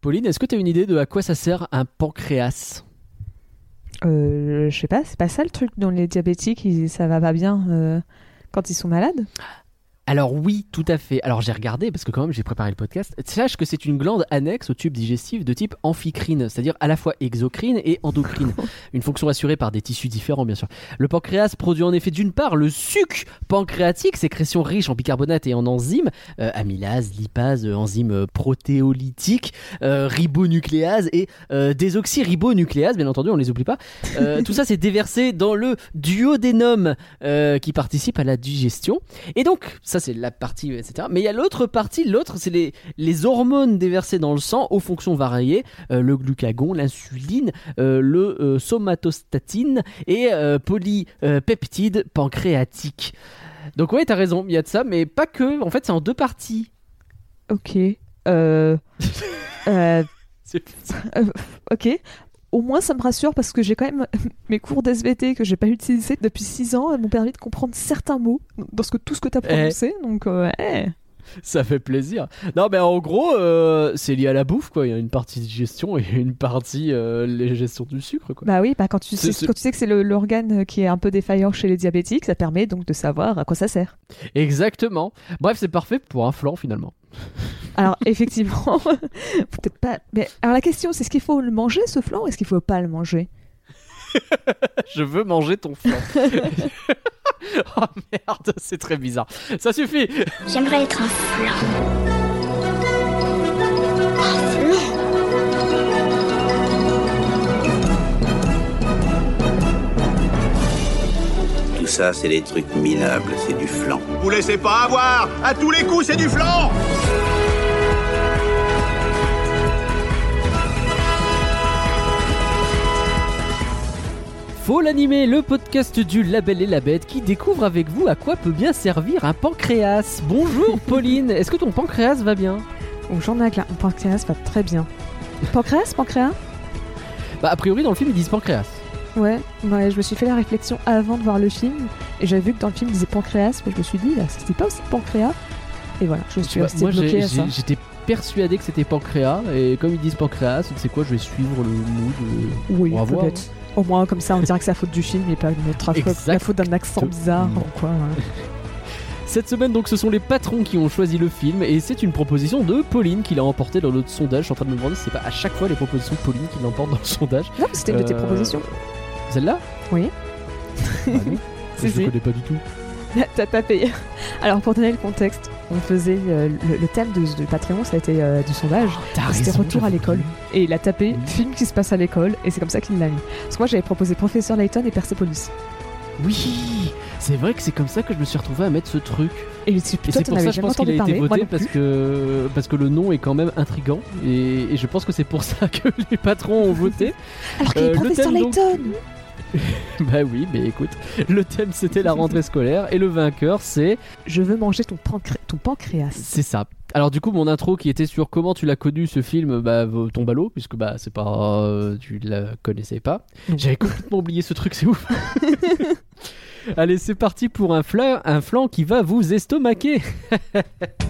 Pauline, est-ce que tu as une idée de à quoi ça sert un pancréas Euh, je sais pas, c'est pas ça le truc dont les diabétiques, ça va pas bien euh, quand ils sont malades? Alors oui, tout à fait. Alors j'ai regardé parce que quand même j'ai préparé le podcast. Sache que c'est une glande annexe au tube digestif de type amphicrine, c'est-à-dire à la fois exocrine et endocrine. une fonction assurée par des tissus différents bien sûr. Le pancréas produit en effet d'une part le suc pancréatique, sécrétion riche en bicarbonate et en enzymes, euh, amylase, lipase, euh, enzymes euh, protéolytiques, euh, ribonucléase et euh, désoxyribonucléase, bien entendu, on les oublie pas. Tout ça c'est déversé dans le duodénum qui participe à la digestion. Et donc, ça c'est la partie, etc. Mais il y a l'autre partie, l'autre c'est les, les hormones déversées dans le sang aux fonctions variées, euh, le glucagon, l'insuline, euh, le euh, somatostatine et polypeptides pancréatiques. Donc ouais, t'as raison, il y a de ça, mais pas que, en fait c'est en deux parties. Ok. Euh, euh, euh, ok. Au moins, ça me rassure parce que j'ai quand même mes cours d'SVT que j'ai pas utilisés depuis 6 ans m'ont permis de comprendre certains mots dans ce que, tout ce que tu as prononcé. Donc, euh, eh. Ça fait plaisir. Non, mais en gros, euh, c'est lié à la bouffe, quoi. Il y a une partie digestion et une partie euh, les gestion du sucre, quoi. bah oui, bah quand tu sais, quand tu sais que c'est l'organe qui est un peu défaillant chez les diabétiques, ça permet donc de savoir à quoi ça sert. Exactement. Bref, c'est parfait pour un flan finalement. Alors effectivement, peut-être pas. Mais alors la question, c'est est-ce qu'il faut le manger ce flan ou est-ce qu'il faut pas le manger? Je veux manger ton flan. oh merde, c'est très bizarre. Ça suffit. J'aimerais être un flan. Un flan? Ça, c'est des trucs minables, c'est du flan. Vous laissez pas avoir À tous les coups, c'est du flan Faut l'animer, le podcast du Label et la Bête qui découvre avec vous à quoi peut bien servir un pancréas. Bonjour Pauline, est-ce que ton pancréas va bien? Ai un mon pancréas va très bien. Pancréas, pancréas? Bah a priori dans le film ils disent pancréas. Ouais, ouais, je me suis fait la réflexion avant de voir le film et j'avais vu que dans le film il disait pancréas, mais je me suis dit, là, c'était pas aussi pancréas. Et voilà, je Tu suis j'ai- bloquée à ça. j'étais persuadé que c'était pancréas et comme ils disent pancréas, tu sais quoi, je vais suivre le mood. euh, Oui, on va. Au moins, comme ça, on dirait que c'est la faute du film et pas notre la faute d'un accent bizarre ou quoi. ouais. Cette semaine, donc, ce sont les patrons qui ont choisi le film et c'est une proposition de Pauline qui l'a emporté dans notre sondage. Je suis en train de me demander si c'est pas à chaque fois les propositions de Pauline qui l'emportent dans le sondage. Non, c'était une de tes Euh, propositions. Celle-là Oui. Ah non Si, Je si. connais pas du tout. T'as tapé. Alors, pour donner le contexte, on faisait euh, le, le thème de, de Patreon, ça a été euh, du sondage. T'as C'était retour à l'école. Et il a tapé Oui. film qui se passe à l'école et c'est comme ça qu'il l'a mis. Parce que moi, j'avais proposé Professeur Layton et Persepolis. Oui, c'est vrai que c'est comme ça que je me suis retrouvé à mettre ce truc. Et c'est pour ça, n'avais je pense qu'il a été parler. Moi voté parce que, parce que le nom est quand même intrigant. Et, et je pense que c'est pour ça que les patrons ont voté. Alors qu'il est Euh, Professeur donc- Layton bah oui, mais écoute, le thème c'était la rentrée scolaire et le vainqueur c'est. Je veux manger ton, pancré- ton pancréas. C'est ça. Alors du coup mon intro qui était sur comment tu l'as connu ce film bah tombe à l'eau puisque bah c'est pas euh, tu la connaissais pas. J'avais complètement oublié ce truc c'est ouf. Allez c'est parti pour un flan un flan qui va vous estomaquer.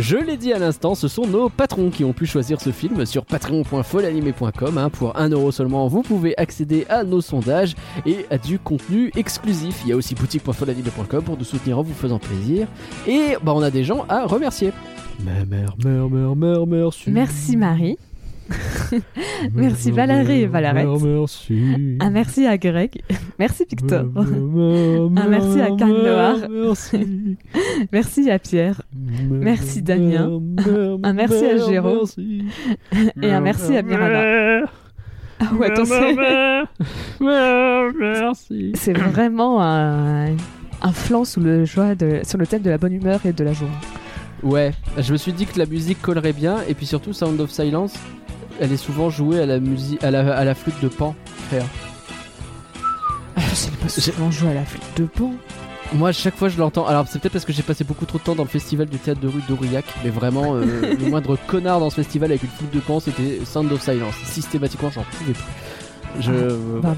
Je l'ai dit à l'instant, ce sont nos patrons qui ont pu choisir ce film sur patreon.folanimé.com. hein. pour 1€ euro seulement, vous pouvez accéder à nos sondages et à du contenu exclusif. Il y a aussi boutique.folanimé.com pour nous soutenir en vous faisant plaisir. Et bah, on a des gens à remercier. Mère, mère, mère, mère, mère, merci. Merci Marie. Merci Valérie et Valarette. Merci. Un merci à Greg. Merci Victor. Un merci à Karl Noir. Merci. Merci à Pierre. Merci, Damien. Un merci à Géraud. Et un merci à Miranda. Ah ouais, Merci. c'est vraiment un, un flanc sous le, joie de, sur le thème de la bonne humeur et de la joie. Ouais, je me suis dit que la musique collerait bien et puis surtout Sound of Silence, elle est souvent jouée à la musique à la, à la flûte de pan. frère. Je sais pas souvent jouer à la flûte de pan. Moi, à chaque fois je l'entends. Alors, c'est peut-être parce que j'ai passé beaucoup trop de temps dans le festival du théâtre de rue d'Aurillac, mais vraiment, euh, le moindre connard dans ce festival avec une flûte de pan, c'était Sound of Silence. Systématiquement, j'en pouvais plus. Je. Bah,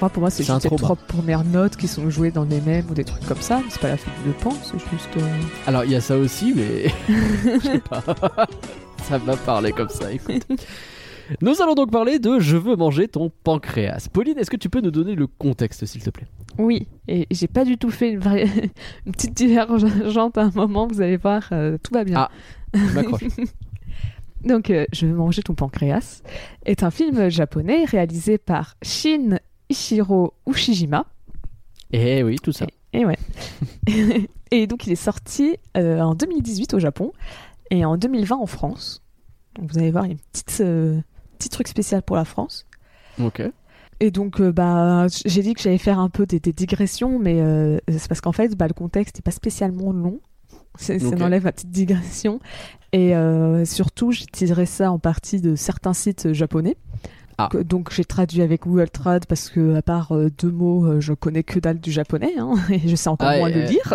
moi, pour moi, c'est C'est juste les trois premières notes qui sont jouées dans les mêmes ou des trucs comme ça. C'est pas la fête de pan, c'est juste. euh, Alors, il y a ça aussi, mais. Je sais pas. ça m'a parlé comme ça, écoute. Nous allons donc parler de Je veux manger ton pancréas. Pauline, est-ce que tu peux nous donner le contexte, s'il te plaît? Oui, et j'ai pas du tout fait une, vari- une petite divergente à un moment, vous allez voir, euh, tout va bien. Ah. Je. Donc, euh, Je veux manger ton pancréas est un film japonais réalisé par Shin Ishiro Ushijima. Eh oui, tout ça. Et ouais. et donc, il est sorti euh, en 2018 au Japon et en 2020 en France. Donc, vous allez voir, il y a une petite, euh, petit truc spécial pour la France. Ok. Et donc, euh, bah, j'ai dit que j'allais faire un peu des, des digressions, mais euh, c'est parce qu'en fait, bah, le contexte n'est pas spécialement long. C'est- Ça m'enlève ma petite digression. Et euh, surtout, j'ai tiré ça en partie de certains sites japonais. Ah. Donc, j'ai traduit avec Google Trad parce que, à part deux mots, je connais que dalle du japonais hein, et je sais encore Ah, moins et, le lire.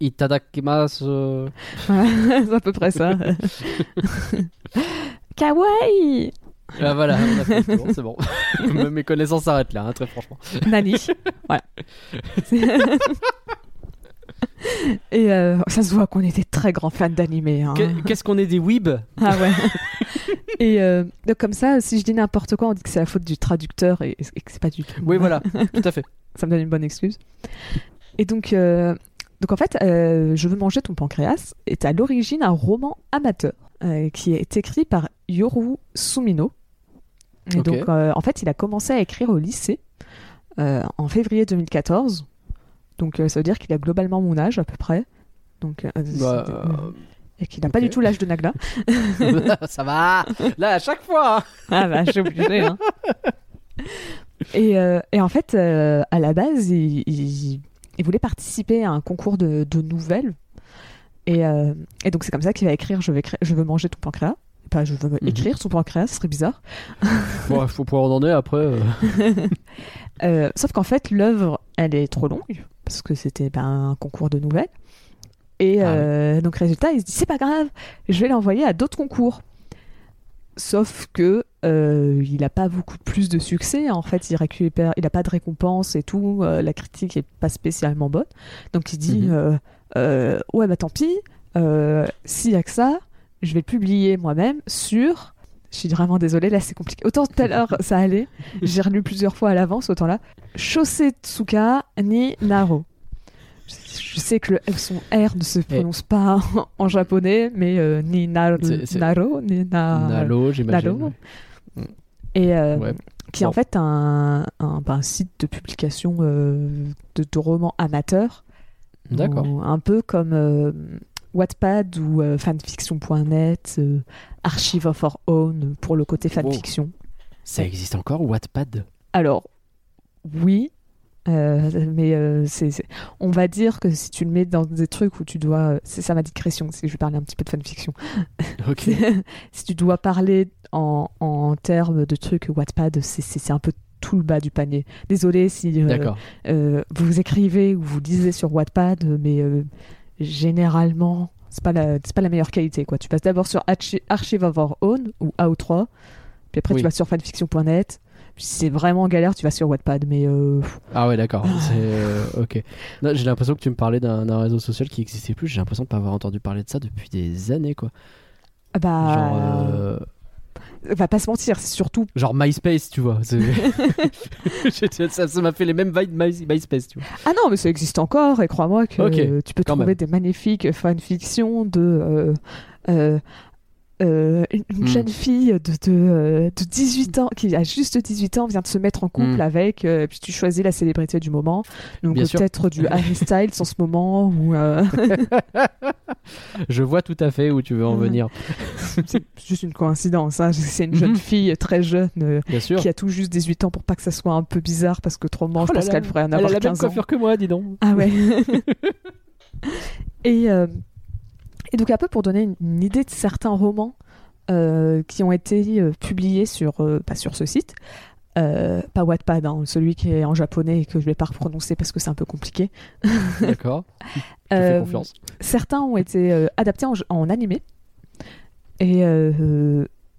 i- Itadakimasu. c'est à peu près ça. Kawaii Ah voilà, on a fait le tour, c'est bon. Mes connaissances s'arrêtent là, hein, très franchement. Nani. voilà. Et euh, ça se voit qu'on était très grands fans d'animé. hein. Qu'est- Qu'est-ce qu'on est des weebs Ah ouais. et euh, donc comme ça, si je dis n'importe quoi, on dit que c'est la faute du traducteur et, et que c'est pas du tout. Oui, voilà, tout à fait. Ça me donne une bonne excuse. Et donc, euh, donc en fait, Je veux manger ton pancréas est à l'origine un roman amateur euh, qui est écrit par Yoru Sumino. Et donc, euh, en fait, il a commencé à écrire au lycée euh, en février 2014. Donc, ça veut dire qu'il a globalement mon âge à peu près. Donc, Bah, et qu'il n'a pas du tout l'âge de Nagla. ça va Là, à chaque fois hein. Ah bah, j'ai obligé. Hein. et, et en fait, à la base, il, il- il voulait participer à un concours de, de nouvelles. Et, euh, et donc, c'est comme ça qu'il va écrire Je veux, écrire, je veux manger ton pancréas. Pas je veux Mhm. écrire son pancréas, ce serait bizarre. Bon, faut pouvoir en est après. euh. Euh, sauf qu'en fait, l'œuvre, elle est trop longue, parce que c'était ben, un concours de nouvelles. Et Ah euh, donc, résultat, il se dit c'est pas grave, je vais l'envoyer à d'autres concours. Sauf que euh, il n'a pas beaucoup plus de succès. En fait, il récupère, il n'a pas de récompense et tout. euh, la critique est pas spécialement bonne. Donc, il dit Mhm. euh, euh, ouais bah tant pis. euh, S'il y a que ça, je vais le publier moi-même sur. Je suis vraiment désolée, là c'est compliqué. Autant tout à l'heure ça allait, j'ai relu plusieurs fois à l'avance, autant là. Shosetsuka ni Naro. Je sais que le son R ne se prononce pas en, en japonais, mais euh, ni na- C'est- c'est- Naro, ni na... Nalo, j'imagine. Nalo. Et euh, Ouais. qui est en fait un, un, bah, un site de publication euh, de, de romans amateurs. D'accord. Un peu comme euh, Wattpad ou euh, fanfiction.net, euh, Archive of Our Own pour le côté fanfiction. Ça existe encore, Wattpad? Alors, oui, euh, mais euh, c'est, c'est- on va dire que si tu le mets dans des trucs où tu dois. C'est ça ma c'est que je vais parler un petit peu de fanfiction. Ok. si tu dois parler en, en termes de trucs Wattpad, c'est un peu tout le bas du panier. Désolé si euh, euh, vous écrivez ou vous lisez sur Wattpad, mais euh, généralement, c'est pas la, c'est pas la meilleure qualité. Quoi. Tu passes d'abord sur Archi- Archive of Our Own ou AO3, puis après Oui. tu vas sur fanfiction.net. Puis si c'est vraiment en galère, tu vas sur Wattpad. Mais euh, Ah ouais, d'accord. Euh, ok. J'ai l'impression que tu me parlais d'un réseau social qui n'existait plus. J'ai l'impression de pas avoir entendu parler de ça depuis des années, quoi. ah bah, Genre, euh, va pas se mentir, c'est surtout. genre MySpace, tu vois. Ça m'a fait les mêmes vibes My- MySpace, tu vois. Ah non, mais ça existe encore, et crois-moi que tu peux trouver même. des magnifiques fanfictions de. euh, euh, euh, une Hmm. jeune fille de, de, euh, de 18 ans, qui a juste 18 ans, vient de se mettre en couple Hmm. avec, euh, puis tu choisis la célébrité du moment. Donc peut-être du Harry Styles en ce moment, ou euh, Je vois tout à fait où tu veux en venir. c'est juste une coïncidence. hein. C'est une jeune Mhm. fille très jeune qui a tout juste 18 ans pour pas que ça soit un peu bizarre, parce que autrement, je Oh là pense qu'elle ferait en Elle a avoir la même 15 ans. coiffure que moi, dis donc. Ah ouais. et, et donc un peu pour donner une, une idée de certains romans euh, qui ont été euh, publiés sur, euh, pas sur ce site, pas Wattpad, hein, celui qui est en japonais et que je vais pas prononcer parce que c'est un peu compliqué. D'accord. Fais confiance. Certains ont été adaptés en, en animé. Et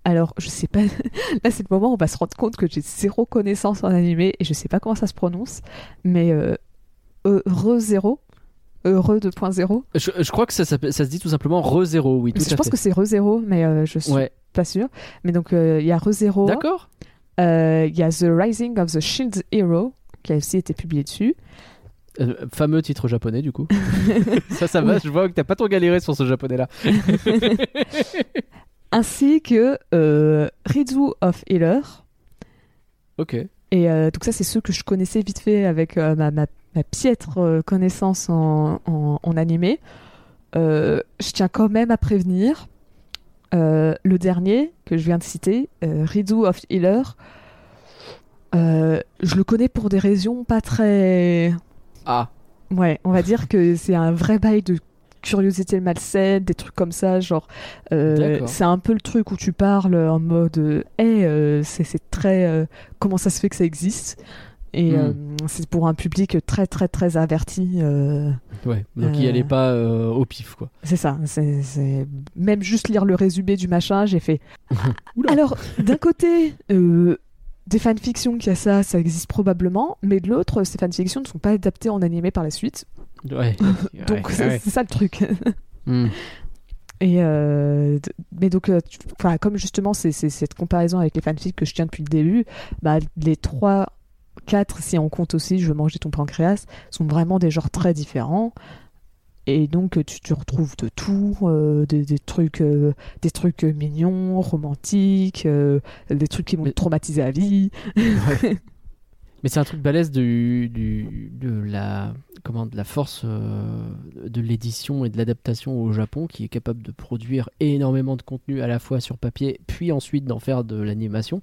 Alors, je sais pas. Là, c'est le moment où on va se rendre compte que j'ai zéro connaissance en animé et je sais pas comment ça se prononce. Mais euh, Heureux Zéro Heureux 2.0 Je, je crois que ça, se dit tout simplement Re Zero, oui, tout Je à pense fait. que c'est Re Zéro, mais euh, je suis Ouais, pas sûre. Mais donc, euh, il y a Re Zéro. d'accord. Euh, Il y a The Rising of the Shield Hero qui a aussi été publié dessus. Euh, fameux titre japonais, du coup. ça, ça va, Oui. je vois que t'as pas trop galéré sur ce japonais-là. Ainsi que Rizu of Healer. Ok. Et euh, donc ça, c'est ceux que je connaissais vite fait avec euh, ma, ma- ma piètre euh, connaissance en, en- en animé. Euh, je tiens quand même à prévenir. euh, le dernier que je viens de citer, euh, of Healer, je le connais pour des raisons pas très... Ah, Ouais, on va dire que c'est un vrai bail de curiosité malsaine, des trucs comme ça, genre euh, c'est un peu le truc où tu parles en mode euh, hey, euh, c'est c'est très euh, comment ça se fait que ça existe? Et Hmm. euh, c'est pour un public très très très averti euh, ouais. Donc il y Euh. allait pas euh, au pif, quoi. c'est ça c'est même juste lire le résumé du machin j'ai fait alors d'un côté des fanfictions qui a ça, ça existe probablement, mais de l'autre, ces fanfictions ne sont pas adaptées en animé par la suite. Ouais. Donc ouais, c'est ouais. ça le truc. Hmm. Et euh, mais donc, euh, enfin, comme justement c'est c'est cette comparaison avec les fanfics que je tiens depuis le début, bah, les trois, quatre, si on compte aussi, je veux manger ton pancréas, sont vraiment des genres très différents. Et donc tu, tu retrouves de tout, euh, des, des trucs, euh, des trucs mignons, romantiques, euh, des trucs qui te traumatiser à vie. Mais c'est un truc balèze du, du- de la comment de la force euh, de l'édition et de l'adaptation au Japon qui est capable de produire énormément de contenu à la fois sur papier puis ensuite d'en faire de l'animation.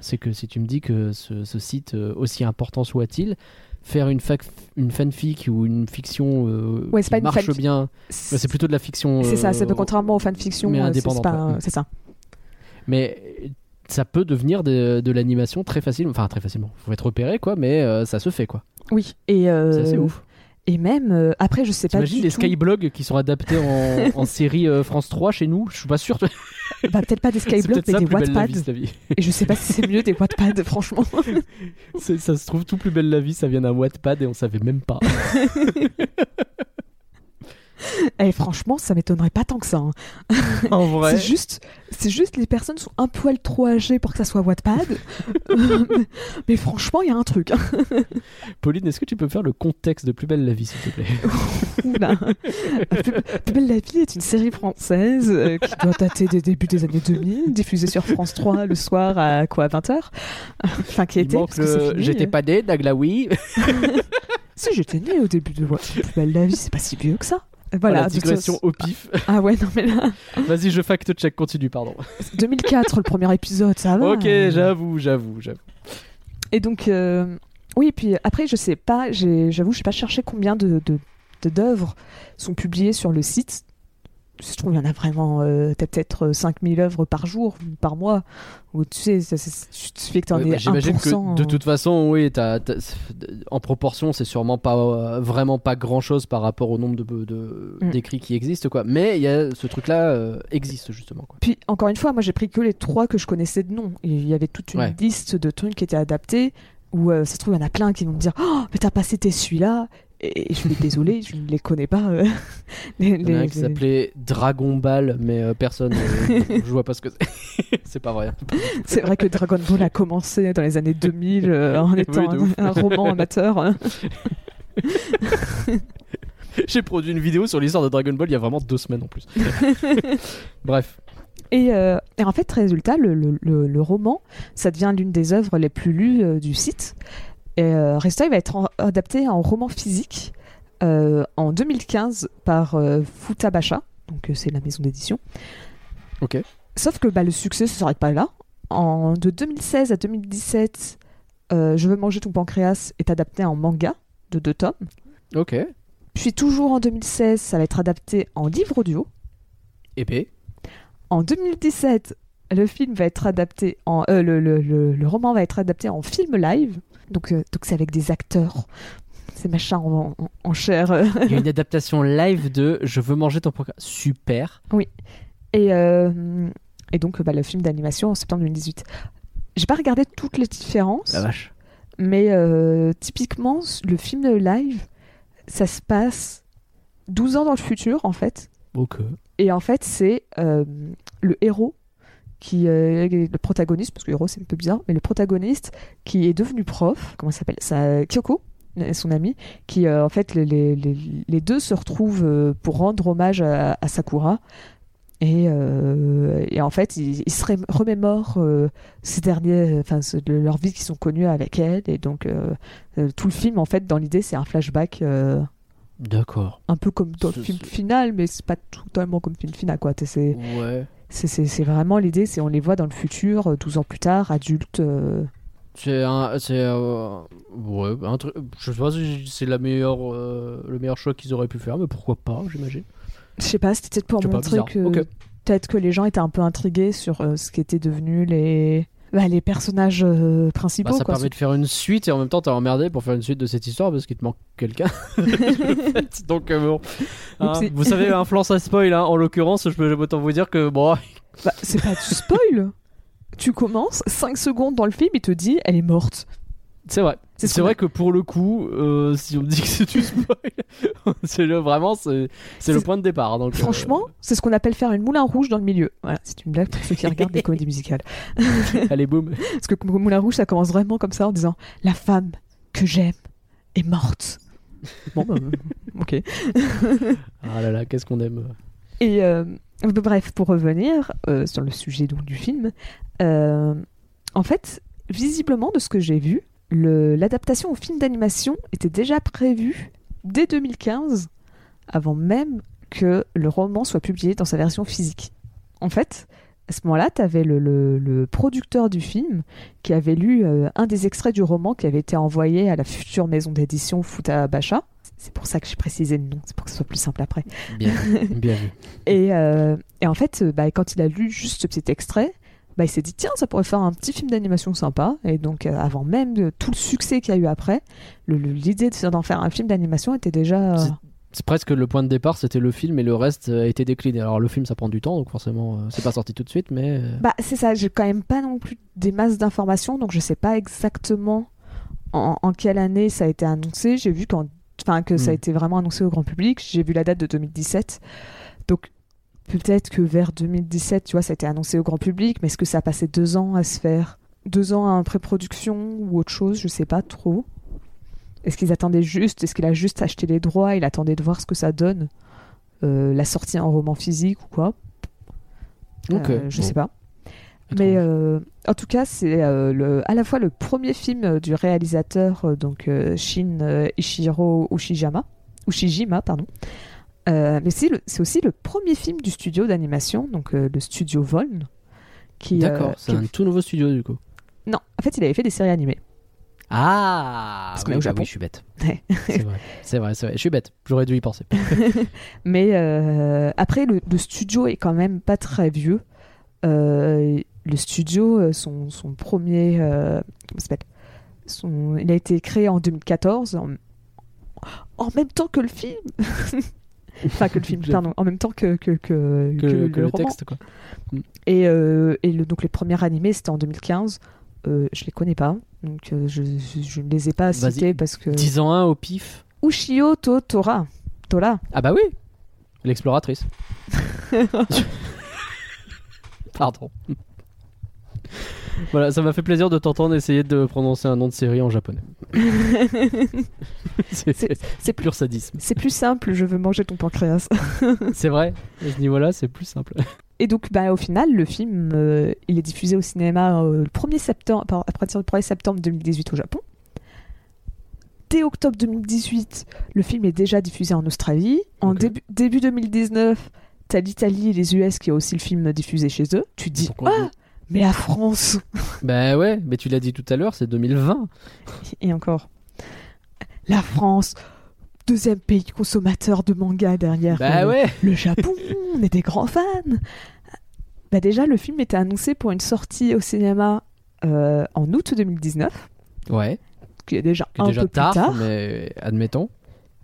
C'est que si tu me dis que ce, ce site euh, aussi important soit-il, faire une, fac- une fanfic ou une fiction euh, Ouais, qui pas marche bien, Ouais, c'est plutôt de la fiction. C'est ça, euh, c'est contrairement aux fanfictions, mais euh, indépendante, c'est ça. Mais ça peut devenir de, de l'animation très facilement. Enfin, très facilement. Faut être repéré, quoi, mais euh, ça se fait, quoi. Oui, et euh, C'est ouf. Et même euh, après, je sais pas T'imagines du les tout. skyblogs qui sont adaptés en, en série euh, France 3 chez nous? Je suis pas sûr. Bah, peut-être pas des skyblogs, mais ça, des Wattpad. Et je sais pas si c'est mieux des Wattpad, franchement. Ça se trouve, tout plus belle la vie, ça vient d'un Wattpad et on savait même pas. Et franchement, ça m'étonnerait pas tant que ça. hein. en vrai. C'est juste, c'est juste les personnes sont un poil trop âgées pour que ça soit Wattpad. mais franchement, il y a un truc. Pauline, est-ce que tu peux me faire le contexte de Plus belle la vie, s'il te plaît? Oula. Plus, Plus belle la vie est une série française euh, qui doit dater des débuts des années 2000, diffusée sur France 3 le soir à quoi 20h. Enfin, qui était. le. J'étais pas né, Naglaoui. Si j'étais née au début de Plus belle la vie, c'est pas si vieux que ça. Voilà, digression au pif. Ah ouais, non mais là, Vas-y, je fact-check, continue, pardon. 2004 le premier épisode, ça va. ok, j'avoue, j'avoue, j'avoue. Et donc, euh, oui, et puis après, je sais pas, j'avoue, je sais pas cherché combien de- d'œuvres sont publiées sur le site. Je trouve qu'il y en a vraiment euh, t'as peut-être 5000 œuvres par jour, par mois. Ou tu sais, ça, ça, ça suffit que t'en Ouais, bah, aies J'imagine 1%. que de toute façon, oui, t'as- t'as- en proportion, c'est sûrement pas euh, vraiment pas grand chose par rapport au nombre de- Mm. d'écrits qui existent, quoi. Mais il y a ce truc-là euh, existe justement, quoi. Puis encore une fois, moi j'ai pris que les trois que je connaissais de nom. Il y avait toute une Ouais. liste de trucs qui étaient adaptés. Où euh, ça se trouve, il y en a plein qui vont me dire Oh, mais t'as pas cité celui-là. Et je suis désolé, je ne les connais pas. euh, les- Il y en a un les- qui s'appelait Dragon Ball, mais euh, personne, euh, je vois pas ce que c'est. c'est pas vrai. C'est vrai que Dragon Ball a commencé dans les années 2000 euh, en étant un, roman amateur. J'ai produit une vidéo sur l'histoire de Dragon Ball il y a vraiment deux semaines en plus. Bref. Et, euh, et en fait, résultat, le, le- le- le roman, ça devient l'une des œuvres les plus lues euh, du site. Et euh, il va être en- adapté en roman physique euh, en 2015 par euh, Futabasha, donc c'est la maison d'édition. Ok. Sauf que bah, le succès ne s'arrête pas là. En, de 2016 à 2017, euh, Je veux manger ton pancréas est adapté en manga de deux tomes. Ok. Puis toujours en 2016, ça va être adapté en livre audio. Épée. En 2017, le film va être adapté en euh, le, le- le- le roman va être adapté en film live. Donc euh, donc c'est avec des acteurs. C'est machin en, en, en chair. euh. Il y a une adaptation live de Je veux manger ton programme. Super. Et euh, et donc bah, le film d'animation en septembre 2018. J'ai pas regardé toutes les différences, La vache. mais euh, typiquement le film de live, ça se passe 12 ans dans le futur en fait. Ok. Et en fait, c'est euh, le héros qui euh, est le protagoniste, parce que héros c'est un peu bizarre, mais le protagoniste qui est devenu prof, comment ça s'appelle ça, Kyoko, euh, son ami, qui euh, en fait les, les- les- deux se retrouvent euh, pour rendre hommage à, à Sakura. Et, euh, et en fait, ils, ils se remémorent euh, ces derniers, enfin, de leur vie qu'ils sont connus avec elle. Et donc, euh, euh, tout le film, en fait, dans l'idée, c'est un flashback euh, D'accord. un peu comme dans le film final, mais c'est pas totalement comme le film final, quoi. Ouais. C'est- vraiment l'idée, c'est on les voit dans le futur, euh, 12 ans plus tard, adultes. euh. C'est un, c'est euh, ouais, un truc. Je sais pas si c'est la meilleure, euh, le meilleur choix qu'ils auraient pu faire, mais pourquoi pas, j'imagine. Je sais pas, c'était peut-être pour montrer que peut-être que les gens étaient un peu intrigués sur euh, ce qu'étaient devenus les bah, les personnages euh, principaux. Bah, ça quoi. permet de faire une suite et en même temps t'es emmerdé pour faire une suite de cette histoire parce qu'il te manque quelqu'un. Donc euh, bon, Hein, Oupsie. vous savez, influence à spoil. Hein, en l'occurrence, je peux autant vous dire que bon, Bah, c'est pas du spoil. tu commences 5 secondes dans le film, il te dit elle est morte. C'est vrai. C'est ce vrai que pour le coup, euh, si on me dit que c'est du spoil, c'est le, vraiment c'est le point de départ. Donc, euh, Franchement, c'est ce qu'on appelle faire une moulin rouge dans le milieu. Voilà, c'est une blague pour ceux qui regardent des comédies musicales. allez boum. Parce que Moulin Rouge, ça commence vraiment comme ça en disant La femme que j'aime est morte. Bon, bah, ok. Ah là là, qu'est-ce qu'on aime. Et euh, bref, pour revenir euh, sur le sujet donc, du film, euh, en fait, visiblement, de ce que j'ai vu, l'adaptation au film d'animation était déjà prévue dès 2015, avant même que le roman soit publié dans sa version physique. En fait, à ce moment-là, tu avais le, le- le producteur du film qui avait lu euh, un des extraits du roman qui avait été envoyé à la future maison d'édition Futabasha. C'est pour ça que j'ai précisé le nom, c'est pour que ce soit plus simple après. Bien, bien vu. Et, euh, et en fait, euh, bah, quand il a lu juste ce petit extrait, bah, il s'est dit tiens, ça pourrait faire un petit film d'animation sympa. Et donc, euh, avant même de tout le succès qu'il y a eu après, l'idée de- d'en faire un film d'animation était déjà. euh, C'est- presque le point de départ, c'était le film et le reste a été décliné. Alors le film ça prend du temps, donc forcément euh, c'est pas sorti tout de suite, mais euh, Bah, c'est ça, j'ai quand même pas non plus des masses d'informations, donc je sais pas exactement en, en quelle année ça a été annoncé. J'ai vu qu'en- enfin, que ça a Hmm. été vraiment annoncé au grand public. J'ai vu la date de 2017. Donc peut-être que vers 2017, tu vois, ça a été annoncé au grand public, mais est-ce que ça a passé deux ans à se faire Deux ans en pré-production ou autre chose? Je sais pas trop. Est-ce qu'ils attendaient juste Est-ce qu'il a juste acheté les droits Il attendait de voir ce que ça donne Euh, La sortie en roman physique ou quoi? Euh, Je bon. sais pas. Mais euh, en tout cas, c'est le, à la fois le premier film du réalisateur, donc Shin Ishiro Ushijama, Ushijima, pardon. Euh, mais c'est, le- c'est aussi le premier film du studio d'animation, donc euh, le studio Voln. Qui, D'accord, euh, c'est qui- un tout nouveau studio du coup. Non, en fait, il avait fait des séries animées. Ah Parce qu'on est au bah Japon. oui, je suis bête. Ouais. c'est vrai, c'est vrai, c'est vrai. Je suis bête. J'aurais dû y penser. Mais après, le, le studio est quand même pas très vieux. Le studio, son, son premier. comment ça s'appelle? Son, Il a été créé en 2014, en, en même temps que le film. enfin, que le film, pardon, en même temps que, que, le, le roman. texte quoi. Et, euh, et le, donc, les premiers animés, c'était en 2015. Euh, je les connais pas, donc euh, je, je, je ne les ai pas cités parce que. 10 ans 1 au pif. Ushio to Tora. Tora. Ah bah oui L'exploratrice. Pardon. Voilà, ça m'a fait plaisir de t'entendre essayer de prononcer un nom de série en japonais. c'est pur sadisme. C'est plus simple, je veux manger ton pancréas. C'est vrai, à ce niveau-là, c'est plus simple. Et donc, bah, au final, le film, euh, il est diffusé au cinéma euh, le 1er septembre, à partir du 1er septembre 2018 au Japon. Dès octobre 2018, le film est déjà diffusé en Australie. En début, début 2019, t'as l'Italie et les US qui ont aussi le film diffusé chez eux. Tu dis, ah, mais la France Bah ouais, mais tu l'as dit tout à l'heure, c'est 2020. Et encore, la France, deuxième pays consommateur de manga derrière Bah euh, ouais le Japon, on est des grands fans. Bah déjà, le film était annoncé pour une sortie au cinéma euh, en août 2019, Ouais, qui est déjà qui est un déjà peu tard, plus tard. mais admettons.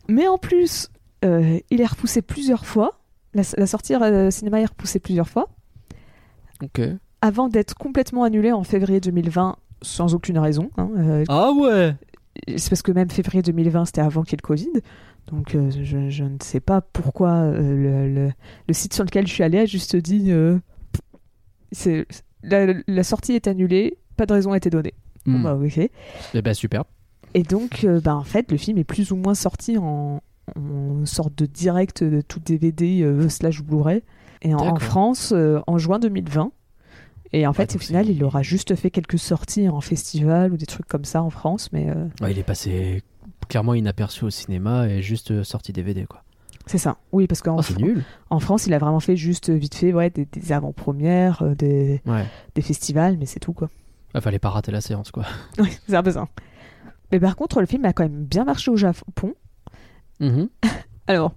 Mais en plus, euh, il est repoussé plusieurs fois. La, la sortie au cinéma est repoussée plusieurs fois. Ok. Avant d'être complètement annulé en février 2020 sans aucune raison. hein, euh, Ah ouais c'est parce que même février 2020, c'était avant qu'il y ait le Covid. Donc euh, je, je ne sais pas pourquoi euh, le, le- le site sur lequel je suis allée a juste dit c'est la, la sortie est annulée, pas de raison a été donnée. Bon, Hmm. bah, ok. Eh ben super. Et donc, bah, en fait, le film est plus ou moins sorti en, en sorte de direct de tout DVD slash Blu-ray. Et en. France, en juin 2020. Et en fait, au final, il aura juste fait quelques sorties en festival ou des trucs comme ça en France. Mais euh, Ouais, il est passé clairement inaperçu au cinéma et juste euh, sorti DVD quoi. c'est ça. Oui, parce qu'en Oh, Fran- en France, il a vraiment fait juste euh, vite fait ouais, des, des avant-premières, des, Ouais. des festivals, mais c'est tout quoi. Ah, fallait pas rater la séance quoi. Oui, c'est un peu ça. Mais par contre, le film a quand même bien marché au Japon. Mhm. Alors,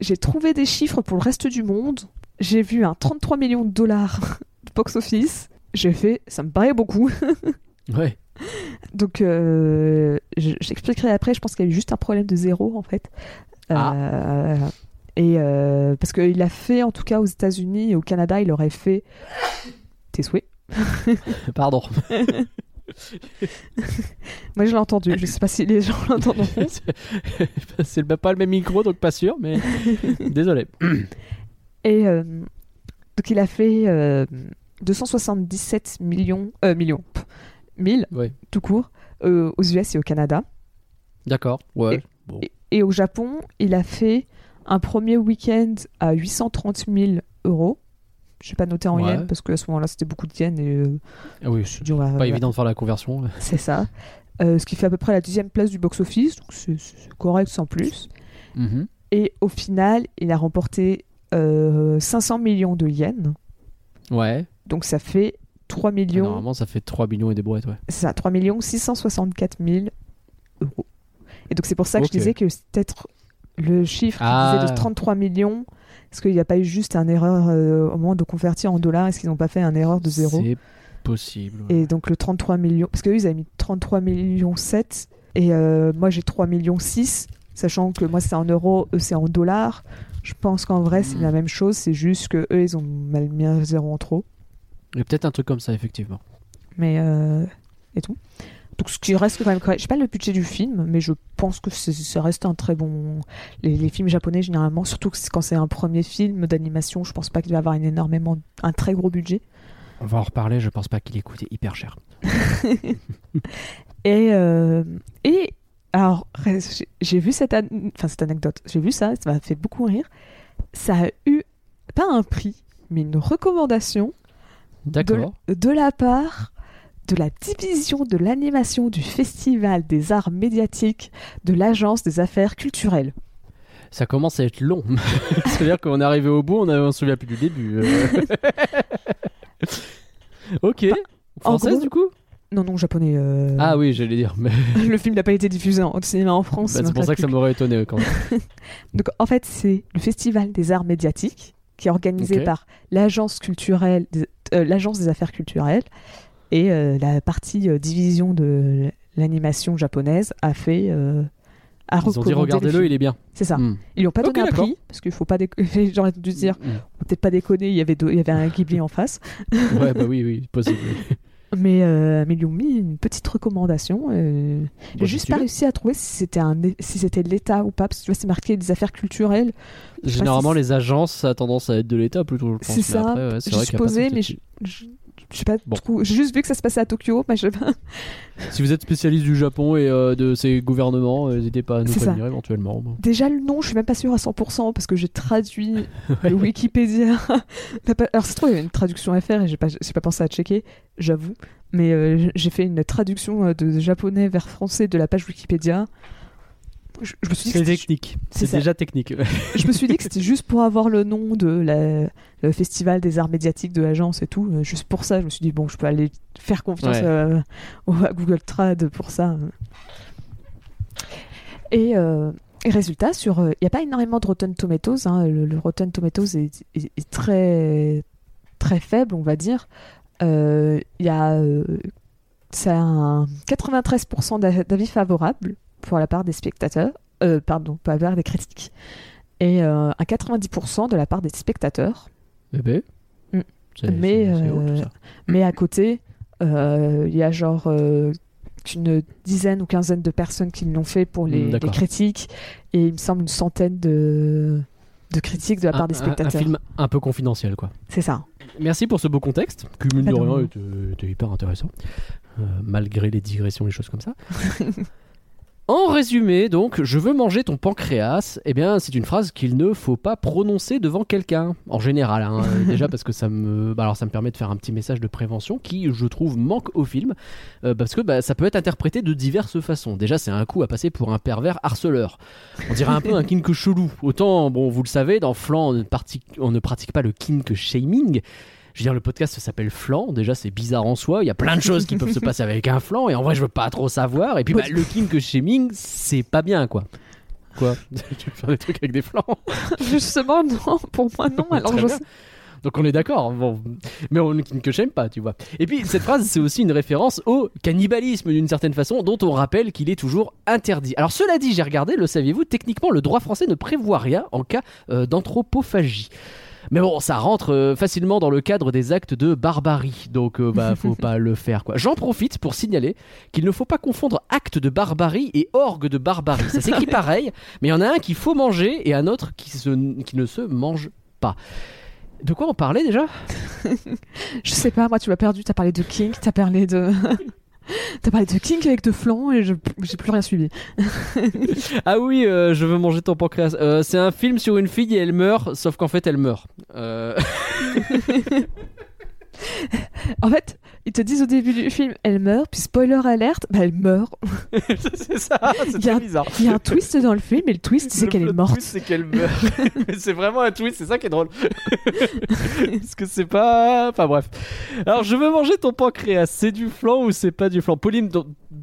j'ai trouvé des chiffres pour le reste du monde. J'ai vu un 33 millions de dollars box-office. J'ai fait, ça me paraît beaucoup. Ouais. Donc, euh, je- j'expliquerai après. Je pense qu'il y a eu juste un problème de zéro, en fait. Ah. Euh, et euh, parce qu'il a fait, en tout cas aux États-Unis et au Canada, il aurait fait. Tes souhaits. Pardon. Moi, je l'ai entendu. Je sais pas si les gens l'entendront. c'est pas le même micro donc pas sûr mais désolé. Et euh, donc, il a fait euh, 277 millions. Euh, millions. pff, 1000 Ouais. tout court, euh, aux US et au Canada. D'accord. Ouais. Bon. Et, et au Japon, il a fait un premier week-end à 830 000 euros. Je n'ai pas noté en Ouais. yens parce qu'à ce moment-là, c'était beaucoup de yens et euh, Ah oui, va- pas évident de faire la conversion. C'est ça. Euh, ce qui fait à peu près la deuxième place du box-office, donc c'est c'est correct sans plus. Mhm. Et au final, il a remporté euh, 500 millions de yens. Ouais. Donc ça fait 3 millions, Normalement ça fait 3 millions et des brouettes ouais. c'est ça, 3 millions 664 000 euros. Et donc c'est pour ça que je disais que peut-être le chiffre qui Ah. disait de 33 millions. Est-ce qu'il n'y a pas eu juste un erreur euh, au moment de convertir en dollars Est-ce qu'ils n'ont pas fait un erreur de zéro? C'est possible. ouais. Et donc le 33 millions, parce qu'eux ils avaient mis 33 millions 7 et euh, moi j'ai 3 millions 6, sachant que moi c'est en euros, eux c'est en dollars. Je pense qu'en vrai c'est Hmm. la même chose, c'est juste que eux ils ont mal mis un zéro en trop. Il y a peut-être un truc comme ça effectivement. mais euh, et tout. Donc ce qui reste quand même correct. Je sais pas le budget du film, mais je pense que ça reste un très bon. Les, les films japonais généralement, surtout quand c'est un premier film d'animation, je pense pas qu'il va avoir une énormément un très gros budget. On va en reparler, je pense pas qu'il ait coûté hyper cher. Et euh, et alors j'ai- vu cette an- enfin cette anecdote, j'ai vu ça, ça m'a fait beaucoup rire. Ça a eu pas un prix, mais une recommandation D'accord. de la part de la division de l'animation du Festival des arts médiatiques de l'Agence des affaires culturelles. Ça commence à être long. C'est-à-dire qu'on est arrivé au bout, on ne se souvient plus du début. euh. ok. en Française gros- du coup? Non, non, japonais. euh, Ah oui, j'allais dire. Mais... Le film n'a pas été diffusé en- au cinéma en France. Bah, c'est pour ça que ça m'aurait étonné quand même. Donc, en fait, c'est le Festival des arts médiatiques qui est organisé par l'Agence culturelle, des- l'Agence des affaires culturelles et euh, la partie euh, division de l'animation japonaise a fait. euh, a Ils ont dit les regardez-le, il est bien. C'est ça. Hmm. Ils lui ont pas donné un d'accord. prix parce qu'il faut pas déconner. J'aurais dû dire, Hmm. peut-être pas déconner. Il y avait deux- il y avait un Ghibli en face, Ouais, bah oui, oui, possible. mais euh, mais ils lui ont mis une petite recommandation. euh, J'ai Bah, juste si tu pas réussi à trouver si c'était un si c'était l'État ou pas parce que tu vois c'est marqué des affaires culturelles. Je Généralement, si les agences, ça a tendance à être de l'État plutôt. je pense. C'est ça. ouais, c'est J'ai vrai mais je, je, je sais pas Bon. trop. J'ai juste vu que ça se passait à Tokyo, je. Si vous êtes spécialiste du Japon et euh, de ses gouvernements, euh, n'hésitez pas à nous prévenir éventuellement. Bon. Déjà le nom, je suis même pas sûre à 100% parce que j'ai traduit le Wikipédia. Alors c'est trop, il y avait une traduction à faire et j'ai pas pas pensé à checker, j'avoue. Mais euh, j'ai fait une traduction de japonais vers français de la page Wikipédia. Je, je me suis dit que C'est technique. c'est déjà technique. je me suis dit que c'était juste pour avoir le nom de la, le festival des arts médiatiques de l'agence et tout. euh, juste pour ça, je me suis dit, bon, je peux aller faire confiance Ouais. euh, à Google Trad pour ça. Et, euh, et résultat, sur, il n'y a pas énormément de Rotten Tomatoes. hein, le, le Rotten Tomatoes est, est- est très, très faible, on va dire. Euh, Il y a ça a un 93% d'a- d'avis favorables pour la part des spectateurs, euh, pardon, pas la part des critiques, et euh, un 90% de la part des spectateurs. Eh ben. C'est- Mais, haut, euh, ça. Mais à côté, euh, il y a genre une dizaine ou quinzaine de personnes qui l'ont fait pour les, Mm, les critiques, et il me semble une centaine de, de critiques de la part Un- des un- spectateurs. Un, film un peu confidentiel, quoi. C'est ça. Merci pour ce beau contexte, qui mine de rien rien. était, était hyper intéressant, euh, malgré les digressions et les choses comme ça. En résumé, donc, je veux manger ton pancréas, eh bien, c'est une phrase qu'il ne faut pas prononcer devant quelqu'un, en général. hein. Déjà parce que ça me, bah, alors ça me permet de faire un petit message de prévention qui, je trouve, manque au film, euh, parce que bah, ça peut être interprété de diverses façons. Déjà, c'est un coup à passer pour un pervers harceleur. On dirait un peu un kink chelou. Autant, bon, vous le savez, dans Flan, on ne, on ne pratique pas le kink shaming. Je veux dire, le podcast s'appelle Flan. Déjà, c'est bizarre en soi. Il y a plein de choses qui peuvent se passer avec un flan. Et en vrai, je veux pas trop savoir. Et puis, bah, le kink shaming, c'est pas bien, quoi. Quoi? Tu veux faire des trucs avec des flans? Justement, non, pour moi, non. Alors, je sais- Donc on est d'accord, bon. mais on ne que j'aime pas, tu vois. Et puis cette phrase, c'est aussi une référence au cannibalisme d'une certaine façon, dont on rappelle qu'il est toujours interdit. Alors cela dit, j'ai regardé, le saviez-vous, techniquement le droit français ne prévoit rien en cas euh, d'anthropophagie. Mais bon, ça rentre euh, facilement dans le cadre des actes de barbarie, donc euh, bah faut pas le faire quoi. J'en profite pour signaler qu'il ne faut pas confondre acte de barbarie et orgue de barbarie. Ça s'écrit pareil, mais il y en a un qu'il faut manger et un autre qui, se- qui ne se mange pas. De quoi on parlait déjà? Je sais pas, moi, tu m'as perdu. T'as parlé de King, t'as parlé de. T'as parlé de King avec de flan et j'ai plus rien suivi. Ah oui, euh, je veux manger ton pancréas. Euh, c'est un film sur une fille et elle meurt, sauf qu'en fait elle meurt. Euh, En fait, ils te disent au début du film, elle meurt, puis spoiler alerte, bah elle meurt. c'est ça, c'est très bizarre. Il y a un twist dans le film et le twist, c'est Le qu'elle est morte. twist, c'est qu'elle meurt. Mais c'est vraiment un twist, c'est ça qui est drôle. Parce que c'est pas. Enfin bref. Alors, je veux manger ton pancréas. C'est du flan ou c'est pas du flan? Pauline,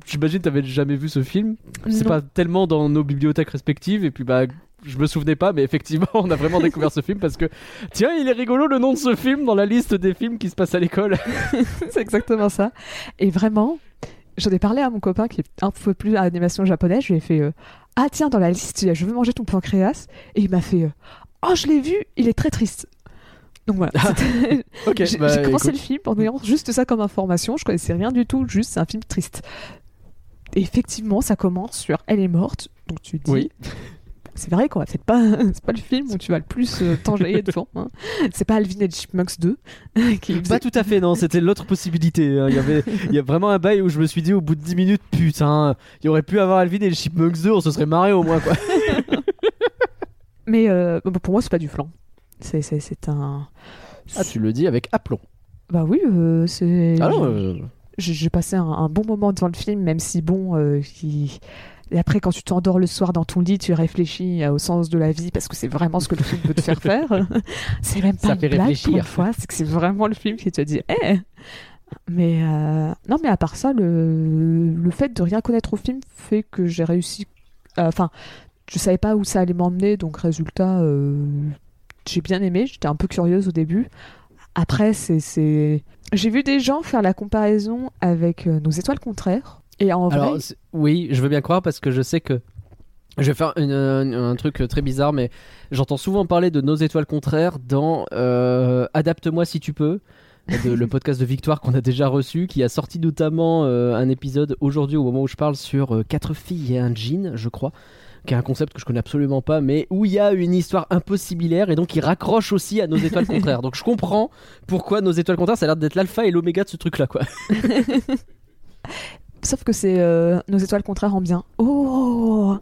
j'imagine t'avais jamais vu ce film. C'est pas tellement dans nos bibliothèques respectives. Et puis, bah. Je me souvenais pas, mais effectivement, on a vraiment découvert ce film parce que, tiens, il est rigolo le nom de ce film dans la liste des films qui se passent à l'école. c'est exactement ça. Et vraiment, j'en ai parlé à mon copain qui est un peu plus à l'animation japonaise. Je lui ai fait euh, Ah, tiens, dans la liste, il y a Je veux manger ton pancréas. Et il m'a fait euh, Oh, je l'ai vu, il est très triste. Donc voilà. Ok, J'ai bah, commencé écoute. le film en ayant juste ça comme information. Je connaissais rien du tout, juste c'est un film triste. Effectivement, ça commence sur Elle est morte. Donc tu dis, Oui. c'est vrai qu'on va peut-être pas, c'est pas le film où tu vas le plus euh, t'enjailler devant. hein. C'est pas Alvin et Chipmunks 2 qui Pas tout à fait, non, c'était l'autre possibilité. hein. Il y avait il y a vraiment un bail où je me suis dit au bout de 10 minutes, putain, il y aurait pu avoir Alvin et les Chipmunks 2, on se serait marré au moins quoi. Mais euh, pour moi, c'est pas du flan. C'est, c'est, c'est un. Ah, tu le dis avec aplomb. Bah oui, euh, c'est. Ah non, euh, J'ai, passé un, un bon moment devant le film, même si bon. euh, Et après, quand tu t'endors le soir dans ton lit, tu réfléchis euh, au sens de la vie parce que c'est vraiment ce que le film veut te faire faire. c'est même pas Ça une fait blague pour réfléchir. une fois, c'est que c'est vraiment le film qui te dit Eh Mais euh, non, mais à part ça, le, le fait de rien connaître au film fait que j'ai réussi. Enfin, je savais pas où ça allait m'emmener, donc résultat, euh, j'ai bien aimé. J'étais un peu curieuse au début. Après, c'est, j'ai vu des gens faire la comparaison avec euh, nos étoiles contraires. Et en vrai, oui, je veux bien croire parce que je sais que. Je vais faire une- un, un truc très bizarre, mais j'entends souvent parler de nos étoiles contraires dans euh, Adapte-moi si tu peux, de- le podcast de Victoire qu'on a déjà reçu, qui a sorti notamment euh, un épisode aujourd'hui au moment où je parle sur euh, quatre filles et un jean, je crois, qui est un concept que je connais absolument pas, mais où il y a une histoire impossibilaire et donc qui raccroche aussi à nos étoiles contraires. Donc je comprends pourquoi nos étoiles contraires, ça a l'air d'être l'alpha et l'oméga de ce truc-là, quoi. sauf que c'est euh, nos étoiles contraires en bien. Oh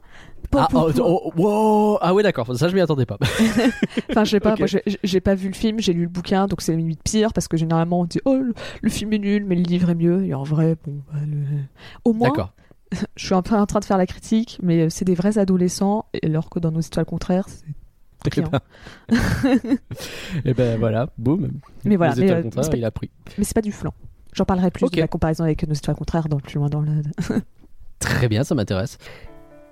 Ah, oh, oh, wow. ah ouais d'accord, ça je m'y attendais pas. Enfin, je sais pas, moi j'ai- pas vu le film, j'ai lu le bouquin, donc c'est limite pire parce que généralement on dit oh le, le film est nul, mais le livre est mieux. Et en vrai, bon, bah, le- au moins, D'accord. je suis un peu en train de faire la critique, mais euh, c'est des vrais adolescents, alors que dans nos étoiles contraires, c'est Et Client. ben, voilà, boum. Mais voilà, mais, euh, pas- il a pris. mais c'est pas du flan. J'en parlerai plus de la comparaison avec nos étoiles contraires dans plus loin dans le. Très bien, ça m'intéresse.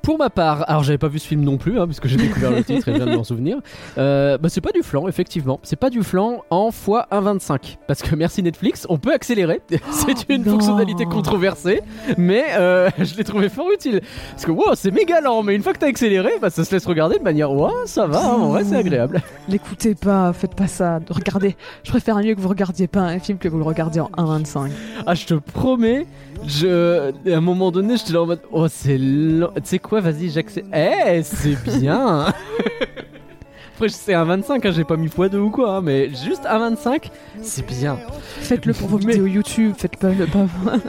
Pour ma part, alors j'avais pas vu ce film non plus, hein, puisque j'ai découvert le titre et je viens de m'en souvenir. Euh, bah, c'est pas du flan, effectivement. C'est pas du flan en x 1,25. Parce que merci Netflix, on peut accélérer. c'est une non. fonctionnalité controversée, mais euh, je l'ai trouvé fort utile. Parce que wow, c'est méga lent, mais une fois que t'as accéléré, bah, ça se laisse regarder de manière wow, ça va, hein, en vrai c'est agréable. L'écoutez pas, faites pas ça. Regardez, je préfère mieux que vous regardiez pas un film que vous le regardiez en 1,25. Ah, je te promets, je, à un moment donné, j'étais là en mode, oh, c'est lent. Tu sais quoi, vas-y, j'accepte. Eh, c'est bien. Après, c'est un 25, hein, j'ai pas mis x2 ou quoi, hein, mais juste un 25, c'est bien. Faites-le pour vos Mais- vidéos YouTube, faites pas le pas.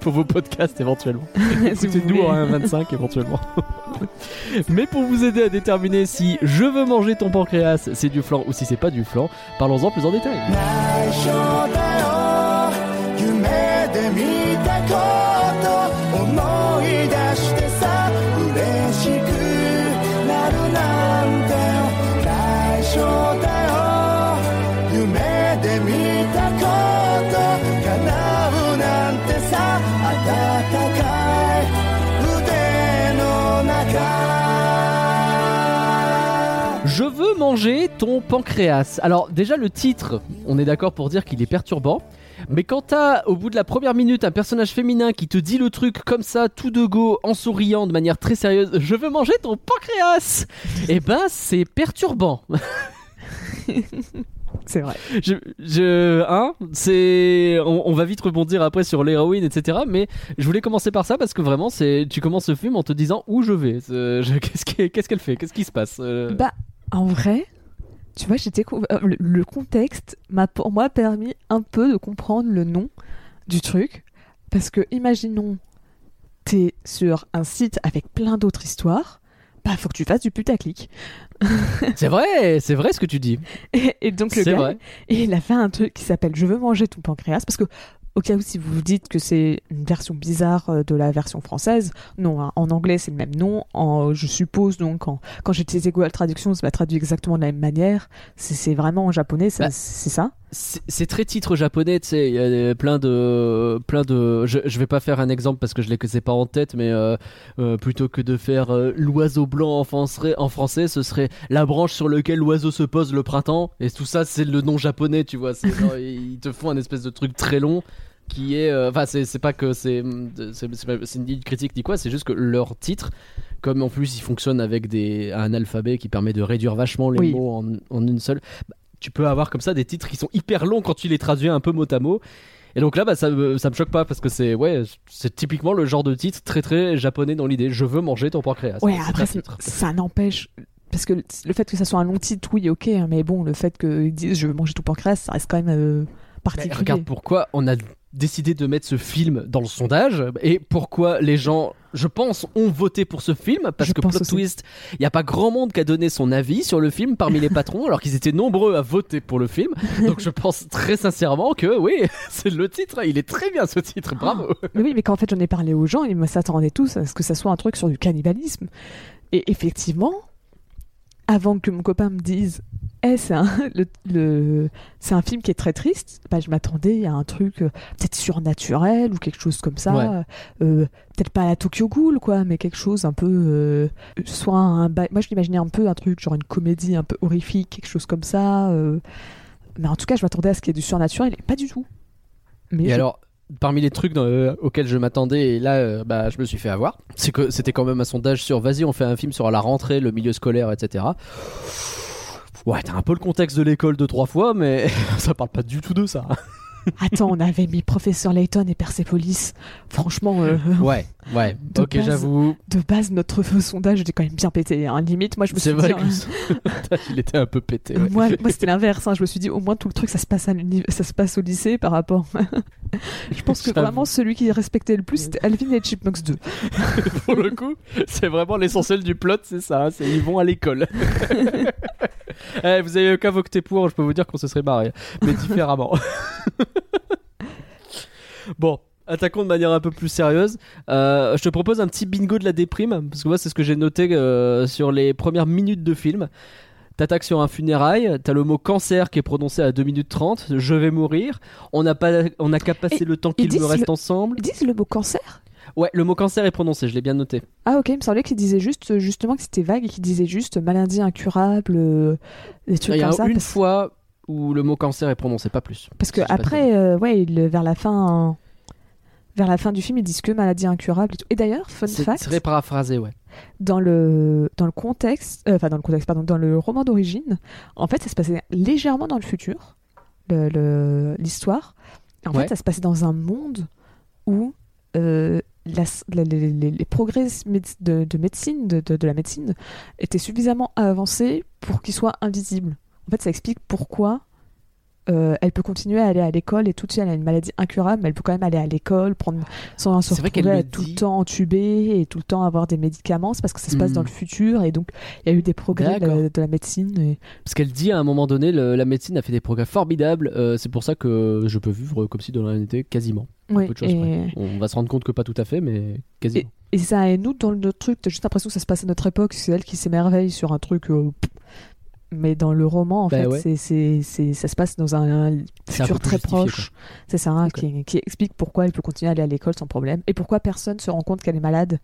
Pour vos podcasts éventuellement. si vous Écoutez-nous voulez. en 1,25 éventuellement. mais pour vous aider à déterminer si je veux manger ton pancréas, c'est du flan ou si c'est pas du flan, parlons-en plus en détail. 内緒だよ 夢で見たこと思い出してさ嬉しくなるなんて内緒だよ夢で見たこと叶うなんてさ温かい腕の中 Je veux manger ton pancréas. Alors déjà le titre, on est d'accord pour dire qu'il est perturbant. Mais quand t'as au bout de la première minute un personnage féminin qui te dit le truc comme ça, tout de go, en souriant de manière très sérieuse, je veux manger ton pancréas, eh ben c'est perturbant. C'est vrai. Je, je, hein, c'est, on, on va vite rebondir après sur l'héroïne, etc. Mais je voulais commencer par ça parce que vraiment, c'est, tu commences ce film en te disant où je vais, qu'est-ce qu'elle qu'est-ce qu'elle fait, qu'est-ce qui se passe? euh, Bah, en vrai, tu vois, découvert euh, le, le contexte m'a pour moi permis un peu de comprendre le nom du truc. Parce que, imaginons, t'es sur un site avec plein d'autres histoires, bah, faut que tu fasses du putaclic. C'est vrai, c'est vrai ce que tu dis. Et, et donc, le gars, vrai. Et il a fait un truc qui s'appelle Je veux manger ton pancréas parce que au cas où si vous vous dites que c'est une version bizarre euh, de la version française, non, hein, en anglais c'est le même nom. En, je suppose donc en- quand j'ai utilisé Google Traduction, ça m'a traduit exactement de la même manière. C'est vraiment en japonais, Bah, c'est ça? C'est très titre japonais, tu sais, il y a des- plein de, plein de. Je, je vais pas faire un exemple parce que je l'ai que c'est pas en tête, mais euh, euh, plutôt que de faire euh, l'oiseau blanc en français, en français, ce serait la branche sur laquelle l'oiseau se pose le printemps. Et tout ça, c'est le nom japonais, tu vois. genre, ils te font un espèce de truc très long qui est. euh, Enfin, c'est c'est pas que c'est, c'est c'est pas- c'est ni une critique ni quoi, c'est juste que leur titre. Comme en plus ils fonctionnent avec des, un alphabet qui permet de réduire vachement les Oui. mots en, en une seule, tu peux avoir comme ça des titres qui sont hyper longs quand tu les traduis un peu mot à mot. Et donc là, bah, ça, ça me choque pas parce que c'est ouais, c'est typiquement le genre de titre très très japonais dans l'idée. Je veux manger ton pancréas. Ouais, après ça, n'empêche. Parce que le fait que ça soit un long titre, oui, ok, hein, mais bon, le fait qu'ils disent je veux manger ton pancréas, ça reste quand même euh, Mais particulier. regarde pourquoi on a décidé de mettre ce film dans le sondage et pourquoi les gens, je pense, ont voté pour ce film parce Je que plot aussi. twist, il n'y a pas grand monde qui a donné son avis sur le film parmi les patrons alors qu'ils étaient nombreux à voter pour le film. Donc je pense très sincèrement que oui, c'est le titre, il est très bien ce titre, bravo. Mais oui, mais quand en fait j'en ai parlé aux gens, ils me s'attendaient tous à ce que ça soit un truc sur du cannibalisme. Et effectivement, avant que mon copain me dise, Eh, c'est un, le, le- c'est un film qui est très triste, bah, je m'attendais à un truc euh, peut-être surnaturel ou quelque chose comme ça. Ouais. Euh, peut-être pas à la Tokyo Ghoul, quoi, mais quelque chose un peu. euh, soit un. ba- Moi, je l'imaginais un peu un truc, genre une comédie un peu horrifique, quelque chose comme ça. Mais en tout cas, je m'attendais à ce qu'il y ait du surnaturel, et pas du tout. Mais Et je- alors, parmi les trucs euh, auxquels je m'attendais, et là, euh, bah, je me suis fait avoir, c'était quand même un sondage sur vas-y, on fait un film sur la rentrée, le milieu scolaire, etc. Ouais, t'as un peu le contexte de l'école de trois fois, mais ça parle pas du tout de ça. Attends, on avait mis Professeur Layton et Persepolis. Franchement, euh, Ouais, ouais. Ok, j'avoue. de base, notre sondage était quand même bien pété. hein. Limite, moi, je me suis C'est vrai dit. que hein, il était un peu pété. ouais. Moi, moi c'était l'inverse. hein. Je me suis dit, au moins, tout le truc, ça se passe, à ça se passe au lycée par rapport. je pense que vraiment, celui qui respectait le plus, c'était Alvin et Chipmunks 2. Pour le coup, c'est vraiment l'essentiel du plot, c'est ça. hein, c'est ils vont à l'école. Eh, vous avez qu'à voter pour, je peux vous dire qu'on se serait barré, mais différemment. bon. Attaquons de manière un peu plus sérieuse. Euh, je te propose un petit bingo de la déprime, parce que moi c'est ce que j'ai noté euh, sur les premières minutes de film. T'attaques sur un funérail, t'as le mot cancer qui est prononcé à 2 minutes 30, je vais mourir, on n'a qu'à passer Et le temps ils qu'il me reste le- ensemble. Ils disent le mot cancer? Ouais, le mot cancer est prononcé, je l'ai bien noté. Ah ok, il me semblait qu'il disait juste justement que c'était vague et qu'il disait juste maladie incurable, euh, des trucs comme ça. une parce, fois où le mot cancer est prononcé, pas plus. parce que après, euh, ouais, il- vers la fin, vers la fin du film, ils disent que maladie incurable. Et, tout. Et d'ailleurs, fun C'est fact, très paraphrasé, ouais. dans le dans le contexte, euh, enfin dans le contexte, pardon, dans le roman d'origine, en fait, ça se passait légèrement dans le futur, le- le- l'histoire. En Ouais. fait, ça se passait dans un monde où euh, la- la- les, les- les progrès de, de médecine, de, de- de la médecine, étaient suffisamment avancés pour qu'ils soient invisibles. En fait, ça explique pourquoi euh, elle peut continuer à aller à l'école et tout de suite, elle a une maladie incurable, mais elle peut quand même aller à l'école, prendre sans se C'est vrai qu'elle retrouver tout le temps entubée et tout le temps avoir des médicaments. C'est parce que ça se passe dans le futur et donc il y a eu des progrès de la, D'accord. de la médecine. et- Parce qu'elle dit à un moment donné, le- la médecine a fait des progrès formidables. euh, c'est pour ça que je peux vivre comme si de rien n'était quasiment. Oui, Peu de choses et-. On va se rendre compte que pas tout à fait, mais quasiment. Et ça, et nous, dans le truc, t'as juste l'impression que ça se passe à notre époque, c'est elle qui s'émerveille sur un truc. euh, pff. Mais dans le roman, en Bah fait, ouais. c'est, c'est, c'est- ça se passe dans un, un futur très proche. C'est ça, hein, qui, qui explique pourquoi elle peut continuer à aller à l'école sans problème. Et pourquoi personne se rend compte qu'elle est malade.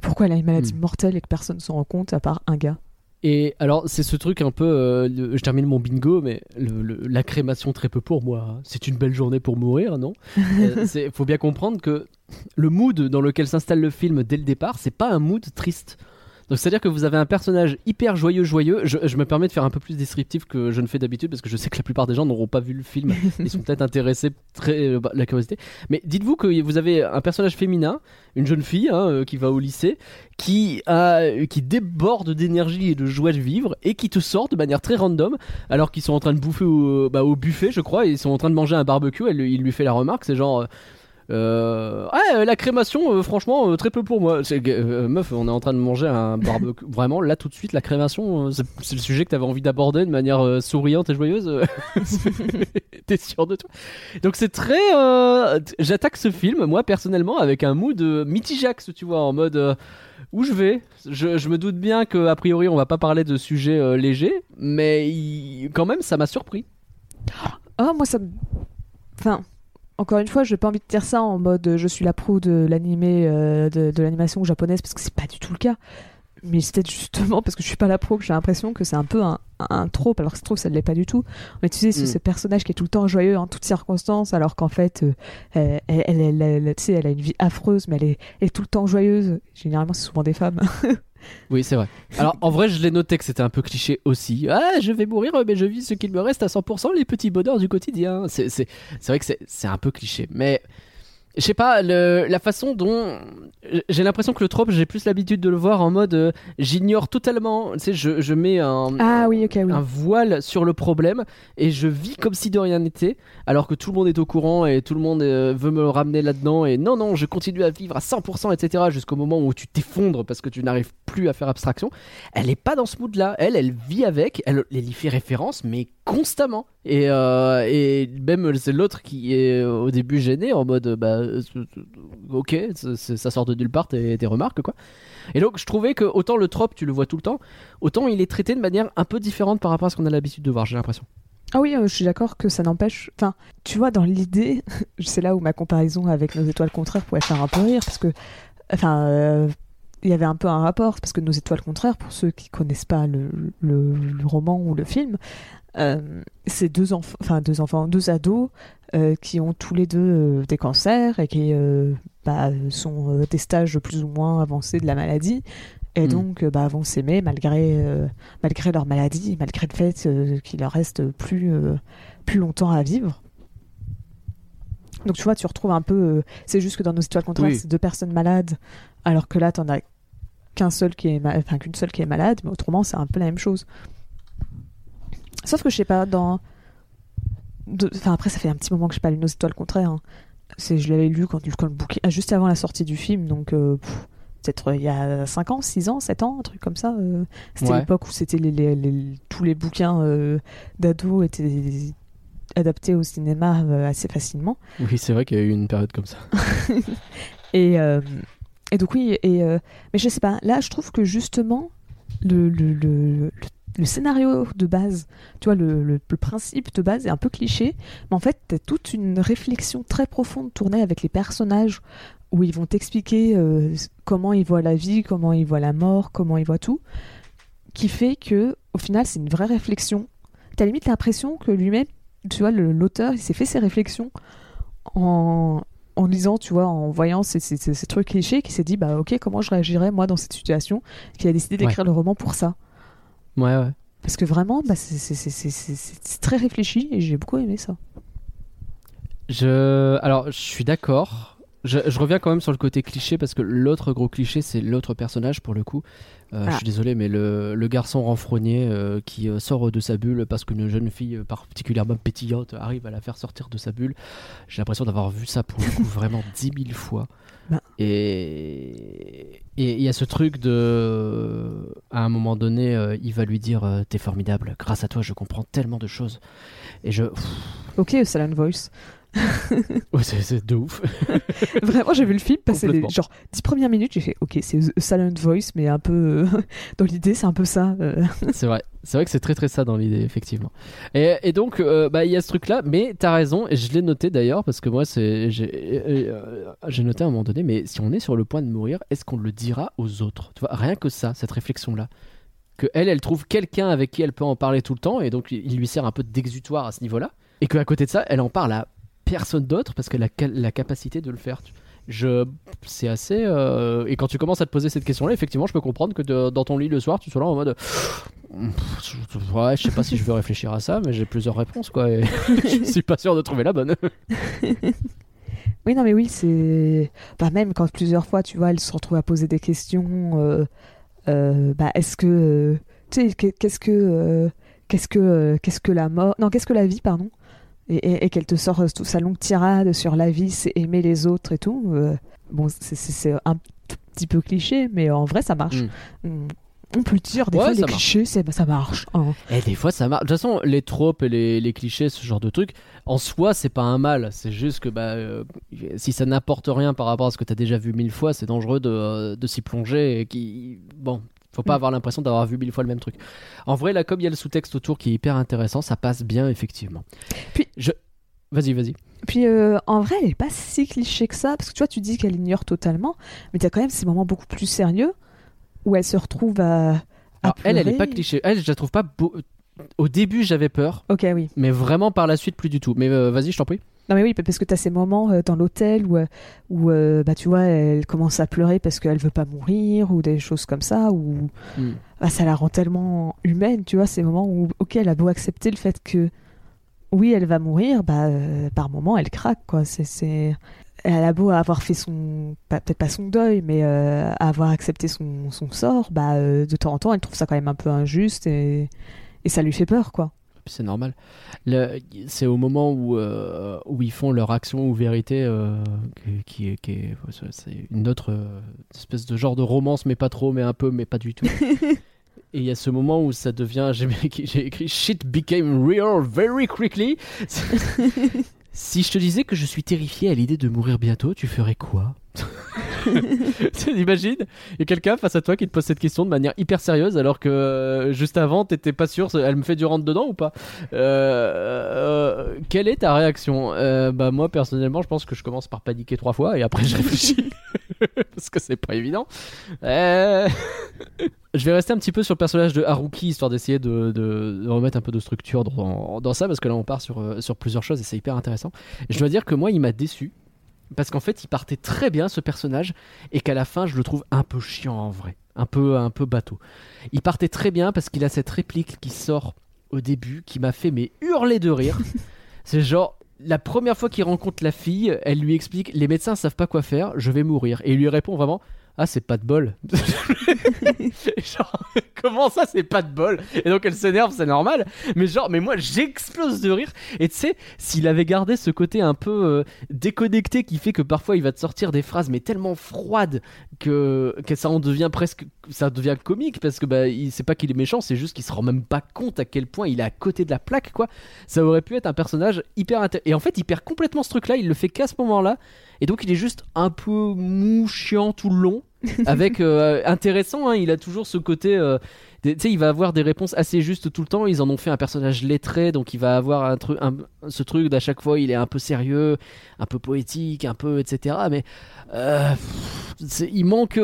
Pourquoi elle a une maladie Hmm. mortelle et que personne ne se rend compte à part un gars. Et alors, c'est ce truc un peu. euh, le- je termine mon bingo, mais le- le- la crémation, très peu pour moi. C'est une belle journée pour mourir, non? Euh, c'est- Faut bien comprendre que le mood dans lequel s'installe le film dès le départ, c'est pas un mood triste. Donc, c'est-à-dire que vous avez un personnage hyper joyeux, joyeux. Je, je me permets de faire un peu plus descriptif que je ne fais d'habitude parce que je sais que la plupart des gens n'auront pas vu le film. Ils sont peut-être intéressés, très euh, bah, la curiosité. Mais dites-vous que vous avez un personnage féminin, une jeune fille hein, euh, qui va au lycée, qui, a, qui déborde d'énergie et de joie de vivre et qui te sort de manière très random alors qu'ils sont en train de bouffer au, bah, au buffet, je crois, et ils sont en train de manger un barbecue. Elle, il lui fait la remarque, c'est genre. Ouais, la crémation, euh, franchement, très peu pour moi. C'est, meuf, on est en train de manger un barbecue. Vraiment, là, tout de suite, la crémation, c'est, c'est le sujet que t'avais envie d'aborder de manière souriante et joyeuse. T'es sûr de toi? Donc, c'est très. J'attaque ce film, moi, personnellement, avec un mood mitigeax, tu vois, en mode. où je vais? Je, je me doute bien que a priori on va pas parler de sujets euh, légers, mais il- quand même ça m'a surpris. Oh, moi, ça me. Enfin. Encore une fois, j'ai pas envie de dire ça en mode euh, je suis la pro de l'animé, euh, de l'animation japonaise, parce que c'est pas du tout le cas. Mais peut-être justement parce que je suis pas la pro que j'ai l'impression que c'est un peu un, un trope, alors que je trouve ça ne l'est pas du tout. Mais tu sais, c'est Mm. ce personnage qui est tout le temps joyeux en toutes circonstances, alors qu'en fait, euh, elle, elle, elle- elle- elle- tu sais, elle a une vie affreuse, mais elle est, elle est tout le temps joyeuse. Généralement, c'est souvent des femmes. Oui, c'est vrai. Alors en vrai, je l'ai noté que c'était un peu cliché aussi. Ah, je vais mourir, mais je vis ce qu'il me reste à 100%, les petits bonheurs du quotidien. C'est vrai que c'est un peu cliché, mais je sais pas, le- la façon dont. J'ai l'impression que le trope, j'ai plus l'habitude de le voir en mode euh, j'ignore totalement. Tu sais, je, je mets un. ah oui, ok, oui. un voile sur le problème et je vis comme si de rien n'était alors que tout le monde est au courant et tout le monde euh, veut me ramener là-dedans et non non je continue à vivre à 100% etc jusqu'au moment où tu t'effondres parce que tu n'arrives plus à faire abstraction elle est pas dans ce mood là elle elle vit avec elle, elle y fait référence mais constamment et, euh, et même c'est l'autre qui est au début gêné en mode bah euh, ok ça sort de nulle part tes, remarques quoi et donc je trouvais que autant le trope tu le vois tout le temps autant il est traité de manière un peu différente par rapport à ce qu'on a l'habitude de voir, j'ai l'impression. Ah oui, euh, je suis d'accord que ça n'empêche. Enfin, tu vois, dans l'idée, c'est là où ma comparaison avec nos étoiles contraires pourrait faire un peu rire, parce que, enfin, euh, il y avait un peu un rapport, parce que nos étoiles contraires, pour ceux qui connaissent pas le, roman ou le film, c'est deux enfants, enfin deux enfants, deux ados qui ont tous les deux euh, des cancers et qui euh, bah, sont euh, des stages plus ou moins avancés de la maladie. Et Mm. donc, euh, bah, vont s'aimer malgré, euh, malgré leur maladie, malgré le fait euh, qu'il leur reste plus, euh, plus longtemps à vivre. Donc tu vois, tu retrouves un peu. euh, c'est juste que dans nos étoiles contraires, Oui. c'est deux personnes malades, alors que là, t'en as qu'un seul qui est, enfin qu'une seule qui est malade, mais autrement, c'est un peu la même chose. Sauf que je sais pas, dans. De- Enfin après, ça fait un petit moment que j'ai pas lu nos étoiles contraires. hein. C'est, je l'avais lu quand, quand le bouquin, ah, juste avant la sortie du film, donc euh, pff, peut-être euh, il y a 5 ans, 6 ans, 7 ans, un truc comme ça. euh. c'était Ouais. l'époque où c'était les, les- les- tous les bouquins euh, d'ados étaient adaptés au cinéma assez facilement. Oui, c'est vrai qu'il y a eu une période comme ça. Et, et donc oui, et, mais je sais pas, là je trouve que justement le, le, le, le- le scénario de base, tu vois, le, le, le principe de base est un peu cliché, mais en fait t'as toute une réflexion très profonde tournée avec les personnages où ils vont t'expliquer euh, comment ils voient la vie, comment ils voient la mort, comment ils voient tout, qui fait que au final c'est une vraie réflexion. T'as limite l'impression que lui-même, tu vois, l'auteur, il s'est fait ses réflexions en, en lisant, tu vois, en voyant ces, ces- ces- ces trucs clichés, qui s'est dit, bah ok, comment je réagirais moi dans cette situation, qui a décidé d'écrire le roman pour ça. Ouais, ouais. Parce que vraiment, bah, c'est- très réfléchi et j'ai beaucoup aimé ça. Je, alors, je suis d'accord. Je, je reviens quand même sur le côté cliché parce que l'autre gros cliché, c'est l'autre personnage pour le coup. Euh, Je Ah. suis désolé, mais le, le garçon renfrogné euh, qui euh, sort de sa bulle parce qu'une jeune fille particulièrement pétillante arrive à la faire sortir de sa bulle. J'ai l'impression d'avoir vu ça pour le coup vraiment dix mille fois. Bah. Et il y a ce truc de. À un moment donné, euh, il va lui dire T'es formidable, grâce à toi, je comprends tellement de choses. Et je. Ok, Silent Voice. Ouais, c'est- c'est de ouf. Vraiment, j'ai vu le film passer les genre 10 premières minutes, j'ai fait ok, c'est Silent Voice, mais un peu. euh, dans l'idée, c'est un peu ça. euh. C'est vrai. C'est vrai que c'est très très ça dans l'idée, effectivement. Et, et donc, euh, bah, il y a ce truc-là, mais t'as raison, et je l'ai noté d'ailleurs, parce que moi, c'est, j'ai, euh, j'ai noté à un moment donné, mais si on est sur le point de mourir, est-ce qu'on le dira aux autres? Tu vois, rien que ça, cette réflexion-là. Que elle, elle trouve quelqu'un avec qui elle peut en parler tout le temps, et donc il lui sert un peu d'exutoire à ce niveau-là. Et qu'à côté de ça, elle en parle à personne d'autre parce qu'elle a la capacité de le faire. Je, c'est assez. euh, Et quand tu commences à te poser cette question-là, effectivement, je peux comprendre que dans ton lit le soir, tu sois là en mode. Ouais, je sais pas si je veux réfléchir à ça, mais j'ai plusieurs réponses, quoi. Et je suis pas sûr de trouver la bonne. Oui, non, mais oui, c'est. Bah, même quand plusieurs fois, tu vois, elle se retrouve à poser des questions. euh, euh, bah, est-ce que. tu sais, qu'est- qu'est-ce que. qu'est-ce que. qu'est-ce que la mort. Non, qu'est-ce que la vie, pardon. Et, et- et qu'elle te sort euh, toute sa longue tirade sur la vie, c'est aimer les autres et tout. euh, bon, c'est- un petit peu cliché, mais en vrai, ça marche. On, on peut le dire, des Ouais, fois, les marche. clichés, c'est- bah, ça marche. hein. Et des fois, ça marche. De toute façon, les tropes et les, les clichés, ce genre de trucs, en soi, c'est pas un mal. C'est juste que bah, euh, si ça n'apporte rien par rapport à ce que t'as déjà vu mille fois, c'est dangereux de, euh, de s'y plonger. Et qui... Bon, faut pas Mm. avoir l'impression d'avoir vu mille fois le même truc. En vrai, là, comme il y a le sous-texte autour qui est hyper intéressant, ça passe bien, effectivement. Puis- je. Vas-y, vas-y. Puis euh, en vrai, elle est pas si cliché que ça, parce que tu vois, tu dis qu'elle ignore totalement, mais t'as quand même ces moments beaucoup plus sérieux où elle se retrouve à. à Alors, elle, elle est pleurer. pas cliché. Elle, je la trouve pas. beau- Au début, j'avais peur, Ok, oui. mais vraiment par la suite, plus du tout. Mais euh, vas-y, je t'en prie. Non, mais oui, parce que t'as ces moments euh, dans l'hôtel où, euh, où euh, bah, tu vois, elle commence à pleurer parce qu'elle veut pas mourir ou des choses comme ça, où Mm. bah, ça la rend tellement humaine, tu vois, ces moments où, ok, elle a beau accepter le fait que oui, elle va mourir, bah, euh, par moment, elle craque, quoi. C'est. Elle a beau avoir fait son, peut-être pas son deuil, mais avoir accepté son, son sort, bah, de temps en temps, elle trouve ça quand même un peu injuste et, et ça lui fait peur, quoi. C'est normal. C'est au moment où, euh, où ils font leur action ou vérité, euh, qui, qui est, qui est- c'est une autre euh, espèce de genre de romance, mais pas trop, mais un peu, mais pas du tout. Et il y a ce moment où ça devient, j'ai j'ai écrit shit became real very quickly. si je te disais que je suis terrifié à l'idée de mourir bientôt, tu ferais quoi? T'imagines Il y a quelqu'un face à toi qui te pose cette question de manière hyper sérieuse alors que euh, juste avant t'étais pas sûr, elle me fait du rentre dedans ou pas? Euh, euh, Quelle est ta réaction? Bah moi personnellement je pense que je commence par paniquer trois fois et après je réfléchis. Parce que c'est pas évident. Je vais rester un petit peu sur le personnage de Haruki histoire d'essayer de, remettre un peu de structure dans, ça parce que là on part sur, plusieurs choses et c'est hyper intéressant. Je dois dire que moi il m'a déçu parce qu'en fait il partait très bien ce personnage et qu'à la fin je le trouve un peu chiant en vrai, un peu un peu bateau. Il partait très bien parce qu'il a cette réplique qui sort au début qui m'a fait mais hurler de rire. C'est genre la première fois qu'il rencontre la fille, elle lui explique les médecins savent pas quoi faire, je vais mourir et il lui répond vraiment ah c'est pas de bol. genre comment ça c'est pas de bol? Et donc elle s'énerve, c'est normal. Mais genre mais moi j'explose de rire. Et tu sais s'il avait gardé ce côté un peu euh, déconnecté qui fait que parfois il va te sortir des phrases mais tellement froides que, que ça en devient presque ça devient comique parce que bah il c'est pas qu'il est méchant c'est juste qu'il se rend même pas compte à quel point il est à côté de la plaque quoi. Ça aurait pu être un personnage hyper intér- et en fait il perd complètement ce truc là il le fait qu'à ce moment là et donc il est juste un peu mou chiant tout le long avec euh, intéressant hein, il a toujours ce côté euh, tu sais, il va avoir des réponses assez justes tout le temps. Ils en ont fait un personnage lettré, donc il va avoir un truc, un- ce truc d'à chaque fois, il est un peu sérieux, un peu poétique, un peu, etc. Mais euh, il manque,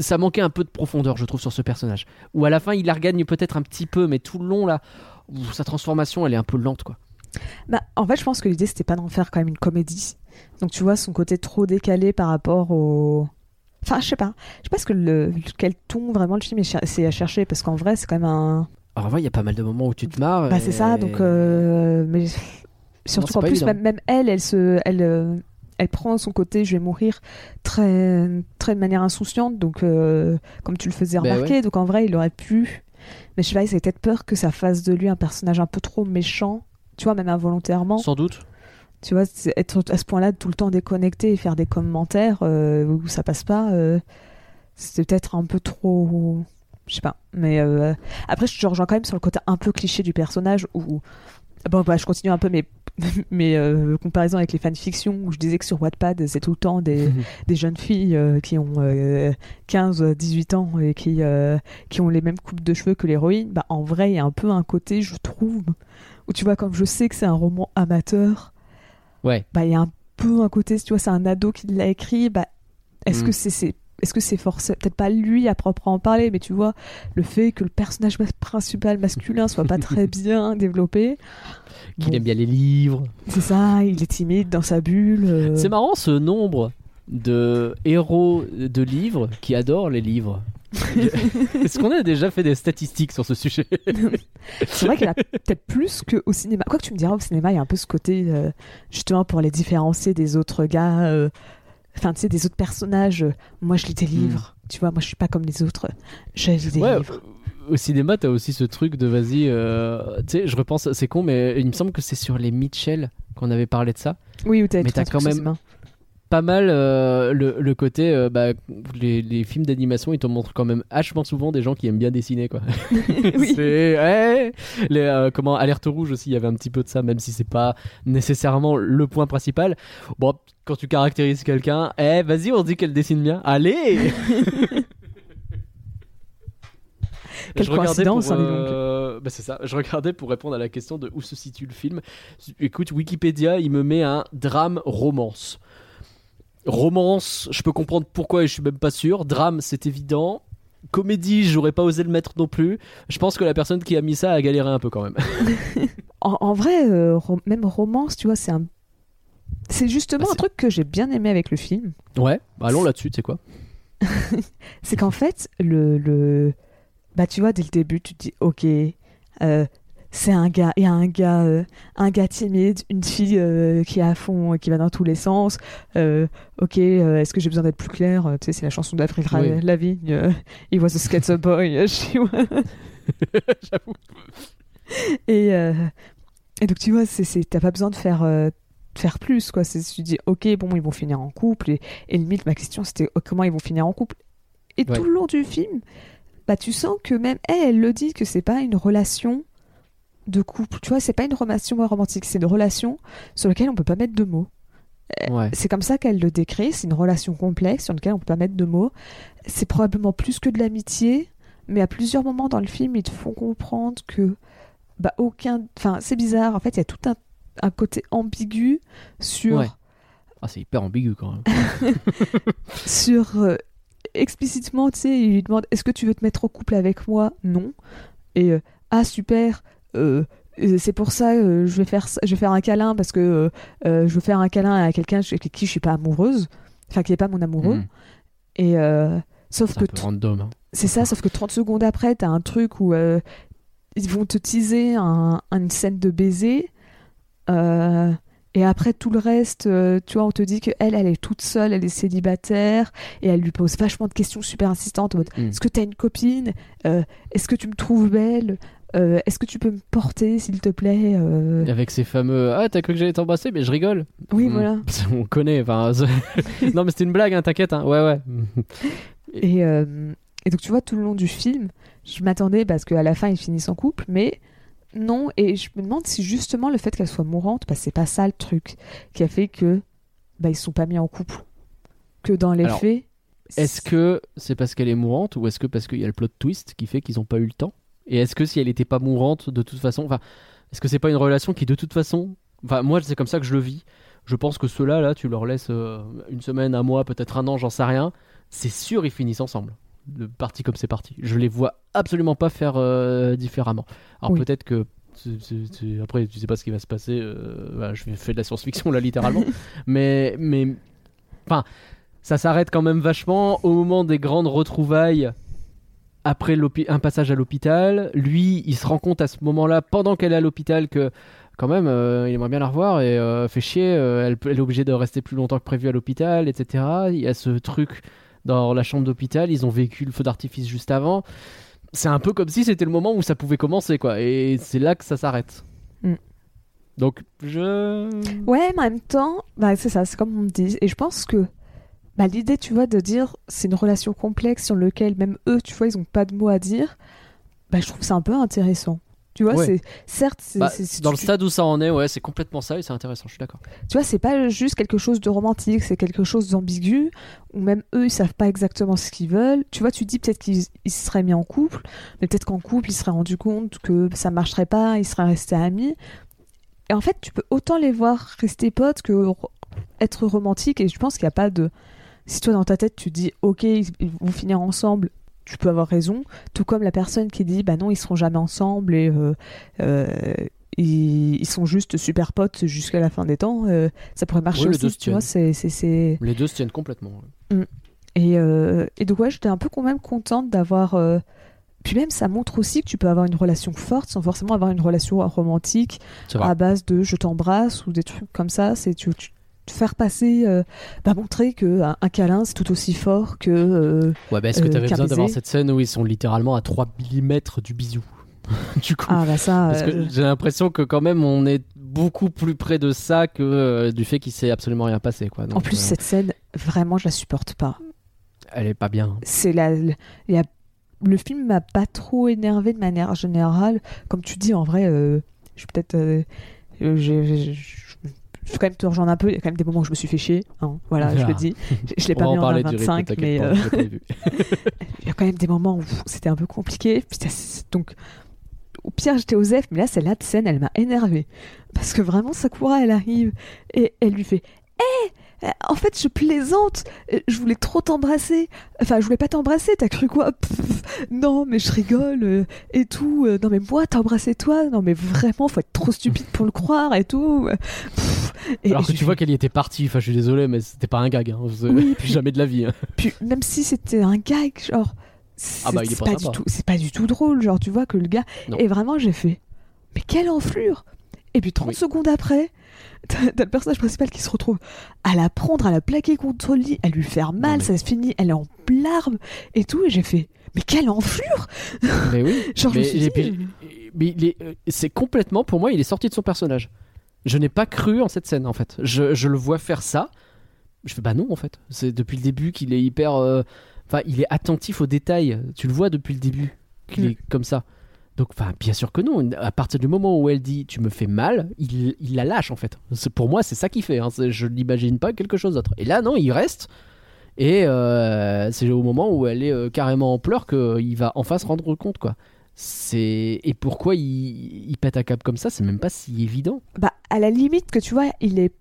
ça manquait un peu de profondeur, je trouve, sur ce personnage. Ou à la fin, il la regagne peut-être un petit peu, mais tout le long là, ouf, sa transformation, elle est un peu lente, quoi. Bah, en fait, je pense que l'idée, c'était pas d'en faire quand même une comédie. Donc, tu vois, son côté trop décalé par rapport au. Enfin, je sais pas. Je sais pas ce que le... quel ton vraiment le film est cher- c'est à chercher, parce qu'en vrai, c'est quand même un. Alors, en vrai, il y a pas mal de moments où tu te marres. Bah, c'est ça, donc. euh, Mais surtout qu'en plus, même elle, elle se. Elle, euh, elle prend son côté, je vais mourir, très, très de manière insouciante, donc euh, comme tu le faisais Bah remarquer. Donc en vrai, il aurait pu. Mais je sais pas, il avait peut-être peur que ça fasse de lui un personnage un peu trop méchant, tu vois, même involontairement. Sans doute. Tu vois, c'est- être à ce point-là tout le temps déconnecté et faire des commentaires euh, où ça passe pas, euh, c'était peut-être un peu trop. Je sais pas. Mais euh, après, je te rejoins quand même sur le côté un peu cliché du personnage où. Bon, bah, je continue un peu mes, mes euh, comparaisons avec les fanfictions où je disais que sur Wattpad, c'est tout le temps des, des jeunes filles qui ont euh, 15, euh, 18 ans et qui, qui ont les mêmes coupes de cheveux que l'héroïne. Bah, en vrai, il y a un peu un côté, je trouve, où tu vois, comme je sais que c'est un roman amateur, Ouais. bah il y a un peu un côté, tu vois, c'est un ado qui l'a écrit, bah est-ce Mm. que c'est c'est est-ce que c'est forcément peut-être pas lui à proprement parler, mais tu vois le fait que le personnage mas- principal masculin soit pas très bien développé, Qu'il Bon. aime bien les livres. c'est ça, il est timide dans sa bulle. euh, C'est marrant ce nombre de héros de livres qui adorent les livres. Est-ce qu'on a déjà fait des statistiques sur ce sujet C'est vrai qu'il y en a peut-être plus qu'au cinéma. Quoi que tu me diras, au cinéma, il y a un peu ce côté, euh, justement, pour les différencier des autres gars, euh, enfin, tu sais, des autres personnages. moi, je lis des livres. Tu vois, moi, je suis pas comme les autres. Je lis des Hmm. Ouais, livres. euh, Au cinéma, t'as aussi ce truc de vas-y. euh, tu sais, je repense, c'est con, mais il me semble que c'est sur les Mitchell qu'on avait parlé de ça. Oui, ou t'as Mais t'as quand même-. Pas mal euh, le, le côté, euh, bah, les, les films d'animation, ils te montrent quand même vachement souvent des gens qui aiment bien dessiner, quoi. Oui. C'est ouais, les euh, comment alerte rouge aussi, il y avait un petit peu de ça, même si c'est pas nécessairement le point principal. Bon, quand tu caractérises quelqu'un, eh, vas-y, on dit qu'elle dessine bien. Allez. Quelle Je coïncidence, hein, euh, bah, c'est ça. Je regardais pour répondre à la question de où se situe le film. Écoute, Wikipédia, il me met un drame romance. Romance, je peux comprendre pourquoi et je suis même pas sûr. Drame, c'est évident. Comédie, j'aurais pas osé le mettre non plus. Je pense que la personne qui a mis ça a galéré un peu quand même. En, en vrai, euh, même romance, tu vois, c'est un. C'est justement Ah, un c'est- truc que j'ai bien aimé avec le film. Ouais, bah allons là-dessus, tu sais quoi? C'est qu'en fait, le, le. Bah, tu vois, dès le début, tu te dis, ok, euh, c'est un gars, il y a un gars, euh, un gars timide, une fille euh, qui est à fond, euh, qui va dans tous les sens. euh, ok, est-ce que j'ai besoin d'être plus clair Tu sais, c'est la chanson d'Avril Oui. Lavigne. He was a skater boy. J'avoue. Et, et donc, tu vois, c'est, t'as pas besoin de faire, faire plus, quoi. C'est, tu dis, ok, bon, ils vont finir en couple. Et, et limite, ma question, c'était oh, comment ils vont finir en couple? Et Ouais. tout le long du film, bah, tu sens que même elle, elle le dit que c'est pas une relation de couple. Tu vois, c'est pas une relation romantique, c'est une relation sur laquelle on peut pas mettre de mots. Ouais. C'est comme ça qu'elle le décrit. C'est une relation complexe sur laquelle on peut pas mettre de mots. C'est probablement plus que de l'amitié, mais à plusieurs moments dans le film, ils te font comprendre que bah aucun. Enfin, c'est bizarre. En fait, il y a tout un, un côté ambigu sur Ouais. Ah, c'est hyper ambigu quand même. sur euh, explicitement. Tu sais, il lui demande est-ce que tu veux te mettre en couple avec moi? Non. Et euh, ah super. Euh, euh, c'est pour ça euh, je vais faire je vais faire un câlin parce que je veux faire un câlin à quelqu'un avec qui je suis pas amoureuse enfin qui est pas mon amoureux Hmm. et sauf C'est que hein. c'est ça, sauf que 30 secondes après, t'as un truc où ils vont te teaser un- une scène de baiser. euh, et après tout le reste, euh, tu vois, on te dit que elle, elle est toute seule, elle est célibataire, et elle lui pose vachement de questions super insistantes. en mode, Mm. Est-ce que t'as une copine? Euh, Est-ce que tu me trouves belle? Euh, Est-ce que tu peux me porter, s'il te plaît Euh, Avec ces fameux Ah, t'as cru que j'allais t'embrasser, mais je rigole. Oui, Hmm. voilà. On connaît. Enfin, non, mais c'était une blague, hein, t'inquiète. hein. Ouais, ouais. Et, euh, et donc, tu vois, tout le long du film, je m'attendais parce qu'à la fin, ils finissent en couple, mais non. Et je me demande si justement le fait qu'elle soit mourante, bah, c'est pas ça le truc qui a fait que bah, ils se sont pas mis en couple. Que dans les Alors, faits. est-ce que c'est parce qu'elle est mourante ou est-ce que parce qu'il y a le plot twist qui fait qu'ils n'ont pas eu le temps? Et est-ce que si elle n'était pas mourante de toute façon, enfin, est-ce que c'est pas une relation qui de toute façon, enfin, moi c'est comme ça que je le vis. Je pense que ceux-là, là, tu leur laisses euh, une semaine, un mois, peut-être un an, j'en sais rien. C'est sûr, ils finissent ensemble. Le parti comme c'est parti. Je les vois absolument pas faire euh, différemment. Alors Oui. peut-être que après, tu sais pas ce qui va se passer. euh, voilà, je fais de la science-fiction là, littéralement. mais, mais, enfin, ça s'arrête quand même vachement au moment des grandes retrouvailles. Après un passage à l'hôpital, lui, il se rend compte à ce moment-là, pendant qu'elle est à l'hôpital, que quand même, euh, il aimerait bien la revoir et euh, fait chier. euh, elle est obligée de rester plus longtemps que prévu à l'hôpital, etc. Il y a ce truc dans la chambre d'hôpital. Ils ont vécu le feu d'artifice juste avant. C'est un peu comme si c'était le moment où ça pouvait commencer, quoi. Et c'est là que ça s'arrête. Mm. Donc, je. Ouais, mais en même temps, bah, c'est ça, c'est comme on me dit. Et je pense que bah, l'idée, tu vois, de dire c'est une relation complexe sur laquelle même eux, tu vois, ils ont pas de mots à dire, bah, je trouve c'est un peu intéressant. Tu vois, Ouais. c'est certes, c'est, Bah, c'est- dans le stade où ça en est, ouais, c'est complètement ça et c'est intéressant, je suis d'accord. tu vois, c'est pas juste quelque chose de romantique, c'est quelque chose d'ambigu, où même eux, ils savent pas exactement ce qu'ils veulent. Tu vois, tu dis peut-être qu'ils ils se seraient mis en couple, mais peut-être qu'en couple, ils se seraient rendus compte que ça marcherait pas, ils seraient restés amis. Et en fait, tu peux autant les voir rester potes que être romantique, et je pense qu'il n'y a pas de. Si toi, dans ta tête, tu dis, ok, ils vont finir ensemble, tu peux avoir raison. Tout comme la personne qui dit, bah non, ils seront jamais ensemble et. euh, euh, ils, sont juste super potes jusqu'à la fin des temps, euh, ça pourrait marcher Oui, les deux aussi, tu vois, c'est. Les deux se tiennent complètement. ouais. Et, euh, et donc ouais, j'étais un peu quand même contente d'avoir... euh, Puis même, ça montre aussi que tu peux avoir une relation forte sans forcément avoir une relation romantique à base de je t'embrasse ou des trucs comme ça. C'est tu, tu- te faire passer, euh, bah, montrer que un, un câlin c'est tout aussi fort que. euh, Ouais, bah est-ce que euh, t'avais qu'un besoin d'avoir cette scène où ils sont littéralement à 3 mm du bisou Du coup. Ah bah ça. Parce que euh, j'ai l'impression que quand même on est beaucoup plus près de ça que du fait qu'il s'est absolument rien passé. Quoi. En plus, cette scène, vraiment, je la supporte pas. elle est pas bien. c'est la, il y a- le film m'a pas trop énervé de manière générale. Comme tu dis, en vrai, euh, je suis peut-être. euh, je je vais quand même te rejoindre un peu. Il y a quand même des moments où je me suis fait chier. hein. Voilà, je Ah. le dis. Je, je l'ai pas mis en en parler du rythme, 25, t'inquiète mais pas, euh, il y a quand même des moments où c'était un peu compliqué. Donc, au pire, j'étais aux F, mais là, celle-là de scène, elle m'a énervée. Parce que vraiment, Sakura, elle arrive et elle lui fait Hé En fait, je plaisante, Euh, je voulais trop t'embrasser. Enfin, je voulais pas t'embrasser, t'as cru quoi? Pff, Non, mais je rigole euh, et tout. Euh, Non, mais moi, t'as embrassé toi? Non, mais vraiment, faut être trop stupide pour le croire et tout. Pff. Et- Alors que tu vois qu'elle y était partie, enfin je suis désolé, mais c'était pas un gag. Hein. Oui, Plus jamais de la vie. hein. Puis même si c'était un gag, genre, c'est Ah bah, c'est pas pas, du tout, c'est pas du tout drôle, genre tu vois que le gars. Non. Et vraiment j'ai fait, mais quelle enflure Et puis 30 Oui. secondes après, t'as le personnage principal qui se retrouve à la prendre, à la plaquer contre le lit, à lui faire mal, mais- ça se finit, elle est en larmes et tout, et j'ai fait, mais quelle enflure Mais oui. Genre je mais, dit, puis- mais il est- euh, c'est complètement, pour moi, il est sorti de son personnage. Je n'ai pas cru en cette scène, en fait. Je, je le vois faire ça. Je fais bah non, en fait. C'est depuis le début qu'il est hyper. euh, Enfin, il est attentif aux détails. Tu le vois depuis le début qu'il Mm. est comme ça. Donc, bien sûr que non. À partir du moment où elle dit tu me fais mal, il, il la lâche en fait. Pour moi, c'est ça qu'il fait. hein. Je n'imagine pas quelque chose d'autre. Et là, non, il reste. Et euh, c'est au moment où elle est euh, carrément en pleurs qu'il va enfin se rendre compte, quoi. C'est et pourquoi il, pète un câble comme ça, c'est même pas si évident. bah à la limite que tu vois, il est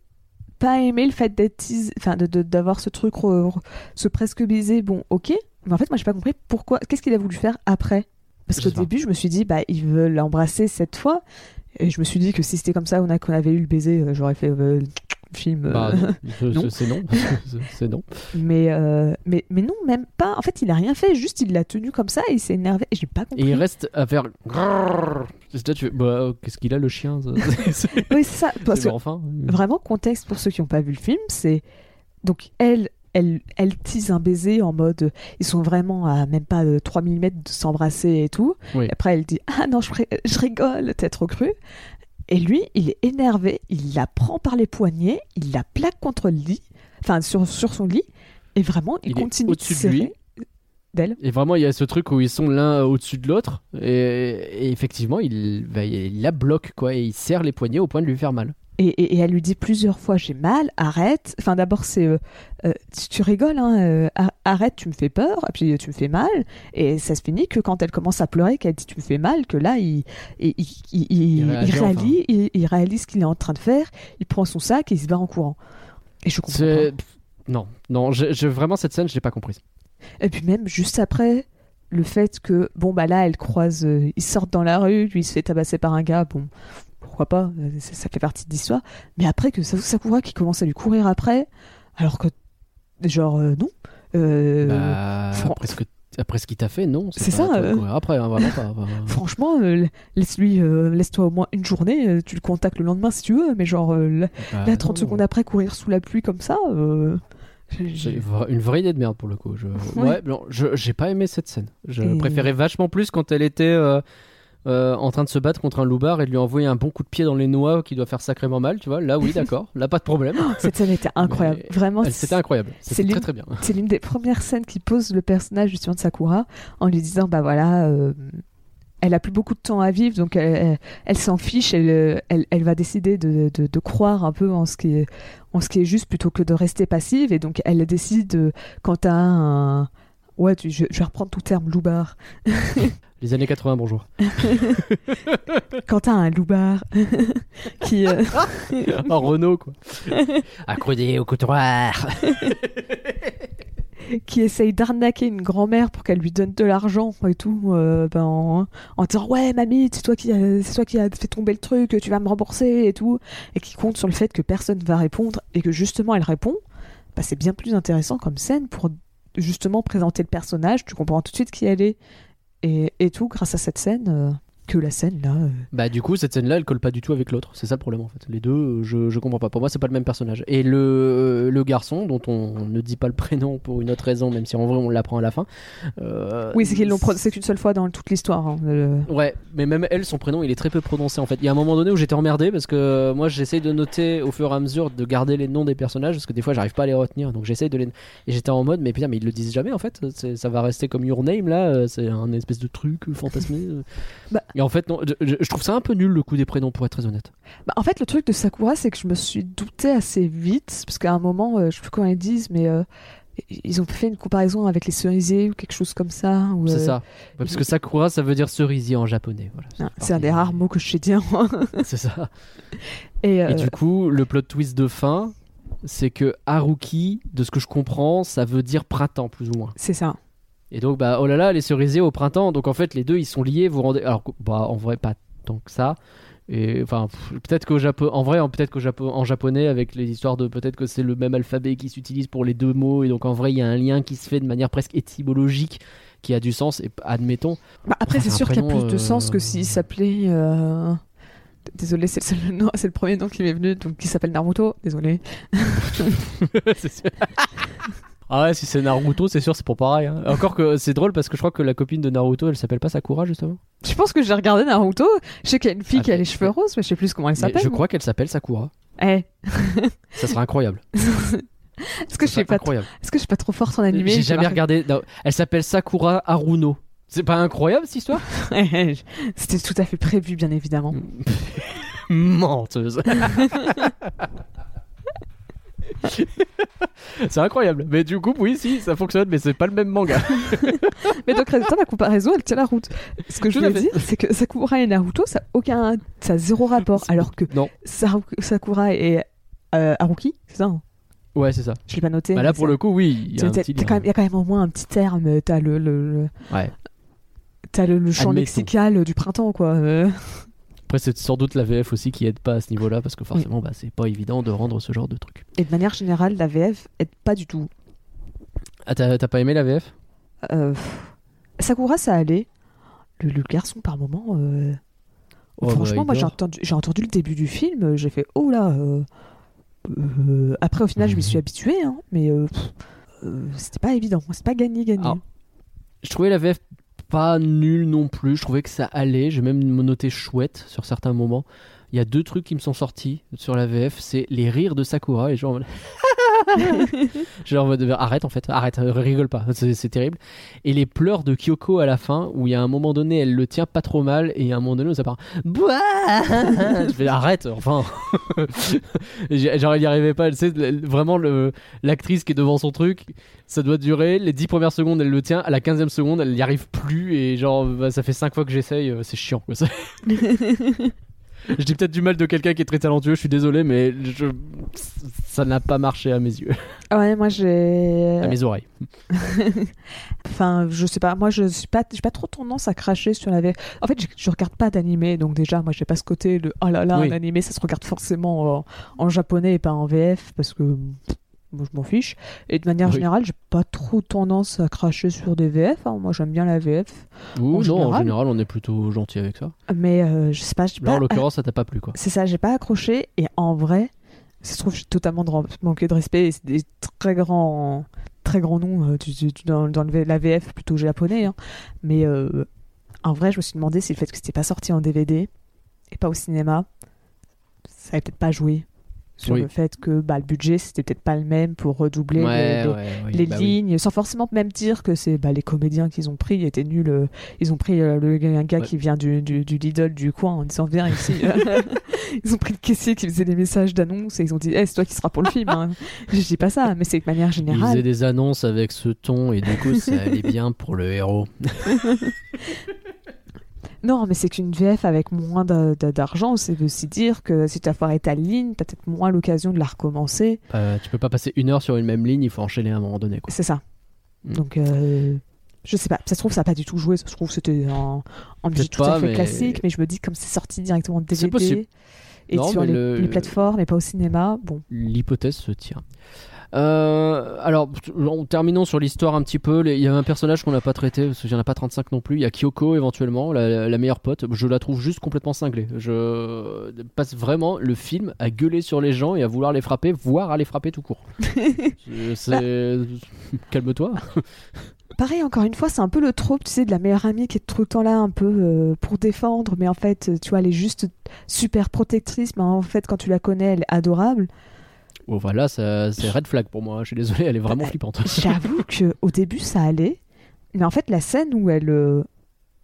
pas aimé le fait d'être enfin de- de- d'avoir ce truc re- ce presque baiser bon ok mais en fait moi j'ai pas compris pourquoi qu'est-ce qu'il a voulu faire après? Parce qu'au début je me suis dit bah il veut l'embrasser cette fois. Et je me suis dit que si c'était comme ça on, a, qu'on avait eu le baiser euh, j'aurais fait euh, film euh, Bah, non, c'est- non. c'est- non, C'est- c'est non. mais, euh, mais mais non même pas. En fait il a rien fait. Juste il l'a tenu comme ça et il s'est énervé. Et j'ai pas Et compris. il reste à faire. C'est là, tu fais, bah, qu'est-ce qu'il a le chien ça? Oui c'est ça. Parce que enfin. Vraiment, contexte pour ceux qui n'ont pas vu le film, c'est donc elle, elle, elle tease un baiser en mode euh, ils sont vraiment à même pas euh, 3 mm de s'embrasser et tout. Oui. Et après, elle dit ah non, je, ri- je rigole, t'es trop cru. Et lui, il est énervé, il la prend par les poignets, il la plaque contre le lit, enfin sur, sur son lit, et vraiment, il, Il continue de serrer lui. d'elle. Et vraiment, il y a ce truc où ils sont l'un au-dessus de l'autre. Et, et effectivement, il, bah, il la bloque, quoi. Et il serre les poignets au point de lui faire mal. Et, et- et elle lui dit plusieurs fois j'ai mal, arrête. Enfin d'abord c'est euh, euh, tu, rigoles, hein, euh, ar- arrête, tu me fais peur, et puis tu me fais mal. Et ça se finit que quand elle commence à pleurer, qu'elle dit tu me fais mal, que là il, il, il, il- réagit réalise, il, il réalise ce qu'il est en train de faire, il prend son sac et il se barre en courant. Et je comprends pas. Non, non, je, je- vraiment cette scène, je l'ai pas comprise. Et puis même juste après, le fait que, bon, bah là, elle croise, euh, ils sortent dans la rue, lui il se fait tabasser par un gars, bon, pourquoi pas, euh, ça, ça fait partie de l'histoire. Mais après que Sa- Sakura qui commence à lui courir après, alors que, genre, euh, non. Euh, Bah, fran- après, ce que- après ce qu'il t'a fait, non. C'est ça, euh. Après, hein, pas. Franchement, laisse-lui, laisse-toi au moins une journée, tu le contactes le lendemain si tu veux, mais genre, là, bah, là, 30 non. secondes après, courir sous la pluie comme ça, j'ai- une vraie idée de merde pour le coup. Je... Ouais. Ouais, non, je j'ai pas aimé cette scène. Je Et- préférais vachement plus quand elle était euh, euh, en train de se battre contre un loupard et de lui envoyer un bon coup de pied dans les noix qui doit faire sacrément mal. Tu vois, là oui, d'accord, là pas de problème. cette scène était incroyable. Mais Vraiment, C'était incroyable. c'est très l'une- très bien. c'est l'une des premières scènes qui pose le personnage justement de Sakura en lui disant bah voilà euh, elle a plus beaucoup de temps à vivre donc elle, elle, elle s'en fiche elle, elle, elle va décider de, de, de croire un peu en ce qui est en ce qui est juste plutôt que de rester passive et donc elle décide euh, quand t'as un ouais tu- je, je vais reprendre tout terme loupard Les années 80, bonjour. quand t'as un loupard qui euh, Un Renault quoi. Accrodé au comptoir. qui essaye d'arnaquer une grand-mère pour qu'elle lui donne de l'argent et tout, euh, ben, en, en disant ouais mamie c'est toi qui a, c'est toi qui a fait tomber le truc, tu vas me rembourser et tout, et qui compte sur le fait que personne va répondre et que justement elle répond, bah, c'est bien plus intéressant comme scène pour justement présenter le personnage, tu comprends tout de suite qui elle est. Et, et tout grâce à cette scène euh, que la scène là. euh, Bah du coup cette scène là elle colle pas du tout avec l'autre, c'est ça le problème en fait. Les deux euh, je, je comprends pas, pour moi c'est pas le même personnage. Et le, euh, le garçon dont on ne dit pas le prénom pour une autre raison même si en vrai on l'apprend à la fin. euh, Oui c'est qu'ils l'ont c'est qu'une seule fois dans toute l'histoire. hein, le- Ouais, mais même elle, son prénom, il est très peu prononcé en fait. Il y a un moment donné où j'étais emmerdé parce que moi j'essaye de noter au fur et à mesure de garder les noms des personnages parce que des fois j'arrive pas à les retenir donc j'essaye de les. Et j'étais en mode, mais putain, mais ils le disent jamais en fait. Ça va rester comme Your Name là, c'est un espèce de truc fantasmé. Bah. Et en fait, non, je, trouve ça un peu nul le coup des prénoms pour être très honnête. Bah, en fait, le truc de Sakura, c'est que je me suis douté assez vite, parce qu'à un moment, euh, je sais plus comment ils disent, mais euh, ils ont fait une comparaison avec les cerisiers ou quelque chose comme ça. ou, C'est euh, ça. Ouais, parce que Sakura, ça veut dire cerisier en japonais. Voilà, fait C'est un des rares mots que je sais dire. C'est ça. Et, euh, Et du coup, le plot twist de fin, c'est que Haruki, de ce que je comprends, ça veut dire printemps plus ou moins. c'est ça. Et donc, bah, oh là là, les cerisiers au printemps. Donc, en fait, les deux, ils sont liés. Vous rendez. Alors, bah, en vrai, pas tant que ça. Et enfin, peut-être qu'au Japon, en vrai, peut-être qu'au Japon, en japonais, avec les histoires de peut-être que c'est le même alphabet qui s'utilise pour les deux mots, et donc en vrai, il y a un lien qui se fait de manière presque étymologique qui a du sens. Et admettons, Bah, après, Enfin, c'est sûr qu'il y a plus de sens que euh, s'il s'appelait. euh, Désolé, c'est le, seul nom- c'est le premier nom qui m'est venu, donc qui s'appelle Naruto. Désolé. C'est sûr. ah ouais, si c'est Naruto, c'est sûr, c'est pour pareil. hein. Encore que c'est drôle parce que je crois que la copine de Naruto, elle s'appelle pas Sakura justement. Je pense que j'ai regardé Naruto. Je sais qu'il y a une fille Ah, qui a les cheveux roses, mais je sais plus comment elle Mais s'appelle. je crois qu'elle s'appelle Sakura. Eh, Ça serait incroyable. Est-ce que je Ça suis pas, incroyable. est-ce que je suis pas trop forte en animé J'ai jamais regardé. non, elle s'appelle Sakura Haruno. C'est pas incroyable cette histoire? C'était tout à fait prévu, bien évidemment. Menteuse. c'est incroyable. Mais du coup, oui, si, ça fonctionne, mais c'est pas le même manga. Mais donc, résultat, ma comparaison, elle tient la route. Ce que je voulais dire, c'est que Sakura et Naruto, ça a aucun, ça a zéro rapport. Alors que Non. Sakura et euh, Haruki, c'est ça hein? Ouais, c'est ça. Je l'ai pas noté. Bah là, pour ça- le coup, oui. Il y a quand même- au moins un petit terme. T'as le, le, le- Ouais. t'as le, le champ lexical du printemps, quoi. Euh, Après, c'est sans doute la VF aussi qui aide pas à ce niveau-là, parce que forcément, bah, c'est pas évident de rendre ce genre de truc. Et de manière générale, la VF aide pas du tout. Ah, t'as pas aimé la VF Euh, Sakura, ça allait. Le, le garçon, par moment. euh, Oh, bah, Franchement, moi j'ai entendu, j'ai entendu le début du film, euh, j'ai fait oh là. euh, Après, au final, je m'y suis habitué, hein, mais c'était pas évident, c'est pas gagné gagné. Ah. Je trouvais la VF pas nulle non plus. Je trouvais que ça allait. J'ai même noté chouette sur certains moments. Il y a deux trucs qui me sont sortis sur la VF. C'est les rires de Sakura. Et genre, arrête en fait, arrête, euh, rigole pas, c'est terrible. Et les pleurs de Kyoko à la fin, où il y a un moment donné, elle le tient pas trop mal, et à un moment donné, ça part. Je fais arrête, enfin. Genre, il y arrivait pas, tu sais, vraiment, l'actrice qui est devant son truc, ça doit durer. Les 10 premières secondes, elle le tient, à la 15e seconde, elle n'y arrive plus, et genre, bah, ça fait 5 fois que j'essaye, euh, c'est chiant quoi. Je dis peut-être du mal de quelqu'un qui est très talentueux, je suis désolé, mais je... ça n'a pas marché à mes yeux, Ouais, moi j'ai. à mes oreilles. Enfin, je sais pas, moi je suis pas, j'ai pas trop tendance à cracher sur la VF. En fait, je, je regarde pas d'animé, donc déjà, moi j'ai pas ce côté de oh là là, Oui. un animé ça se regarde forcément en, en japonais et pas en VF parce que moi je m'en fiche. Et de manière Oui. générale, j'ai pas trop tendance à cracher sur des VF. hein. Moi j'aime bien la VF, Ou En non, en général. on est plutôt gentil avec ça. mais euh, je sais pas, Là, en pas. l'occurrence, ça t'a pas plu quoi. C'est ça, j'ai pas accroché et en vrai, ça se trouve, j'ai totalement manqué de respect c'est des très grands, très grands noms euh, dans, dans le V- la VF plutôt japonais. hein. Mais euh, en vrai, je me suis demandé si le fait que c'était pas sorti en DVD et pas au cinéma, ça avait peut-être pas joué sur Oui. le fait que bah, le budget c'était peut-être pas le même pour redoubler Ouais, les, les- ouais, oui, les bah oui. lignes, sans forcément même dire que c'est bah, les comédiens qu'ils ont pris étaient nuls. euh, Ils ont pris euh, le, un gars Ouais. qui vient du, du, du Lidl du coin en disant viens ici. ils ont pris le caissier qui faisait des messages d'annonce et ils ont dit Eh, c'est toi qui seras pour le film. hein. Je dis pas ça, mais c'est de manière Il faisait générale. des annonces avec ce ton et du coup, ça allait bien pour le héros. Non, mais c'est qu'une VF avec moins d'argent, c'est aussi dire que si tu as foiré ta ligne, t'as peut-être moins l'occasion de la recommencer. Euh, tu peux pas passer une heure sur une même ligne, il faut enchaîner à un moment donné. C'est ça. Mm. Donc, euh, je sais pas. Ça se trouve, ça n'a pas du tout joué. Ça se trouve, c'était en, en musique tout à fait mais- classique. Mais je me dis, comme c'est sorti directement de DVD et Non, sur les, le- les plateformes et pas au cinéma, bon. L'hypothèse se tient. Euh, alors, en terminant sur l'histoire un petit peu, il y a un personnage qu'on n'a pas traité, parce qu'il n'y en a pas 35 non plus. Il y a Kyoko éventuellement, la, la meilleure pote. Je la trouve juste complètement cinglée. Je passe vraiment le film à gueuler sur les gens et à vouloir les frapper, voire à les frapper tout court. C'est- Calme-toi. Pareil, encore une fois, c'est un peu le trope, tu sais, de la meilleure amie qui est tout le temps là un peu euh, pour défendre, mais en fait, tu vois, elle est juste super protectrice, mais en fait, quand tu la connais, elle est adorable. Oh, voilà, ça- c'est red flag pour moi. Je suis désolé, elle est vraiment flippante. J'avoue que au début, ça allait, mais en fait, la scène où elle euh,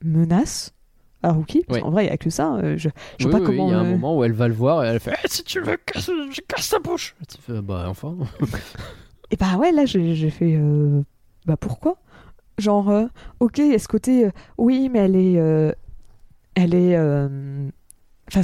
menace Haruki, parce Ouais. qu'en vrai, il n'y a que ça, euh, je, Oui, vois oui, pas oui, comment. il y a un euh, moment où elle va le voir et elle fait Eh, si tu veux, casse, je casse ta bouche. Tu fais, bah enfin. Et bah ouais, là, j'ai fait. euh, Bah pourquoi? Genre, euh, ok, il y a ce côté. euh, oui, mais elle est. euh, elle est. Enfin,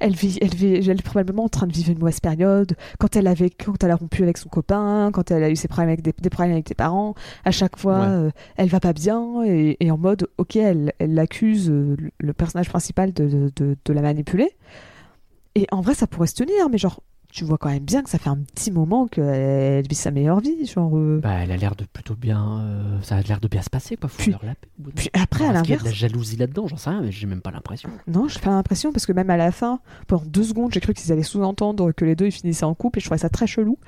elle, vit, elle, vit, elle est probablement en train de vivre une mauvaise période. Quand elle, avait, quand elle a rompu avec son copain, quand elle a eu ses problèmes avec des, des problèmes avec ses parents, à chaque fois, Ouais. euh, elle va pas bien. Et, et en mode, ok, elle, elle accuse euh, le- le personnage principal de, de, de- de la manipuler. Et en vrai, ça pourrait se tenir, mais genre, tu vois quand même bien que ça fait un petit moment qu'elle vit sa meilleure vie. Genre, euh, Bah, elle a l'air de plutôt bien. euh, ça a l'air de bien se passer, quoi. Faut Puis- leur la paix Puis après, à Est-ce qu'il y a de l'inverse, la jalousie là-dedans J'en sais rien, mais j'ai même pas l'impression. non, j'ai pas l'impression parce que même à la fin, pendant deux secondes, j'ai cru qu'ils allaient sous-entendre que les deux ils finissaient en couple et je trouvais ça très chelou.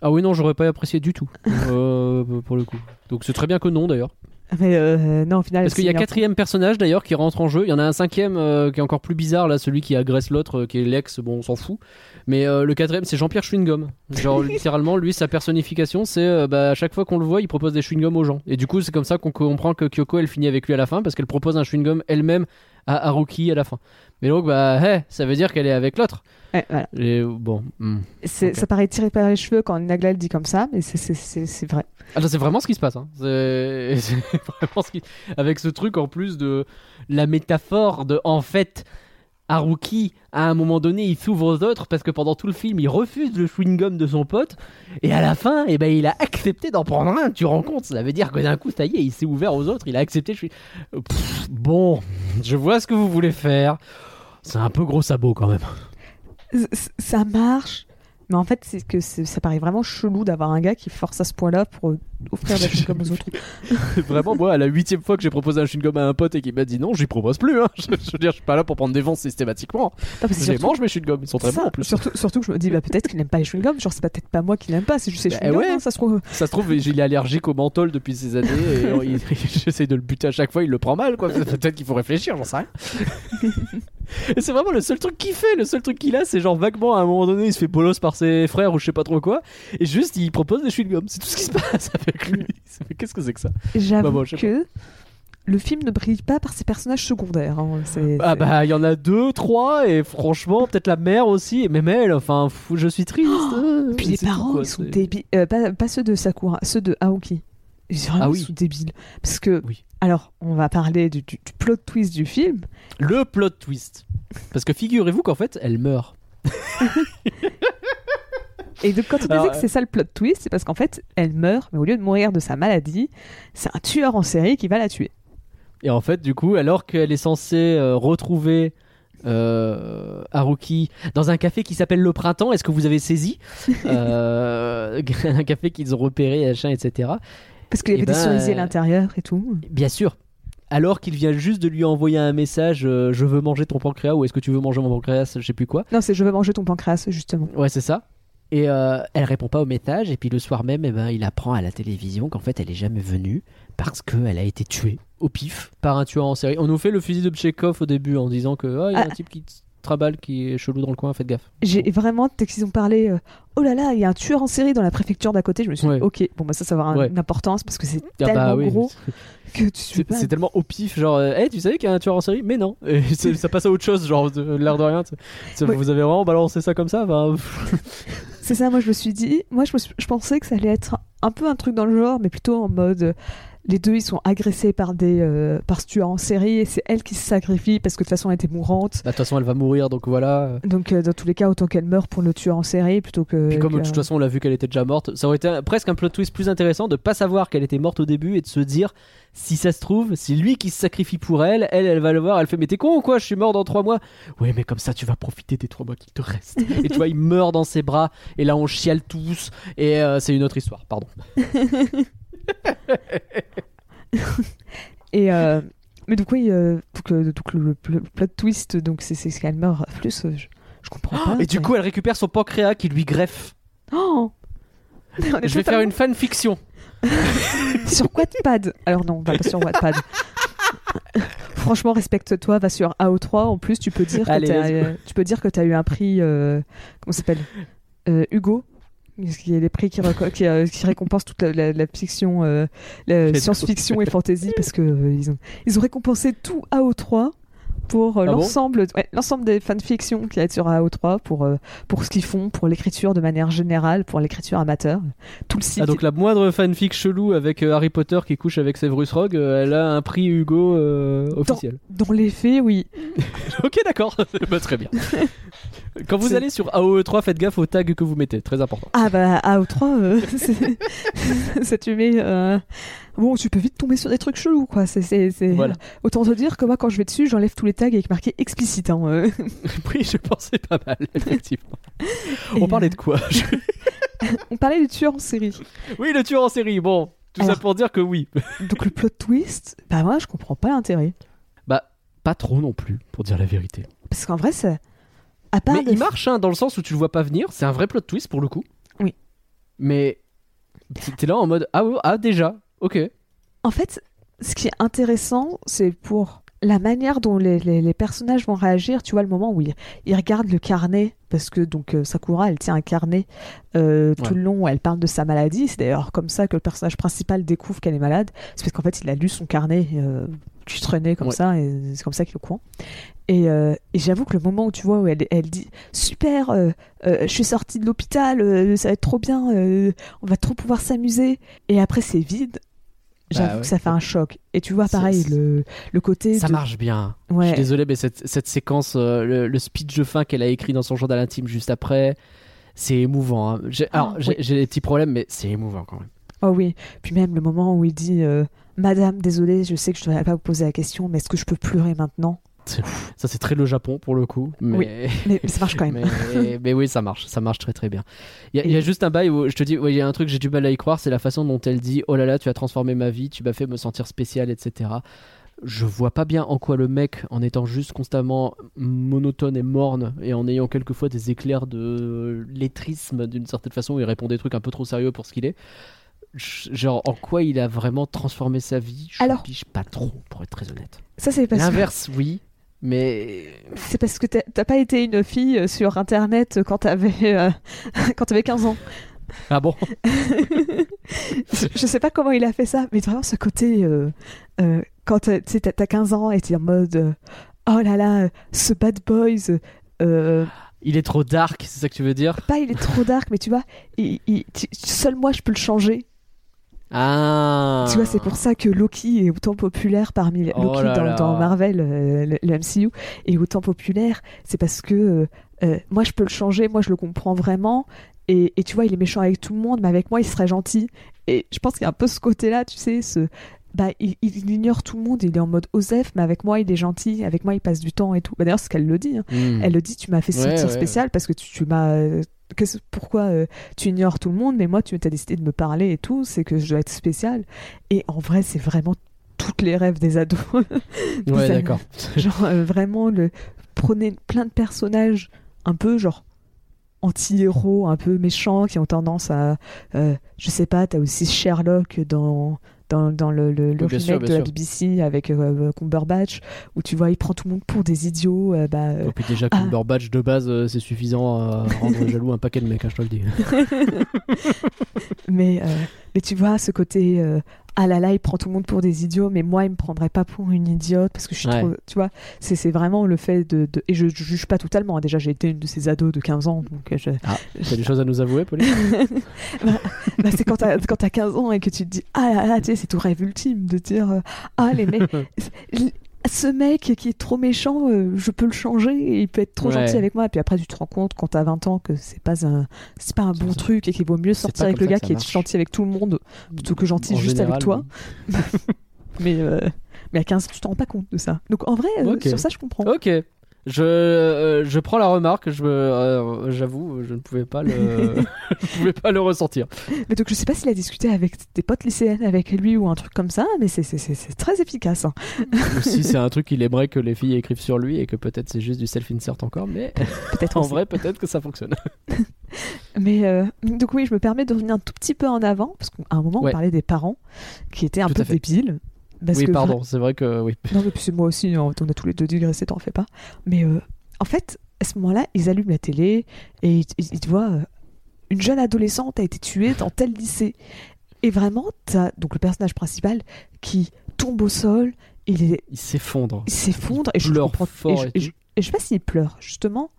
Ah oui, non, j'aurais pas apprécié du tout. euh, pour le coup. Donc c'est très bien que non d'ailleurs. Mais euh, non, au final, Parce qu'il y a quatrième personnage d'ailleurs qui rentre en jeu. Il y en a un cinquième euh, qui est encore plus bizarre là, celui qui agresse l'autre, euh, qui est l'ex. Bon, on s'en fout. Mais le quatrième, c'est Jean-Pierre Chewing-Gum. Genre littéralement, lui, sa personnification, c'est bah, à chaque fois qu'on le voit, il propose des chewing-gums aux gens. Et du coup, c'est comme ça qu'on comprend que Kyoko, elle finit avec lui à la fin parce qu'elle propose un chewing-gum elle-même à Haruki à la fin. Mais donc, bah, hé, ça veut dire qu'elle est avec l'autre. Ouais, voilà. Et bon. hmm. Ça paraît tiré par les cheveux quand Nagla le dit comme ça, mais c'est- vrai. Ah, c'est vraiment ce qui se passe. hein. C'est vraiment ce qui. Avec ce truc en plus de la métaphore de en fait. Haruki, à un moment donné, il s'ouvre aux autres parce que pendant tout le film, il refuse le chewing-gum de son pote. Et à la fin, eh ben, il a accepté d'en prendre un. Tu rends compte? Ça veut dire que d'un coup, ça y est, il s'est ouvert aux autres. Il a accepté chewing- Pff, Bon, je vois ce que vous voulez faire. C'est un peu gros sabot quand même. Ça marche, mais en fait, c'est que ça paraît vraiment chelou d'avoir un gars qui force à ce point-là pour euh, offrir des comme aux autres. Vraiment, moi, à la huitième fois que j'ai proposé un chewing-gum à un pote et qu'il m'a dit non, j'y propose plus. hein. Je, je veux dire, je suis pas là pour prendre des vents systématiquement. Non, Je les mange mes chewing-gums, ils sont très bons en plus. Surtout, surtout que je me dis, bah, peut-être qu'il n'aime pas les chewing-gums. Genre, c'est peut-être pas moi qui l'aime pas, c'est juste les Bah chewing-gums. ouais. hein, ça se trouve. Ça se trouve, il est allergique au menthol depuis ces années et j'essaie de le buter à chaque fois, il le prend mal quoi. Peut-être qu'il faut réfléchir, j'en sais rien. Et c'est vraiment le seul truc qu'il fait. Le seul truc qu'il a, c'est genre vaguement à un moment donné, il se fait bolos par ses frères ou je sais pas trop quoi. Et juste, il propose des chewing-gums. C'est tout ce qui se passe avec lui. Fait, Qu'est-ce que c'est que ça? J'avoue Bah bon, que le film ne brille pas par ses personnages secondaires. hein. Ah bah, il y en a deux, trois, et franchement, peut-être la mère aussi. Même elle, enfin, fou, je suis triste. Euh, Puis les parents, quoi, ils sont débiles. Euh, pas, pas ceux de Sakura, ceux de Aoki. Ils sont vraiment Ah oui. débiles. Parce que, Oui. alors, on va parler du, du- du plot twist du film. Le plot twist. Parce que figurez-vous qu'en fait, elle meurt. Et donc, quand on disait que c'est ça le plot twist, c'est parce qu'en fait, elle meurt, mais au lieu de mourir de sa maladie, c'est un tueur en série qui va la tuer. Et en fait, du coup, alors qu'elle est censée euh, retrouver euh, Haruki dans un café qui s'appelle Le Printemps, est-ce que vous avez saisi? Euh, Un café qu'ils ont repéré, etc. Parce qu'il y Eh avait des ben, cerisiers à euh, l'intérieur et tout. Bien sûr. Alors qu'il vient juste de lui envoyer un message euh, Je veux manger ton pancréas ou est-ce que tu veux manger mon pancréas? Je sais plus quoi. Non, c'est je veux manger ton pancréas, justement. Ouais, c'est ça. Et euh, elle répond pas au message. Et puis le soir même, eh ben, il apprend à la télévision qu'en fait, elle est jamais venue parce qu'elle a été tuée au pif par un tueur en série. On nous fait le fusil de Tchekhov au début en disant que il y a Ah. un type qui traballe qui est chelou dans le coin, faites gaffe. J'ai vraiment, dès qu'ils ont parlé, euh, oh là là, il y a un tueur en série dans la préfecture d'à côté, je me suis Ouais. dit, ok, bon, bah ça, ça va avoir Ouais. une importance parce que c'est Ah bah tellement oui. gros que tu C'est tellement au pif, genre, euh, Hey, tu savais qu'il y a un tueur en série? Mais non. Et ça passe à autre chose, genre, de l'air de rien. Ouais. Vous avez vraiment balancé ça comme ça Enfin, C'est ça, moi je me suis dit, moi je, me suis- je pensais que ça allait être un peu un truc dans le genre, mais plutôt en mode. Les deux, ils sont agressés par des euh, par ce tueur en série et c'est elle qui se sacrifie parce que de toute façon elle était mourante. bah, De toute façon, elle va mourir, donc voilà. Donc euh, dans tous les cas, autant qu'elle meure pour le tueur en série plutôt que. Puis comme de toute façon on l'a vu qu'elle était déjà morte, ça aurait été un- presque un plot twist plus intéressant de pas savoir qu'elle était morte au début et de se dire si ça se trouve, c'est lui qui se sacrifie pour elle, elle elle va le voir, elle fait mais t'es con ou quoi, je suis mort dans trois mois. Ouais mais comme ça tu vas profiter des trois mois qui te restent. et tu vois il meurt dans ses bras et là on chiale tous et euh, c'est une autre histoire, pardon. Et euh, mais donc oui, euh, donc, euh, donc le, le plot twist, donc c'est qu'elle meurt. Plus, euh, je, je comprends pas. et du coup elle récupère son pancréas qui lui greffe. Oh Je vais faire une fanfiction. sur Wattpad. Alors non, va pas sur Wattpad. Franchement, respecte-toi, va sur AO3. En plus, tu peux dire Allez, que euh, tu peux dire que tu as eu un prix. euh, comment ça s'appelle? Euh, Hugo. Qui est les prix qui, euh, qui récompensent toute la, la- la fiction, euh, la science-fiction et fantasy parce que euh, ils, ont, ils ont récompensé tout AO3 pour euh, Ah bon l'ensemble, ouais, l'ensemble des fanfictions qui est sur AO3 pour euh, pour ce qu'ils font, pour l'écriture de manière générale, pour l'écriture amateur. Tout le site. Ah donc la moindre fanfic chelou avec euh, Harry Potter qui couche avec Severus Rogue, euh, elle a un prix Hugo euh, officiel. Dans les faits, oui. Ok, d'accord. Bah, très bien. Quand vous allez sur AOE3, faites gaffe aux tags que vous mettez, très important. Ah bah AO3, euh, c'est- ça tu mets... euh, Bon, tu peux vite tomber sur des trucs chelous, quoi. C'est, c'est, c'est- Voilà. Autant te dire que moi, quand je vais dessus, j'enlève tous les tags avec marqué explicite. hein, euh. Oui, je pensais pas mal, effectivement. Et, On parlait de quoi Je- On parlait du tueur en série. Oui, le tueur en série, bon. Tout ça pour dire que oui. Donc le plot twist, bah moi, je comprends pas l'intérêt. Bah, pas trop non plus, pour dire la vérité. Parce qu'en vrai, c'est... À part Mais il marche, hein, dans le sens où tu le vois pas venir, c'est un vrai plot twist pour le coup. Oui. Mais t'es là en mode, ah, ouais, ah déjà, ok. En fait, ce qui est intéressant, c'est pour la manière dont les, les- les personnages vont réagir. Tu vois, le moment où ils, ils regardent le carnet, parce que donc euh, Sakura, elle tient un carnet euh, tout le long où elle parle de sa maladie. C'est d'ailleurs comme ça que le personnage principal découvre qu'elle est malade. C'est parce qu'en fait, il a lu son carnet euh, qui traînait comme Ouais. ça, et c'est comme ça qu'il est au courant. Et, euh, et j'avoue que le moment où tu vois où elle, elle dit super, euh, euh, je suis sortie de l'hôpital, ça va être trop bien, on va trop pouvoir s'amuser. Et après c'est vide. J'avoue Bah que ça fait un choc. Et tu vois pareil le, le côté Ça de- marche bien. Je suis désolé, mais cette, cette séquence, euh, le, le speech de fin qu'elle a écrit dans son journal intime juste après, c'est émouvant. hein. J'ai- Alors, Ah, j'ai oui. j'ai des petits problèmes, mais c'est émouvant quand même. Oh oui. Puis même le moment où il dit euh, Madame, désolé, je sais que je ne devrais pas vous poser la question, mais est-ce que je peux pleurer maintenant? Ça, c'est très le Japon pour le coup. Mais... Oui, mais, mais ça marche quand même. mais, mais oui, ça marche, ça marche très très bien. Il y, a- il y a Et- juste un bail où je te dis, ouais, il y a un truc, j'ai du mal à y croire, c'est la façon dont elle dit Oh là là, tu as transformé ma vie, tu m'as fait me sentir spécial, etc. Je vois pas bien en quoi le mec, en étant juste constamment monotone et morne, et en ayant quelquefois des éclairs de lettrisme d'une certaine façon, où il répond des trucs un peu trop sérieux pour ce qu'il est. Genre, en quoi il a vraiment transformé sa vie? Je Alors- piche pas trop, pour être très honnête. Ça, c'est que. L'inverse, oui. Mais C'est parce que t'as pas été une fille euh, sur internet quand t'avais euh, quand t'avais 15 ans. ah bon? Je, sais pas comment il a fait ça, mais vraiment ce côté euh, euh, quand t'as- sais, t'as t'as 15 ans et t'es en mode euh, oh là là, ce bad boys. euh, Il est trop dark, c'est ça que tu veux dire? pas il est trop dark, mais tu vois, il- il- tu- seul moi je peux le changer. Ah Tu vois, c'est pour ça que Loki est autant populaire parmi les- Oh Loki là dans, là. dans Marvel, euh, le, le MCU, est autant populaire. C'est parce que euh, euh, moi, je peux le changer, moi, je le comprends vraiment. Et, et tu vois, il est méchant avec tout le monde, mais avec moi, il serait gentil. Et je pense qu'il y a un peu ce côté-là, tu sais, ce. Bah, il, il ignore tout le monde, il est en mode Osef, mais avec moi, il est gentil, avec moi, il passe du temps et tout. Bah, D'ailleurs, c'est ce qu'elle le dit. hein. Hmm. Elle le dit, tu m'as fait Ouais, sentir ouais, spécial parce que tu, tu m'as. Pourquoi euh, tu ignores tout le monde, mais moi, tu as décidé de me parler et tout, c'est que je dois être spécial. Et en vrai, c'est vraiment toutes les rêves des ados. Ouais, d'accord. genre, euh, vraiment, le, prenez plein de personnages un peu, genre, anti-héros, un peu méchants, qui ont tendance à. euh, je sais pas, t'as aussi Sherlock dans. Dans, dans le, le, le Oui, bien remake sûr, bien de la sûr. BBC avec euh, Cumberbatch, où tu vois, il prend tout le monde pour des idiots. euh, bah, euh, Et puis déjà, Ah. Cumberbatch de base, euh, c'est suffisant à rendre jaloux un paquet de mecs, hein, je te le dis. Mais, euh, mais tu vois, ce côté euh, ah là là, il prend tout le monde pour des idiots, mais moi, il me prendrait pas pour une idiote parce que je suis Ouais. trop. Tu vois, c'est c'est vraiment le fait de. de- Et je, je juge pas totalement. hein. Déjà, j'ai été une de ces ados de 15 ans, donc euh, je- Ah, t'as des choses à nous avouer, Pauline? Bah, c'est quand t'as quand t'as 15 ans et que tu te dis ah là là, tu sais, c'est ton rêve ultime de dire euh, ah les mecs. Ce mec qui est trop méchant, euh, je peux le changer et il peut être trop Ouais. gentil avec moi. Et puis après, tu te rends compte quand t'as 20 ans que c'est pas un, c'est pas un bon ça. truc et qu'il vaut mieux sortir avec le gars qui est gentil avec tout le monde plutôt que gentil En juste avec toi. oui. Mais, euh, mais à 15 tu t'en rends pas compte de ça. Donc en vrai, euh, sur ça, je comprends. Ok. Je, euh, je prends la remarque, je euh, j'avoue, je ne pouvais pas le, je pouvais pas le ressentir. Mais donc je sais pas s'il a discuté avec des potes lycéennes avec lui ou un truc comme ça, mais c'est- très efficace. hein. Ou si c'est un truc qu'il aimerait que les filles écrivent sur lui et que peut-être c'est juste du self-insert encore, mais Peut-être en vrai, peut-être que ça fonctionne. Mais euh, donc oui, je me permets de revenir un tout petit peu en avant, parce qu'à un moment Ouais. on parlait des parents qui étaient un Tout peu débiles. Parce oui, que pardon, c'est vrai que oui. Non, mais puis c'est moi aussi, hein, on a tous les deux digressé, t'en fais pas. Mais euh, en fait, à ce moment-là, ils allument la télé et ils, ils- ils te voient euh, une jeune adolescente a été tuée dans tel lycée. Et vraiment, t'as donc le personnage principal qui tombe au sol, il, est- Il s'effondre. il s'effondre et je pleure comprends- fort Et je, et et je- et je sais pas s'il pleure, justement.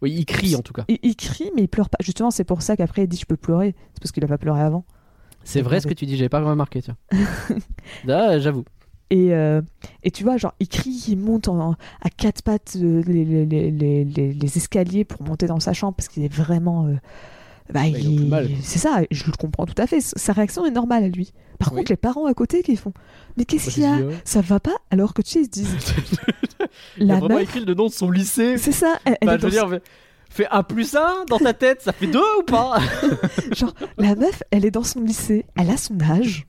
Oui, il crie en tout cas. Il, il crie, mais il pleure pas. Justement, c'est pour ça qu'après il dit je peux pleurer. C'est parce qu'il a pas pleuré avant. C'est vrai ce que tu dis, j'avais pas remarqué, tiens. Là, j'avoue. Et, euh, et tu vois, genre, il crie, il monte en- à quatre pattes euh, les, les, les, les, escaliers pour monter dans sa chambre parce qu'il est vraiment. euh, bah, il a plus mal, quoi. c'est ça, je le comprends tout à fait. Sa réaction est normale à lui. Par Oui. contre, les parents à côté qui font Mais qu'est-ce Bah, qu'il y a a Ça va pas Alors que tu sais, ils se disent Il a La vraiment meuf, écrit le nom de son lycée. c'est ça, elle, elle Bah, est je veux dans dire, fais un plus un dans ta tête, ça fait deux ou pas? Genre, la meuf, elle est dans son lycée, elle a son âge.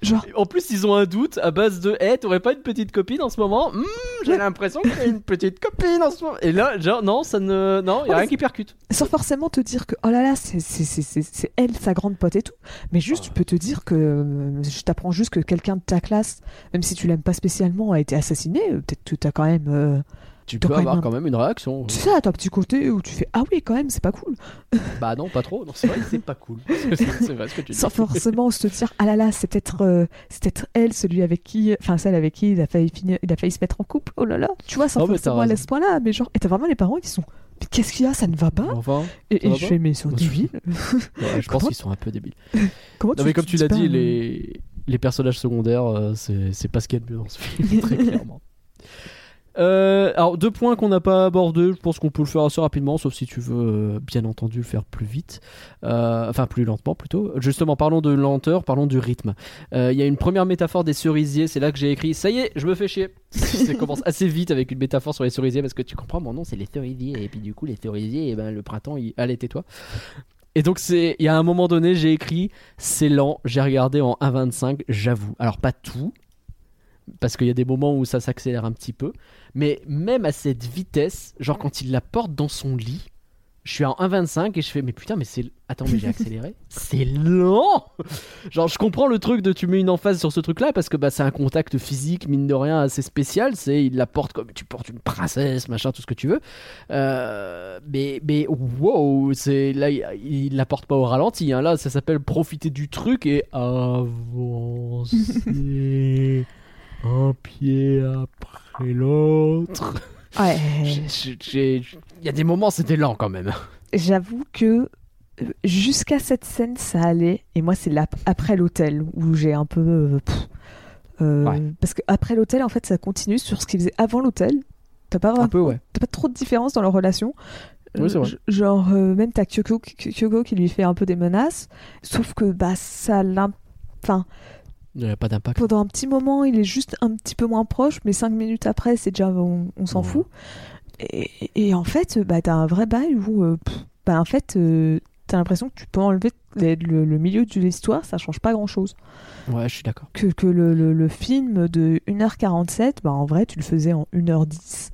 Genre, En plus, ils ont un doute à base de Eh, t'aurais pas une petite copine en ce moment? Hmm, J'ai l'impression qu'il y a une petite copine en ce moment. Et là, genre, non, ça ne. Non, il y a rien qui percute. sans forcément te dire que oh là là c'est elle sa grande pote et tout mais juste tu peux te dire que euh, je t'apprends juste que quelqu'un de ta classe même si tu l'aimes pas spécialement a été assassiné euh, peut-être que t'as quand même euh, Tu T'as peux quand avoir même un- quand même une réaction. tu sais à ton petit côté où tu fais ah oui quand même c'est pas cool Bah non, pas trop. Non, c'est vrai c'est pas cool. C'est vrai ce que tu dis. sans forcément se dire ah là là c'est peut-être euh, peut-être elle celui avec qui enfin celle avec qui il a failli finir il a failli se mettre en couple oh là là tu vois sans Oh, t'as forcément aller à ce point là mais genre et t'as vraiment les parents qui sont mais qu'est-ce qu'il y a ça ne va pas Enfin, et, ça et va je fais mais ils sont débiles ouais, je pense qu'ils sont un peu débiles. comment Non, mais comme tu l'as dit, les... les personnages secondaires, euh, c'est c'est pas ce qu'il y a de mieux dans ce film, très clairement. Euh, alors, deux points qu'on n'a pas abordés, je pense qu'on peut le faire assez rapidement, sauf si tu veux, euh, bien entendu, le faire plus vite. Euh, enfin, plus lentement plutôt. Justement, parlons de lenteur, parlons du rythme. Il y a une première métaphore des cerisiers, c'est là que j'ai écrit Ça y est, je me fais chier. Ça commence assez vite avec une métaphore sur les cerisiers, parce que tu comprends, mon nom c'est les cerisiers, et puis du coup, les cerisiers, et ben, le printemps, il... allez, tais-toi. Et donc, c'est, il y a un moment donné, j'ai écrit c'est lent, j'ai regardé en 1.25, j'avoue. Alors pas tout, parce qu'il y a des moments où ça s'accélère un petit peu, mais même à cette vitesse, genre quand il la porte dans son lit, je suis en 1,25 et je fais mais putain mais c'est attends mais j'ai accéléré. C'est lent! Genre je comprends le truc de tu mets une emphase sur ce truc là parce que bah c'est un contact physique mine de rien assez spécial c'est il la porte comme tu portes une princesse machin tout ce que tu veux. Euh, mais mais wow c'est là il, il la porte pas au ralenti hein. là ça s'appelle profiter du truc et avancer un pied après l'autre Ouais. Il y a des moments, c'était lent quand même. J'avoue que euh, jusqu'à cette scène, ça allait. Et moi, c'est après l'hôtel où j'ai un peu. euh, pff, euh, Ouais. Parce que après l'hôtel, en fait, ça continue sur ce qu'ils faisaient avant l'hôtel. T'as pas, Un peu, ouais. t'as pas trop de différence dans leur relation. Oui, c'est vrai. Euh, genre, euh, même t'as Kyoko, Ky- Kyoko qui lui fait un peu des menaces. Sauf que, bah, ça l'im- Enfin, Il n'y a pas d'impact. pendant un petit moment, il est juste un petit peu moins proche, mais cinq minutes après, c'est déjà, on, on s'en Ouais. fout. Et, et en fait, bah, t'as un vrai bail où, euh, bah, en fait, euh, t'as l'impression que tu peux enlever le, le milieu de l'histoire, ça change pas grand chose. Ouais, je suis d'accord. Que, que le, le- le film de 1h47, bah, en vrai, tu le faisais en 1h10.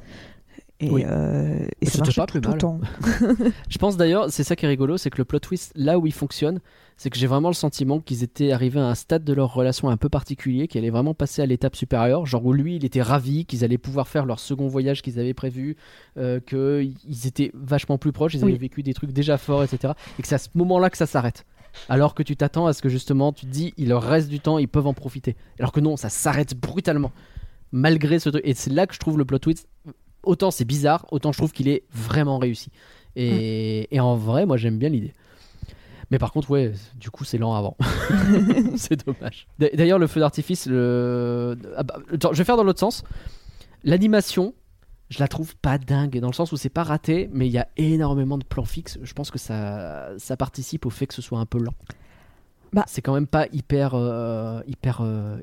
Et, Oui. euh, et ça marchait pas plus tout mal. autant. Je pense d'ailleurs, c'est ça qui est rigolo, c'est que le plot twist, là où il fonctionne, c'est que j'ai vraiment le sentiment qu'ils étaient arrivés à un stade de leur relation un peu particulier, qui allait vraiment passer à l'étape supérieure, genre où lui, il était ravi qu'ils allaient pouvoir faire leur second voyage qu'ils avaient prévu, euh, qu'ils étaient vachement plus proches, ils Oui. avaient vécu des trucs déjà forts, etc. Et que c'est à ce moment-là que ça s'arrête. Alors que tu t'attends à ce que justement, tu te dis, il leur reste du temps, ils peuvent en profiter. Alors que non, ça s'arrête brutalement. Malgré ce truc. Et c'est là que je trouve le plot twist. Autant c'est bizarre, autant je trouve qu'il est vraiment réussi. Et, et en vrai, moi j'aime bien l'idée. Mais par contre, ouais, du coup, c'est lent avant. c'est dommage. D'a- D'ailleurs, le feu d'artifice, le... ah bah, attends, je vais faire dans l'autre sens. L'animation, je la trouve pas dingue, dans le sens où c'est pas raté, mais il y a énormément de plans fixes. Je pense que ça, ça participe au fait que ce soit un peu lent. Bah. C'est quand même pas hyper, euh, hyper, euh,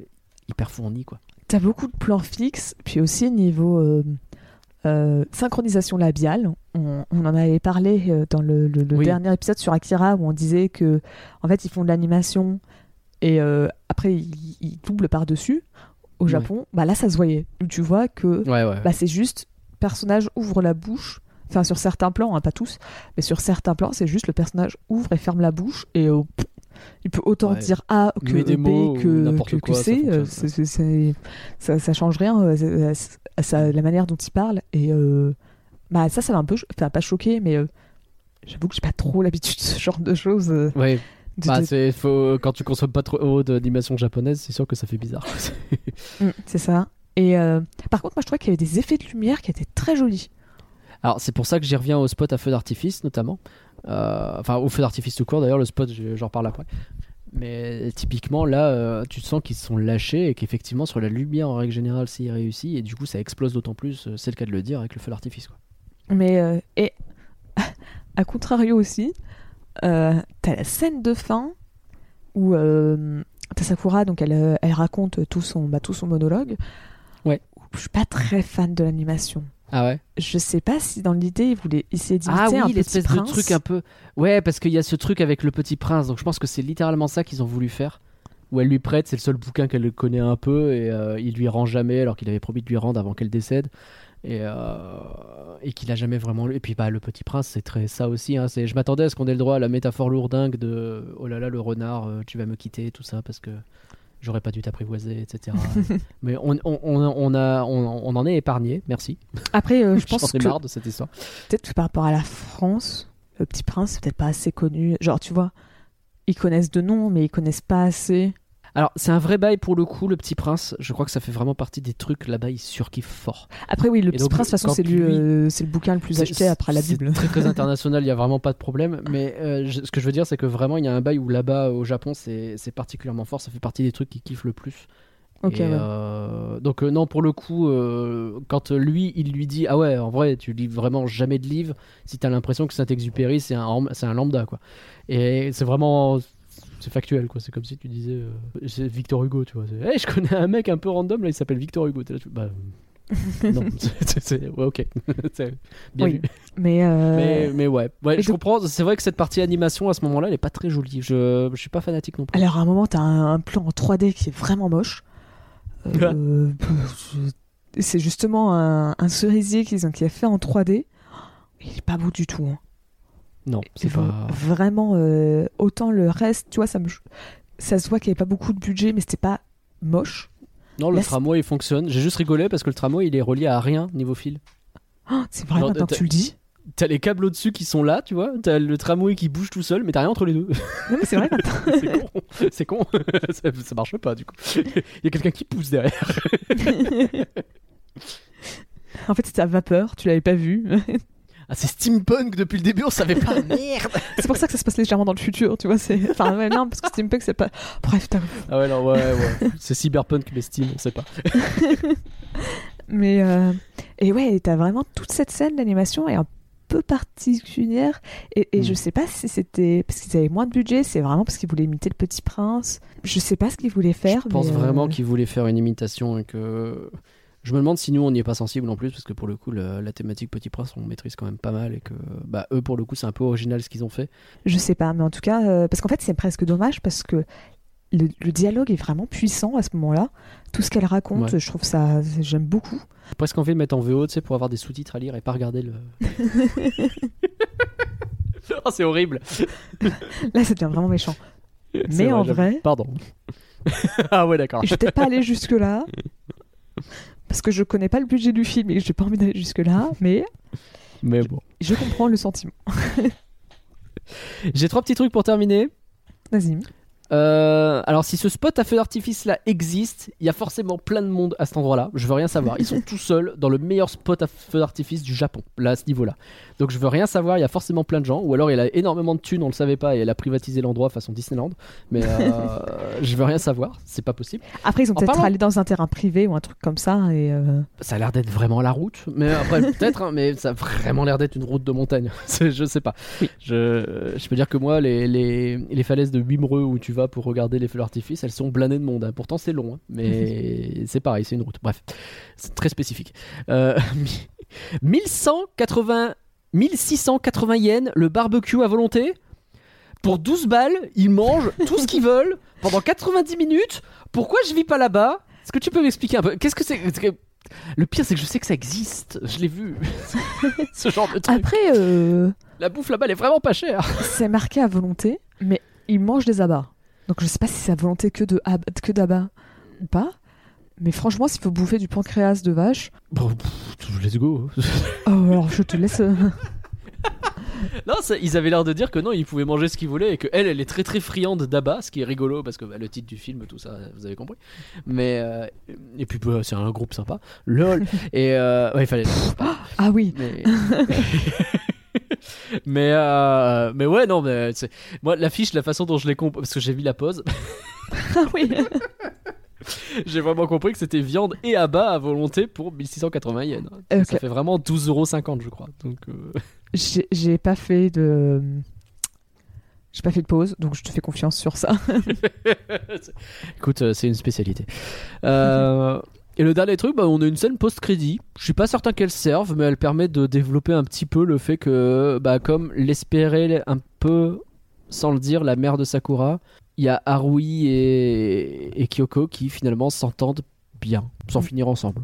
hyper fourni, quoi. T'as beaucoup de plans fixes, puis aussi niveau euh, euh, synchronisation labiale. On, on en avait parlé euh, dans le, le- le Oui. dernier épisode sur Akira où on disait que en fait ils font de l'animation et euh, après ils, ils doublent par dessus. Au Ouais. Japon, bah là ça se voyait. Tu vois que Ouais, ouais. bah, c'est juste personnage ouvre la bouche. Enfin sur certains plans, hein, pas tous, mais sur certains plans c'est juste le personnage ouvre et ferme la bouche et euh, pff, il peut autant Ouais. dire A que des B que, que, quoi, ça C. euh, ça, ça change rien euh, à, à- la manière dont il parle. Et euh, bah, ça, ça m'a un peu, enfin pas choqué, mais euh, j'avoue que j'ai pas trop l'habitude de ce genre de choses. euh, Ouais, de- bah, de- faut quand tu consommes pas trop d'animation japonaise, c'est sûr que ça fait bizarre. Mm, c'est ça. Et euh, par contre, moi, je trouvais qu'il y avait des effets de lumière qui étaient très jolis. Alors c'est pour ça que j'y reviens au spot à feu d'artifice notamment. Euh, enfin au feu d'artifice tout court d'ailleurs, le spot je- j'en reparle après. Mais typiquement là, euh, tu sens qu'ils se sont lâchés et qu'effectivement sur la lumière en règle générale c'est réussi et du coup ça explose d'autant plus, euh, c'est le cas de le dire avec le feu d'artifice. quoi. Mais euh, et à contrario aussi, t'as la scène de fin où t'as Sakura, donc elle, elle raconte tout son, bah, tout son monologue. Ouais. Je suis pas très fan de l'animation. Ah ouais Je sais pas si dans l'idée ils voulaient essayer d'imiter Ah un oui, petit l'espèce de prince. truc un peu. Ouais, parce qu'il y a ce truc avec le petit prince, donc je pense que c'est littéralement ça qu'ils ont voulu faire. Où elle lui prête, c'est le seul bouquin qu'elle connaît un peu, et euh, il lui rend jamais, alors qu'il avait promis de lui rendre avant qu'elle décède. Et, euh, et qu'il a jamais vraiment lu. Et puis bah, le petit prince, c'est très ça aussi. hein, c'est- je m'attendais à ce qu'on ait le droit à la métaphore lourdingue de oh là là, le renard, euh, tu vas me quitter, tout ça, parce que j'aurais pas dû t'apprivoiser, etc. Mais on, on, on, a, on, en est épargné, merci. Après, euh, je pense que marre de cette histoire. peut-être que par rapport à la France, le petit prince, c'est peut-être pas assez connu. Genre, tu vois, ils connaissent de nom, mais ils connaissent pas assez. Alors, c'est un vrai bail pour le coup, le petit prince. Je crois que ça fait vraiment partie des trucs là-bas, il surkiffe fort. Après, oui, le petit donc, prince, de toute façon, c'est lui, lui- euh, c'est le bouquin le plus acheté après la Bible. très, très international, il n'y a vraiment pas de problème. Mais euh, je- ce que je veux dire, c'est que vraiment, il y a un bail où là-bas, au Japon, c'est c'est particulièrement fort. Ça fait partie des trucs qui kiffent le plus. Ouais. euh, donc, euh, non, pour le coup, euh, quand lui, il lui dit Ah ouais, en vrai, tu lis vraiment jamais de livres si t'as l'impression que Saint-Exupéry, c'est un, c'est un lambda, quoi. Et c'est vraiment. C'est factuel, quoi. C'est comme si tu disais euh, C'est Victor Hugo, tu vois. Hey, je connais un mec un peu random, là, il s'appelle Victor Hugo. T'es là, tu- bah. non, c'est-. Ouais, ok. Bien Oui. vu. Mais, euh, Mais, mais ouais, je donc- comprends. C'est vrai que cette partie animation à ce moment-là, elle est pas très jolie. Je, je suis pas fanatique non plus. Alors, à un moment, t'as un, un plan en 3D qui est vraiment moche. Euh, c'est justement un, un cerisier qu'ils ont, qui est fait en 3D. Il est pas beau du tout. hein. Non, c'est pas. Vraiment, euh, autant le reste, tu vois, ça me. Ça se voit qu'il n'y avait pas beaucoup de budget, mais c'était pas moche. Non, le tramway il fonctionne. J'ai juste rigolé parce que le tramway il est relié à rien niveau fil. Oh, c'est vrai Non, maintenant que tu le dis. T'as les câbles au-dessus qui sont là, tu vois. T'as le tramway qui bouge tout seul, mais t'as rien entre les deux. Non, mais c'est vrai maintenant. c'est con. C'est con. ça, ça marche pas du coup. Il y a quelqu'un qui pousse derrière. en fait, c'était à vapeur, tu l'avais pas vu. Ah, c'est steampunk depuis le début, on savait pas. Merde. c'est pour ça que ça se passe légèrement dans le futur, tu vois. c'est- Enfin, ouais, non, parce que steampunk, c'est pas. Bref, t'as- Ah ouais, non, ouais, ouais. C'est cyberpunk mais steam, on sait pas. Mais. euh, Et ouais, t'as vraiment toute cette scène d'animation est un peu particulière. Et, et je sais pas si c'était parce qu'ils avaient moins de budget, c'est vraiment parce qu'ils voulaient imiter le petit prince. Je sais pas ce qu'ils voulaient faire. Je pense euh, vraiment qu'ils voulaient faire une imitation et que. Je me demande si nous on n'y est pas sensible en plus parce que pour le coup le- la thématique Petit Prince on maîtrise quand même pas mal et que bah eux pour le coup c'est un peu original ce qu'ils ont fait. Je sais pas, mais en tout cas, euh, parce qu'en fait, c'est presque dommage parce que le, le dialogue est vraiment puissant à ce moment-là. Tout ce qu'elle raconte, Ouais. je trouve ça, j'aime beaucoup. Presque envie de mettre en VO tu sais pour avoir des sous-titres à lire et pas regarder le. oh, c'est horrible. Là, ça devient vraiment méchant. Mais en vrai- Pardon. ah ouais d'accord. Je vais peut-être pas aller jusque-là. Parce que je connais pas le budget du film et que j'ai pas envie d'aller jusque-là, mais Mais bon. je comprends le sentiment. J'ai trois petits trucs pour terminer. Vas-y. Euh, alors si ce spot à feu d'artifice là existe, il y a forcément plein de monde à cet endroit-là. Je veux rien savoir. Ils sont tout seuls dans le meilleur spot à feu d'artifice du Japon, là à ce niveau-là. Donc je veux rien savoir. Il y a forcément plein de gens, ou alors il a énormément de thunes, on le savait pas, et elle a privatisé l'endroit façon Disneyland. Mais euh, je veux rien savoir. C'est pas possible. Après, ils ont peut-être allé dans un terrain privé ou un truc comme ça. Et euh, Ça a l'air d'être vraiment la route, mais après peut-être, hein, mais ça a vraiment l'air d'être une route de montagne. Je sais pas. Je, je peux dire que moi, les, les, les falaises de Wimereux où tu vas pour regarder les feux d'artifice, elles sont blindées de monde. hein. Pourtant c'est long, hein, mais c'est pareil, c'est une route. Bref, c'est très spécifique. Euh, 1180, 1680 yens, le barbecue à volonté. Pour 12 balles, ils mangent tout ce qu'ils veulent pendant 90 minutes. Pourquoi je vis pas là-bas? Est-ce que tu peux m'expliquer un peu? Qu'est-ce que c'est? Le pire, c'est que je sais que ça existe. Je l'ai vu. Ce genre de truc. Après, euh, La bouffe là-bas, elle est vraiment pas chère. c'est marqué à volonté, mais ils mangent des abats. Donc je sais pas si c'est à volonté que de que d'abats ou pas. Mais franchement, s'il faut bouffer du pancréas de vache, Bon, pff, let's go. oh, alors je te laisse. euh, Non, ça- ils avaient l'air de dire que non, ils pouvaient manger ce qu'ils voulaient et que elle, elle est très très friande d'abat, ce qui est rigolo parce que bah, le titre du film, tout ça, vous avez compris. Mais euh, et puis bah, c'est un groupe sympa, lol. et euh, ouais, il fallait. Ah oui. Mais mais, euh, mais ouais, non, mais c'est- moi l'affiche, la façon dont je l'ai compris, parce que j'ai vu la pause, Ah oui. j'ai vraiment compris que c'était viande et abat à volonté pour 1680 yens. Ça fait vraiment 12,50€ je crois. Donc euh, J'ai j'ai pas fait de. J'ai pas fait de pause, donc je te fais confiance sur ça. Écoute, euh, c'est une spécialité. Euh, et le dernier truc, bah, on a une scène post-crédit. Je suis pas certain qu'elle serve, mais elle permet de développer un petit peu le fait que, bah, comme l'espérait un peu, sans le dire, la mère de Sakura, il y a Harui et, et Kyoko qui finalement s'entendent bien, sans Mm. finir ensemble.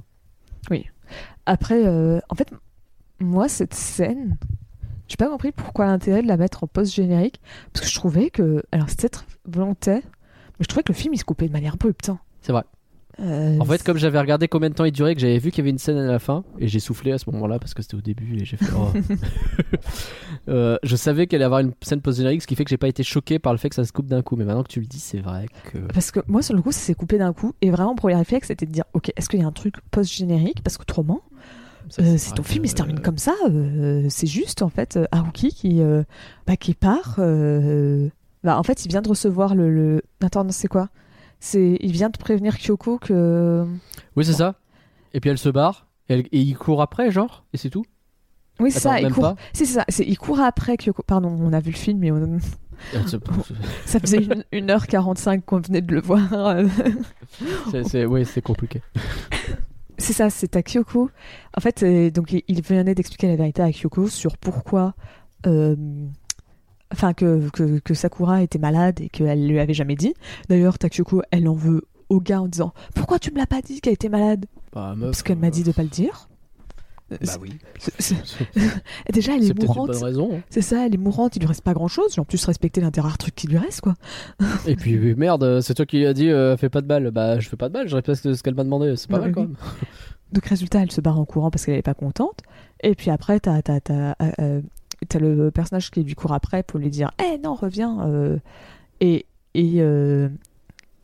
Après, euh, en fait, moi, cette scène, j'ai pas compris pourquoi l'intérêt de la mettre en post-générique. Parce que je trouvais que. Alors, c'était peut-être volontaire, mais je trouvais que le film il se coupait de manière abrupte. hein. C'est vrai. Euh, En fait, comme j'avais regardé combien de temps il durait, que j'avais vu qu'il y avait une scène à la fin, et j'ai soufflé à ce moment-là parce que c'était au début, et j'ai fait. oh. Euh, je savais qu'elle allait avoir une scène post-générique, ce qui fait que j'ai pas été choqué par le fait que ça se coupe d'un coup. Mais maintenant que tu le dis, c'est vrai que. Parce que moi, sur le coup, ça s'est coupé d'un coup. Et vraiment, mon premier réflexe, c'était de dire Ok, est-ce qu'il y a un truc post-générique? Parce qu'autrement, euh, c'est ton que- film il se termine comme ça, euh, c'est juste en fait euh, Haruki qui, euh, bah, qui part. euh, bah, en fait, il vient de recevoir le. le... Attends, non, c'est quoi? C'est Il vient de prévenir Kyoko que. Oui, c'est ça. Et puis elle se barre, et, elle- et il court après, genre, et c'est tout. Oui, c'est ça, il court. C'est ça, c'est il court après Kyoko. Pardon, on a vu le film, mais on- ça faisait une, une heure 45 qu'on venait de le voir. c'est- Oui, c'est compliqué. C'est ça, c'est à Kyoko. En fait, euh, donc il- il venait d'expliquer la vérité à Kyoko sur pourquoi, euh, enfin que, que, que Sakura était malade et qu'elle lui avait jamais dit. D'ailleurs, ta Kyoko, elle en veut au gars en disant pourquoi tu me l'as pas dit qu'elle était malade? Bah, meuf, Parce qu'elle m'a euh, dit de pas le dire. Bah oui. Déjà, elle est une mourante. hein. C'est ça, elle est mourante, il lui reste pas grand chose. En plus, respecter l'un des rares trucs qui lui reste, quoi. Et puis merde, c'est toi qui lui as dit euh, fais pas de balle. Bah je fais pas de balle, je respecte ce qu'elle m'a demandé. C'est pas Bah mal quand oui. même. Donc, résultat, elle se barre en courant parce qu'elle est pas contente. Et puis après, t'as, t'as, euh, euh, le personnage qui lui court après pour lui dire Eh non, reviens euh, Et, et euh,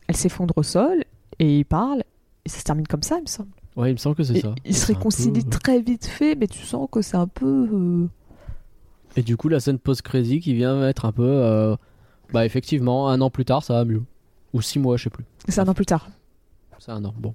elle s'effondre au sol et il parle. Et ça se termine comme ça, il me semble. Ouais, il me semble que c'est ça. ils se réconcilient peu- très vite fait, mais tu sens que c'est un peu. euh, Et du coup, la scène post-crédit qui vient mettre un peu. euh, Bah, effectivement, un an plus tard, ça va mieux. Ou six mois, je sais plus. C'est un an plus tard. C'est un an, bon.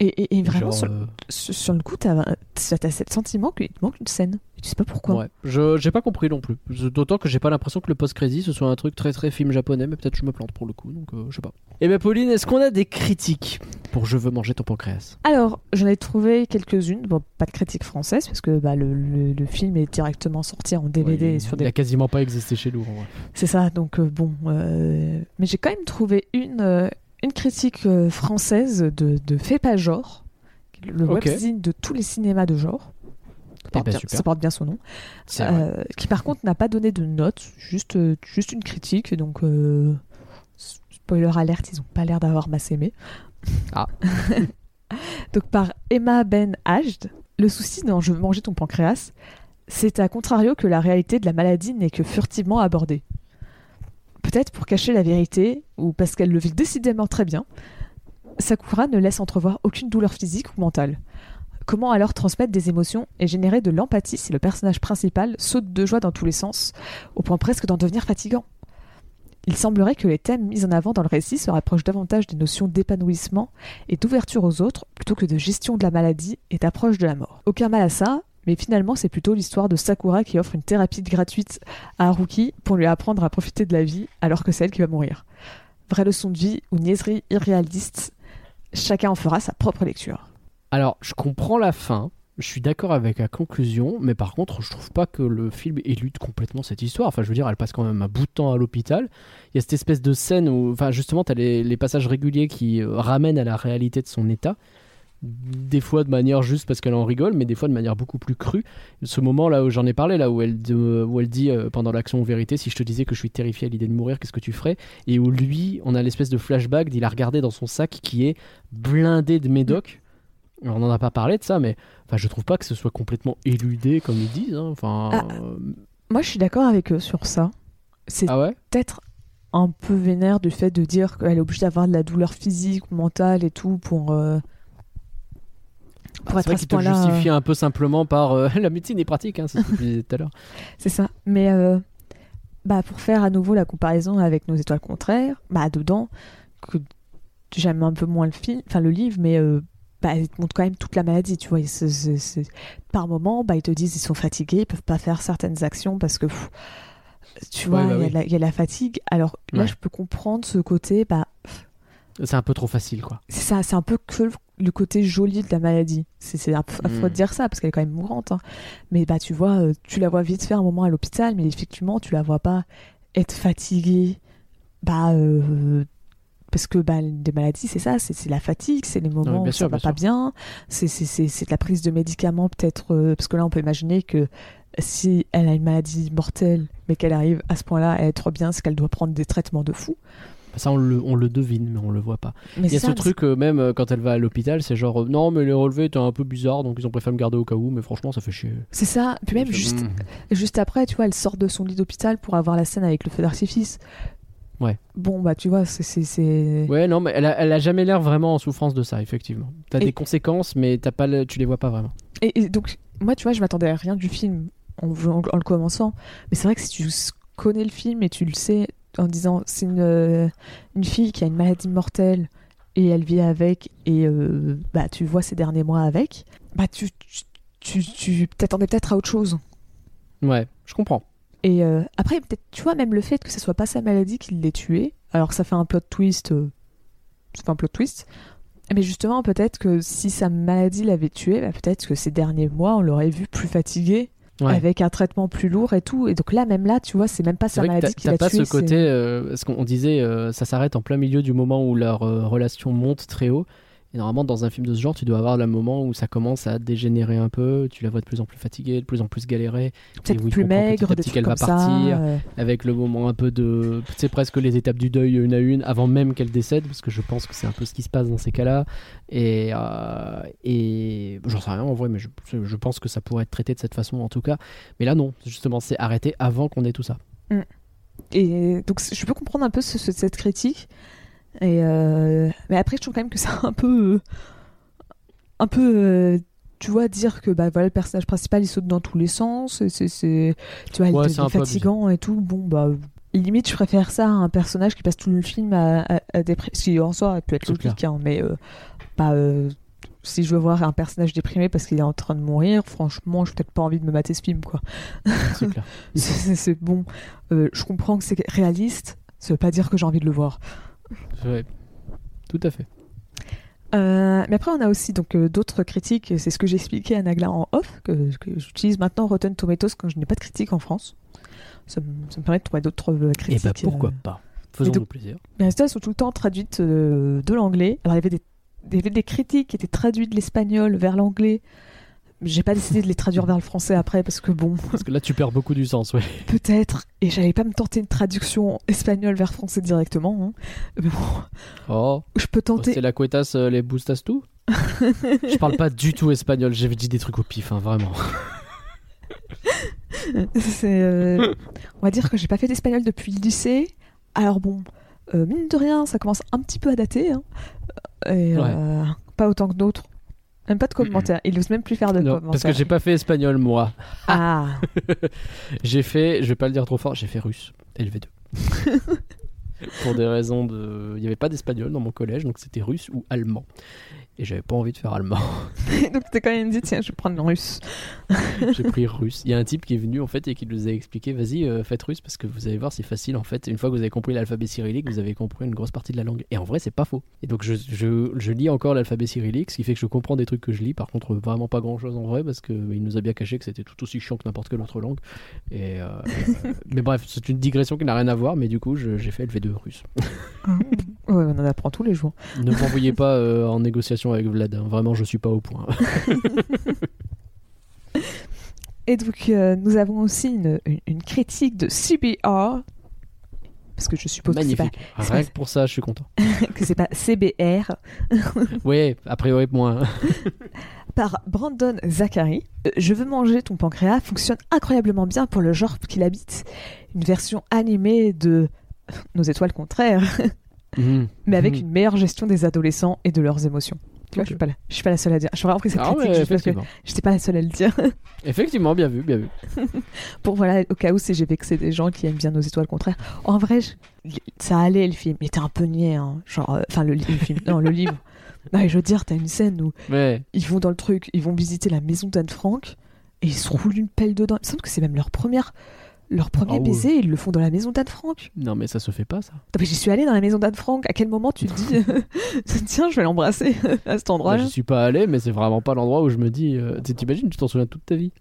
Et, et, et vraiment, Genre, sur, euh, sur- le coup, t'as, t'as ce sentiment qu'il te manque une scène. Et tu sais pas pourquoi. ouais. Je j'ai pas compris non plus. D'autant que j'ai pas l'impression que le post-crédit ce soit un truc très très film japonais, mais peut-être je me plante pour le coup, donc euh, je sais pas. Et ben Pauline, est-ce qu'on a des critiques pour Je veux manger ton pancréas? Alors, j'en ai trouvé quelques-unes. Bon, pas de critique française, parce que bah, le, le- le film est directement sorti en DVD Ouais, et sur Il a des. quasiment pas existé chez nous. en vrai. C'est ça, donc euh, bon. euh, Mais j'ai quand même trouvé une, euh, une critique euh, française de, de Fais pas genre, le Ok. webzine de tous les cinémas de genre. Ça porte, ben, bien, super. ça porte bien son nom. Euh, qui par contre n'a pas donné de notes, juste, euh, juste une critique. Donc, euh, spoiler alerte, ils ont pas l'air d'avoir masse aimé. Ah. donc par Emma Ben Ajd, le souci dans Je veux manger ton pancréas, c'est à contrario que la réalité de la maladie n'est que furtivement abordée. Peut-être pour cacher la vérité, ou parce qu'elle le vit décidément très bien, Sakura ne laisse entrevoir aucune douleur physique ou mentale. Comment alors transmettre des émotions et générer de l'empathie si le personnage principal saute de joie dans tous les sens, au point presque d'en devenir fatigant? Il semblerait que les thèmes mis en avant dans le récit se rapprochent davantage des notions d'épanouissement et d'ouverture aux autres plutôt que de gestion de la maladie et d'approche de la mort. Aucun mal à ça, mais finalement c'est plutôt l'histoire de Sakura qui offre une thérapie gratuite à Haruki pour lui apprendre à profiter de la vie alors que c'est elle qui va mourir. Vraie leçon de vie ou niaiserie irréaliste, chacun en fera sa propre lecture. Alors, je comprends la fin, je suis d'accord avec la conclusion, mais par contre, je trouve pas que le film élude complètement cette histoire. Enfin, je veux dire, elle passe quand même un bout de temps à l'hôpital. Il y a cette espèce de scène où, enfin, justement, tu as les, passages réguliers qui euh, ramènent à la réalité de son état. Des fois de manière juste parce qu'elle en rigole, mais des fois de manière beaucoup plus crue. Ce moment là où j'en ai parlé, là où elle, de- où elle dit euh, pendant l'action vérité, si je te disais que je suis terrifié à l'idée de mourir, qu'est-ce que tu ferais? Et où lui, on a l'espèce de flashback d'il a regardé dans son sac qui est blindé de médocs. Alors, on n'en a pas parlé de ça, mais enfin, je trouve pas que ce soit complètement éludé comme ils disent. hein. Enfin, Ah. euh, Moi je suis d'accord avec eux sur ça. C'est ah ouais? peut-être un peu vénère du fait de dire qu'elle est obligée d'avoir de la douleur physique ou mentale et tout pour, euh, pour C'est être à ce point-là. justifie euh, un peu simplement par euh, la médecine est pratique, hein, c'est ce que je disais tout à l'heure. C'est ça. Mais euh, bah, pour faire à nouveau la comparaison avec Nos étoiles contraires, bah, dedans, que j'aime un peu moins le film, enfin le livre, mais euh, bah, il te montre quand même toute la maladie, tu vois. C'est- c'est- c'est- Par moment, bah, ils te disent ils sont fatigués, ils peuvent pas faire certaines actions parce que, pff, tu vois, bah il y a oui. la- il y, a la fatigue. Alors là, Ouais. je peux comprendre ce côté, bah, C'est un peu trop facile, quoi. c'est ça, c'est un peu que le- le côté joli de la maladie. C'est c'est aff- affreux Mm. de dire ça parce qu'elle est quand même mourante. hein. Mais bah tu vois, euh, tu la vois vite faire un moment à l'hôpital, mais effectivement tu la vois pas être fatiguée. Bah euh, parce que bah, des maladies c'est ça, c'est la fatigue, c'est les moments où sûr, ça va pas bien, c'est c'est- c'est c'est de la prise de médicaments peut-être euh, parce que là on peut imaginer que si elle a une maladie mortelle mais qu'elle arrive à ce point-là à être bien, c'est qu'elle doit prendre des traitements de fou. Ça, on le, on le devine, mais on le voit pas. Mais Il y a ce truc, euh, même euh, quand elle va à l'hôpital, c'est genre, euh, non, mais les relevés étaient un peu bizarres, donc ils ont préféré me garder au cas où, mais franchement, ça fait chier. c'est ça. Puis même juste. Juste après, tu vois, elle sort de son lit d'hôpital pour avoir la scène avec le feu d'artifice. Ouais. Bon, bah, tu vois, c'est. c'est- c'est- Ouais, non, mais elle a, elle a jamais l'air vraiment en souffrance de ça, effectivement. T'as Et- des conséquences, mais t'as pas le- tu les vois pas vraiment. Et, et donc, moi, tu vois, je m'attendais à rien du film en, en- en le commençant. Mais c'est vrai que si tu connais le film et tu le sais en disant c'est une, euh, une fille qui a une maladie mortelle et elle vit avec et euh, bah, tu vois ses derniers mois avec, bah, tu, tu, tu, t'attendais peut-être à autre chose. Ouais, je comprends. Et euh, après, peut-être, tu vois, même le fait que ce soit pas sa maladie qui l'ait tué, alors que ça fait un plot twist, euh, ça fait un plot twist. Mais justement, peut-être que si sa maladie l'avait tué, bah, peut-être que ces derniers mois, on l'aurait vu plus fatigué, Ouais. avec un traitement plus lourd et tout. Et donc là, même là, tu vois, c'est même pas sa maladie qui l'a pas tué. ce côté, euh, ce qu'on on disait, euh, ça s'arrête en plein milieu du moment où leur euh, relation monte très haut. Et normalement, dans un film de ce genre, tu dois avoir le moment où ça commence à dégénérer un peu, tu la vois de plus en plus fatiguée, de plus en plus galérer, Peut-être plus petit maigre, petit trucs qu'elle va ça. partir. euh, avec le moment un peu de. Tu sais, presque les étapes du deuil une à une, avant même qu'elle décède, parce que je pense que c'est un peu ce qui se passe dans ces cas-là. Et. euh, et J'en sais rien en vrai, mais je, je pense que ça pourrait être traité de cette façon en tout cas. Mais là, non, justement, c'est arrêté avant qu'on ait tout ça. Et donc je peux comprendre un peu ce- ce- cette critique. Et euh, Mais après, je trouve quand même que c'est un peu. euh, Un peu. euh, Tu vois, dire que bah, voilà, le personnage principal il saute dans tous les sens, c'est, c'est- tu vois, il est fatigant et tout. Bon, bah, limite, je préfère ça à un personnage qui passe tout le film à, à, à déprimer. Ce qui en soi pu être logique, hein, mais euh, bah, euh, si je veux voir un personnage déprimé parce qu'il est en train de mourir, franchement, j'ai peut-être pas envie de me mater ce film, quoi. C'est clair. C'est- c'est c'est bon. Euh, je comprends que c'est réaliste, ça veut pas dire que j'ai envie de le voir. Ouais. Tout à fait. Euh, mais après, on a aussi donc euh, d'autres critiques. C'est ce que j'ai expliqué à Nagla en off, que, que j'utilise maintenant Rotten Tomatoes quand je n'ai pas de critique en France. Ça, me- ça me permet de trouver d'autres euh, Et critiques. bah pourquoi euh. pas? Faisons-nous donc- plaisir. Mais elles sont tout le temps traduites euh, de l'anglais. Alors, il y avait des, il y avait des critiques qui étaient traduites de l'espagnol vers l'anglais. J'ai pas décidé de les traduire vers le français après parce que bon, Parce que là, tu perds beaucoup du sens, ouais. peut-être. Et j'allais pas me tenter une traduction espagnol vers français directement. hein. Mais bon, Oh, je peux tenter. c'est la cuetas, euh, les boostas tout Je parle pas du tout espagnol, j'avais dit des trucs au pif, hein, vraiment. C'est, euh, on va dire que j'ai pas fait d'espagnol depuis le lycée. Alors bon, euh, mine de rien, ça commence un petit peu à dater. hein. Et, euh, pas autant que d'autres. Même pas de commentaires. Il n'ose même plus faire de Non, commentaires. parce que j'ai pas fait espagnol, moi. Ah, J'ai fait, je vais pas le dire trop fort, j'ai fait russe, LV2. Pour des raisons de. Il n'y avait pas d'espagnol dans mon collège, donc c'était russe ou allemand. Et j'avais pas envie de faire allemand. donc t'es quand même dit, tiens, je vais prendre le russe. J'ai pris russe. Il y a un type qui est venu en fait et qui nous a expliqué vas-y, euh, faites russe parce que vous allez voir, c'est facile en fait. Une fois que vous avez compris l'alphabet cyrillique, vous avez compris une grosse partie de la langue. Et en vrai, c'est pas faux. Et donc, je, je, je lis encore l'alphabet cyrillique, ce qui fait que je comprends des trucs que je lis. Par contre, vraiment pas grand chose en vrai parce qu'il nous a bien caché que c'était tout aussi chiant que n'importe quelle autre langue. Et euh, mais bref, c'est une digression qui n'a rien à voir. Mais du coup, j'ai fait LV2 russe. Ouais, on en apprend tous les jours. ne m'envoyez pas euh, en négociation avec Vlad. hein. Vraiment, je suis pas au point. Et donc, euh, nous avons aussi une, une, une critique de CBR. Parce que je suppose que c'est pas, Rien que pour ça, je suis content. que c'est pas CBR. Ouais, a priori moins. par Brandon Zachary. Euh, Je veux manger ton pancréas fonctionne incroyablement bien pour le genre qu'il habite. Une version animée de Nos étoiles contraires, Mhm. mais avec Mhm. une meilleure gestion des adolescents et de leurs émotions. Tu vois, Ok. je suis pas la, je suis pas la seule à dire. Je suis vraiment cette Ah critique ouais, juste parce que j'étais pas la seule à le dire. Effectivement, bien vu, bien vu. pour voilà, au cas où si j'ai vexé des gens qui aiment bien Nos étoiles contraires. En vrai, je- ça allait le film. Il était un peu niais, hein. genre, euh, enfin le, li- le film, non le livre. Non, mais je veux dire, t'as une scène où Ouais. ils vont dans le truc, ils vont visiter la maison d'Anne Frank et ils se roulent une pelle dedans. Il me semble que c'est même leur première, leur premier Ah ouais. baiser, ils le font dans la maison d'Anne Frank. Non, mais ça se fait pas, ça. Non, mais j'y suis allée dans la maison d'Anne Frank. À quel moment tu te dis, tiens, je vais l'embrasser à cet Moi, endroit-là j'y suis pas allé, mais c'est vraiment pas l'endroit où je me dis. euh, tu T'imagines, tu t'en souviens toute ta vie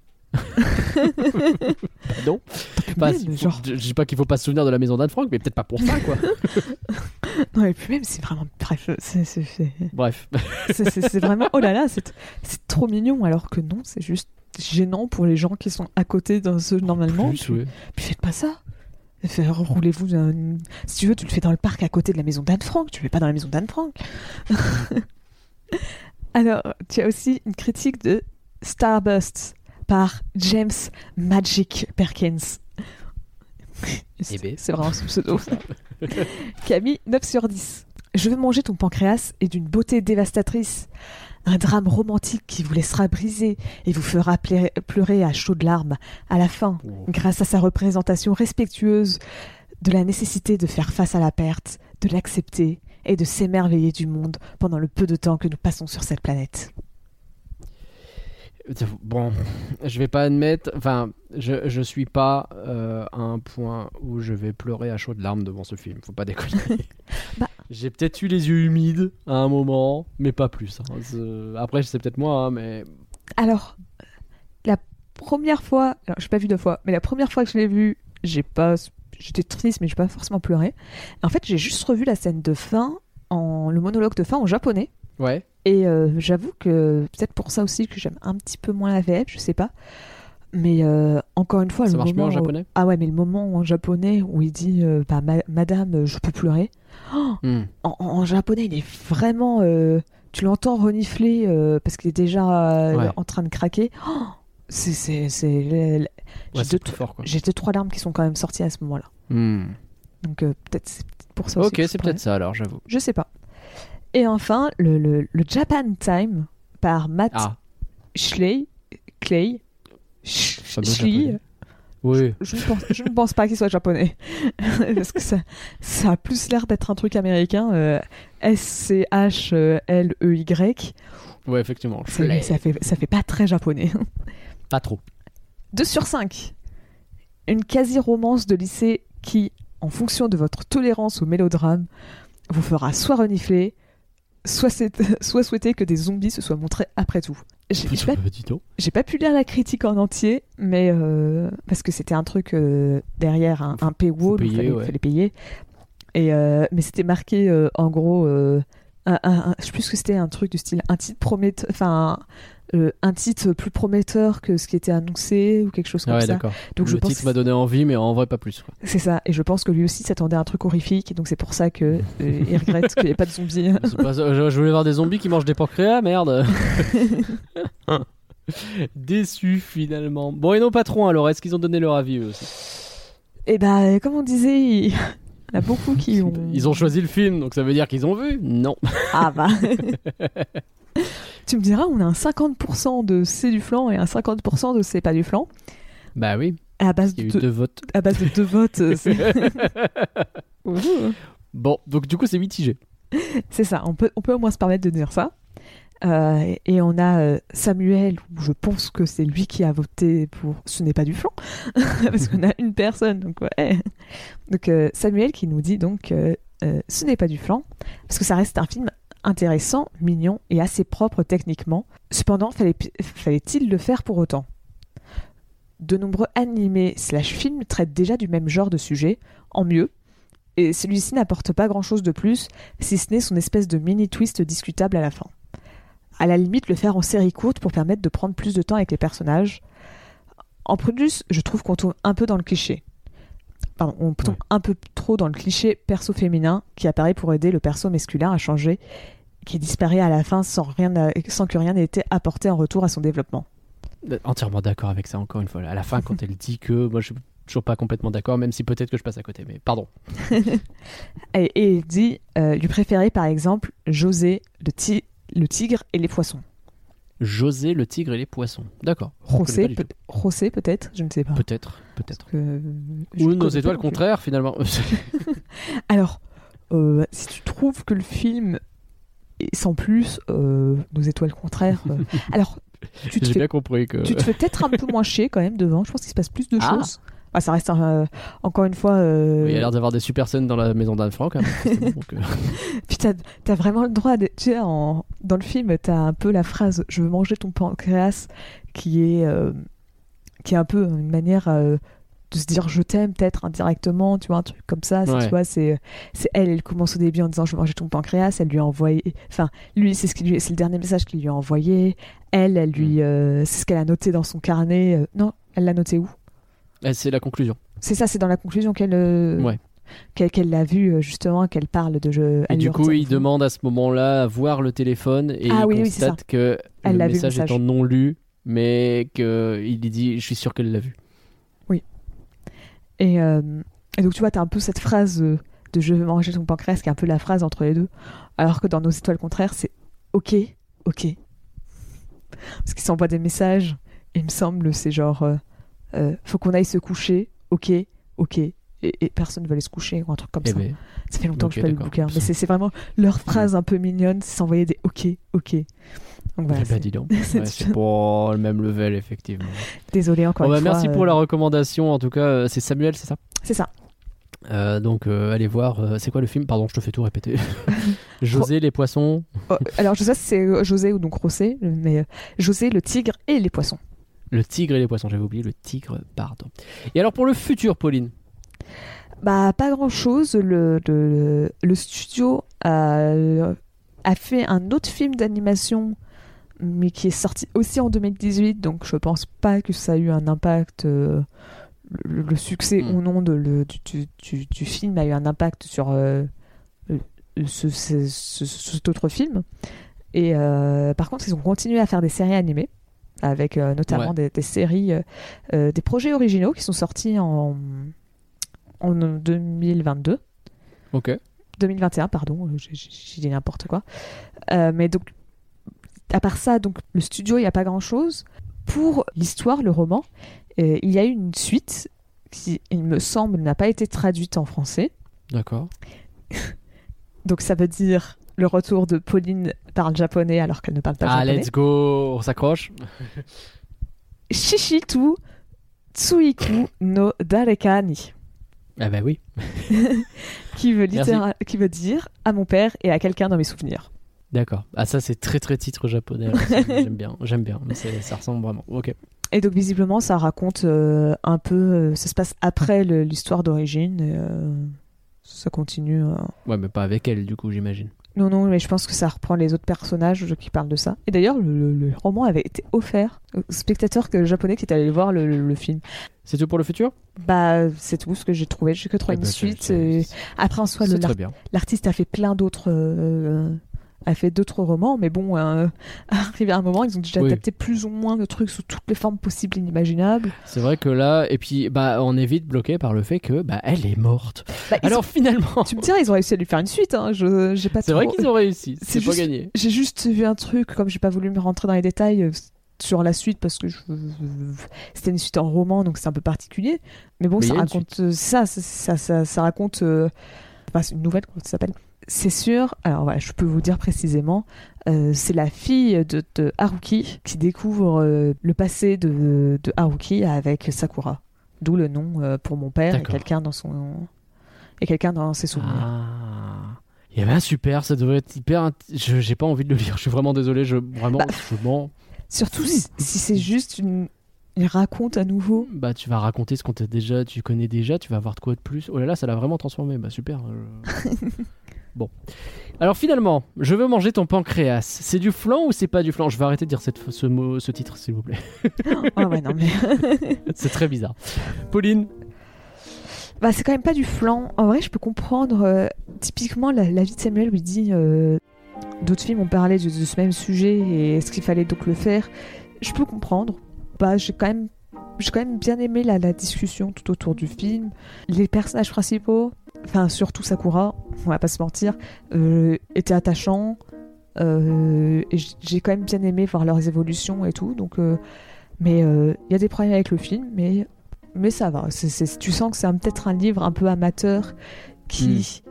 Non. Pas, même, il faut- genre- je, je dis pas qu'il faut pas se souvenir de la maison d'Anne Frank, mais peut-être pas pour ça, quoi. Non, et puis même, c'est vraiment, bref, c'est- c'est c'est- Bref. c'est- c'est- c'est vraiment, oh là là, c'est c'est trop mignon, alors que non, c'est juste gênant pour les gens qui sont à côté d'un ce normalement. Plus, puis, ouais. puis faites pas ça. Roulez-vous dans- Si tu veux, tu le fais dans le parc à côté de la maison d'Anne Frank. Tu le fais pas dans la maison d'Anne Frank. Alors, tu as aussi une critique de Starburst par James Magic Perkins. Eh ben. C'est vraiment son pseudo. ça. Qui a mis 9 sur 10. Je veux manger ton pancréas est d'une beauté dévastatrice. Un drame romantique qui vous laissera briser et vous fera pleurer, à chaudes larmes à la fin, grâce à sa représentation respectueuse de la nécessité de faire face à la perte, de l'accepter et de s'émerveiller du monde pendant le peu de temps que nous passons sur cette planète. Bon, je vais pas admettre. Enfin, je, je suis pas euh, à un point où je vais pleurer à chaudes larmes devant ce film. Faut pas déconner. Bah. J'ai peut-être eu les yeux humides à un moment, mais pas plus. hein. Après, c'est peut-être moi, hein, mais Alors, la première fois, alors j'ai pas vu deux fois, mais la première fois que je l'ai vu, j'ai pas, j'étais triste, mais j'ai pas forcément pleuré. En fait, j'ai juste revu la scène de fin, en le monologue de fin en japonais, Ouais. Et euh, j'avoue que peut-être pour ça aussi que j'aime un petit peu moins la VF, je sais pas. Mais euh, encore une fois, Ça le marche mieux moment en où- japonais? Ah ouais, mais le moment en japonais où il dit euh, bah, ma- Madame, je peux pleurer. Oh, Hmm. en, en- en japonais, il est vraiment. euh, tu l'entends renifler euh, parce qu'il est déjà Ouais. en train de craquer. Oh, c'est. Ouais, j'ai, deux, trois larmes qui sont quand même sorties à ce moment-là. Hmm. Donc peut-être c'est pour ça aussi. Ok, c'est peut-être ça alors, j'avoue. Je sais pas. Et enfin, le, le, le Japan Time par Matt Ah, Schley. Clay. Japonais. oui. Je ne pense, je ne pense pas qu'il soit japonais. Parce que ça, ça a plus l'air d'être un truc américain. euh, S-C-H-L-E-Y. Ouais, effectivement. Ça, ça fait, ça fait pas très japonais. Pas trop. 2 sur 5. Une quasi-romance de lycée qui, en fonction de votre tolérance au mélodrame, vous fera soit renifler, soit souhaiter que des zombies se soient montrés après tout. J'ai pas, pas pu lire la critique en entier, mais euh, parce que c'était un truc euh, derrière un, un paywall, il fallait, ouais. fallait payer. Et, euh, mais c'était marqué en gros, un, un- je sais plus ce que c'était, un truc du style, un titre prometteur, enfin euh, un titre plus prometteur que ce qui était annoncé ou quelque chose comme Ah ouais, ça. d'accord. Donc je le pense titre m'a donné envie, mais en vrai pas plus. C'est ça, et je pense que lui aussi s'attendait à un truc horrifique, et donc c'est pour ça que euh, il regrette qu'il n'y ait pas de zombies. Pas je, je voulais voir des zombies qui mangent des pancréas, merde. Déçu finalement. Bon et nos patrons alors, est-ce qu'ils ont donné leur avis eux aussi? Et bah, comme on disait, il y en a beaucoup qui ont. Ils ont choisi le film, donc ça veut dire qu'ils ont vu? Non. Ah bah. Tu me diras, on a un 50% de c'est du flan et un 50% de c'est pas du flan. Bah oui, À base de, eu deux, votes. à base de deux votes. Bon, donc du coup c'est mitigé. C'est ça, on peut, on peut au moins se permettre de dire ça. Euh, et- on a euh, Samuel, où je pense que c'est lui qui a voté pour ce n'est pas du flan, parce qu'on a une personne, donc ouais. Donc euh, Samuel qui nous dit donc euh, ce n'est pas du flan, parce que ça reste un film intéressant, mignon et assez propre techniquement. Cependant, fallait- fallait-il le faire pour autant? De nombreux animés slash films traitent déjà du même genre de sujet, en mieux, et celui-ci n'apporte pas grand-chose de plus, si ce n'est son espèce de mini twist discutable à la fin. À la limite, le faire en série courte pour permettre de prendre plus de temps avec les personnages. En plus, je trouve qu'on tourne un peu dans le cliché. Pardon, on tombe Ouais. un peu trop dans le cliché perso féminin qui apparaît pour aider le perso masculin à changer, qui disparaît à la fin sans, rien sans que rien n'ait été apporté en retour à son développement. Euh, Entièrement d'accord avec ça encore une fois. À la fin quand elle dit que, moi je suis toujours pas complètement d'accord, même si peut-être que je passe à côté, mais pardon. Et, et il dit euh, lui préférer par exemple José, le, ti- le tigre et les poissons. José le tigre et les poissons. D'accord. José peut-être, je ne sais pas. Peut-être, peut-être. Que- je Ou nos étoiles contraires finalement. Alors, euh, si tu trouves que le film est sans plus, euh, nos étoiles contraires. euh, alors, tu te J'ai fais, bien compris que. tu te fais peut-être un peu moins chier quand même devant. Je pense qu'il se passe plus de Ah. choses. Ah, ça reste un, euh, encore une fois. euh, Oui, il y a l'air d'avoir des super scènes dans la maison d'Anne Frank. hein, forcément, donc, euh, Puis t'as as vraiment le droit de. Tu sais, en- dans le film, t'as un peu la phrase Je veux manger ton pancréas, qui est, euh, qui est un peu une manière euh, de se dire je t'aime, peut-être indirectement, tu vois, un truc comme ça. c'est- Ouais. Tu vois, c'est c'est elle, elle commence au début en disant Je veux manger ton pancréas. Elle lui a envoyé. Enfin, lui, c'est ce qui lui- c'est le dernier message qu'il lui a envoyé. Elle, elle lui. euh, c'est ce qu'elle a noté dans son carnet. euh, non, elle l'a noté où? C'est la conclusion. C'est ça, c'est dans la conclusion qu'elle. euh, Ouais. Qu'elle qu'elle l'a vu, justement, qu'elle parle de je. Et du coup, il demande à ce moment-là à voir le téléphone et Ah il oui, oui, constate que Elle le l'a vu, le message message. étant non lu, mais qu'il dit Je suis sûr qu'elle l'a vu. Et, euh, et donc, tu vois, t'as un peu cette phrase euh, de je veux manger ton pancréas, qui est un peu la phrase entre les deux. Alors que dans nos étoiles contraires, c'est ok, ok. Parce qu'ils s'envoient des messages, il me semble, c'est genre euh, euh, faut qu'on aille se coucher, ok, ok. Et, et personne ne veut aller se coucher ou un truc comme Eh ça. ben, Ça fait longtemps que je pas lu le bouquin. Mais c'est vraiment leur phrase un peu mignonne, c'est s'envoyer des ok, ok. Donc voilà, eh ben, c'est- dis donc. Ouais, c'est pas le même level, effectivement. désolé encore Bon, bah, une fois. merci pour euh, la recommandation. En tout cas, euh, c'est Samuel, c'est ça? C'est ça. Euh, Donc, euh, allez voir. euh, c'est quoi le film? Pardon, je te fais tout répéter. José, les poissons. Oh, alors, je sais pas si c'est José ou donc Rosé, mais euh, José, le tigre et les poissons. Le tigre et les poissons. J'avais oublié le tigre, pardon. Et alors, pour le futur, Pauline? Bah, pas grand chose. Le, le, le studio a, a fait un autre film d'animation, mais qui est sorti aussi en 2018, donc je pense pas que ça a eu un impact. euh, le, le succès Mm. ou non de, le, du, du- du- film a eu un impact sur euh, ce, ce- ce- cet autre film. Et euh, par contre, ils ont continué à faire des séries animées, avec notamment Ouais. des, des séries, des projets originaux qui sont sortis en, en 2022. Ok. 2021, pardon, j'ai- dit n'importe quoi. Mais donc, à part ça, donc le studio, il n'y a pas grand-chose. Pour l'histoire, le roman, euh, il y a une suite qui, il me semble, n'a pas été traduite en français. D'accord. Donc ça veut dire le retour de Pauline parle japonais alors qu'elle ne parle pas Ah, japonais. let's go On s'accroche Shishitu Tsuiku no Dareka ni. Ah bah oui. Qui veut, littéra- qui veut dire à mon père et à quelqu'un dans mes souvenirs. D'accord. Ah ça c'est très très titre japonais. j'aime bien, j'aime bien. Mais ça ressemble vraiment. Ok. Et donc visiblement, ça raconte euh, un peu, euh, ça se passe après l'histoire d'origine. euh, ça continue. Ouais, mais pas avec elle du coup, j'imagine. Non, non, mais je pense que ça reprend les autres personnages qui parlent de ça. Et d'ailleurs, le, le- roman avait été offert aux spectateurs japonais qui étaient allés voir le, le- le film. C'est tout pour le futur? Bah, c'est tout ce que j'ai trouvé. J'ai que trouvé Eh une ben, suite. et c'est- Après, en soi, l'artiste a fait plein d'autres. euh, a fait d'autres romans, mais bon, euh, arrivé à un moment, ils ont déjà Oui. adapté plus ou moins de trucs sous toutes les formes possibles et inimaginables. C'est vrai que là, et puis bah on est vite bloqué par le fait que bah elle est morte. Bah, Alors finalement, tu me dirais, ils ont réussi à lui faire une suite. Hein. Je, j'ai pas c'est vrai qu'ils ont réussi. C'est pas juste- gagné. J'ai juste vu un truc, comme j'ai pas voulu me rentrer dans les détails euh, sur la suite parce que je... c'était une suite en roman, donc c'est un peu particulier. Mais bon, Mais ça raconte euh, ça, ça, ça, ça, ça raconte. euh, enfin, c'est une nouvelle, comment ça s'appelle C'est sûr. Alors voilà, je peux vous dire précisément. euh, c'est la fille de, de Haruki qui découvre euh, le passé de, de Haruki avec Sakura. D'où le nom euh, pour mon père et quelqu'un dans son et quelqu'un dans ses souvenirs. Ah. Eh ben super, ça devrait être hyper. Je j'ai pas envie de le lire. Je suis vraiment désolé. Je vraiment, Bah. je mens. Surtout si, si c'est juste une. Il raconte à nouveau. Bah tu vas raconter ce qu'on t'a déjà, tu connais déjà. Tu vas avoir de quoi de plus. Oh là là, ça l'a vraiment transformé. Bah super. je- bon. Alors finalement, je veux manger ton pancréas. C'est du flan ou c'est pas du flan? Je vais arrêter de dire cette, ce mot, ce titre, s'il vous plaît. Ah ouais, non mais. c'est très bizarre. Pauline? Bah, c'est quand même pas du flan. En vrai, je peux comprendre. euh, typiquement, la, la vie de Samuel lui dit euh, d'autres films ont parlé de, de ce même sujet et est-ce qu'il fallait donc le faire? Je peux comprendre. Bah, j'ai quand même. J'ai quand même bien aimé la, la discussion tout autour du film. Les personnages principaux, enfin surtout Sakura, on va pas se mentir, euh, étaient attachants. Euh, j'ai quand même bien aimé voir leurs évolutions et tout. Donc, euh, mais il y a des problèmes avec le film, mais mais ça va. Tu sens que c'est peut-être un livre un peu amateur qui,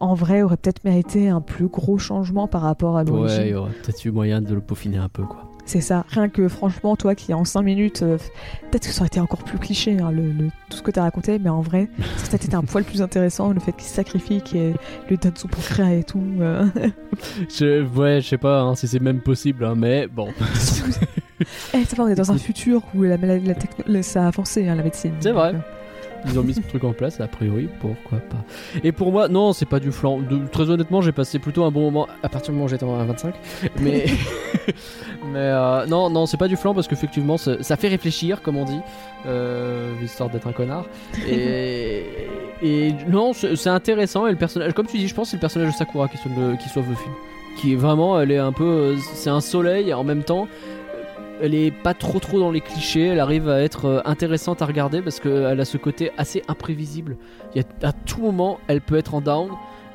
en vrai, aurait peut-être mérité un plus gros changement par rapport à Ouais, l'origine. il y aurait peut-être eu moyen de le peaufiner un peu quoi. C'est ça. Rien que, franchement, toi qui en 5 minutes, euh, peut-être que ça aurait été encore plus cliché, hein, le, le- tout ce que tu as raconté, mais en vrai, ça aurait peut-être été un poil plus intéressant, le fait qu'il se sacrifie, qu'il lui donne son pancréas et tout. euh. Je, ouais, je sais pas hein, si c'est même possible, hein, mais bon. Eh, ça va, on est dans un futur où la, la- la ça a avancé, hein, la médecine. C'est vrai. Donc, euh, Ils ont mis ce truc en place, a priori, pourquoi pas. Et pour moi, non, c'est pas du flan. Très honnêtement, j'ai passé plutôt un bon moment à partir du moment où j'étais à 25. Mais, mais euh, non, non, c'est pas du flan parce qu'effectivement, ça, fait réfléchir, comme on dit, euh, histoire d'être un connard. Et, non, c'est intéressant. Et le personnage, comme tu dis, je pense que c'est le personnage de Sakura qui sauve le, qui le film. Qui est vraiment, elle est un peu, euh, c'est un soleil en même temps. Elle est pas trop trop dans les clichés, elle arrive à être euh, intéressante à regarder parce qu'elle a ce côté assez imprévisible. Il y a, à tout moment, elle peut être en down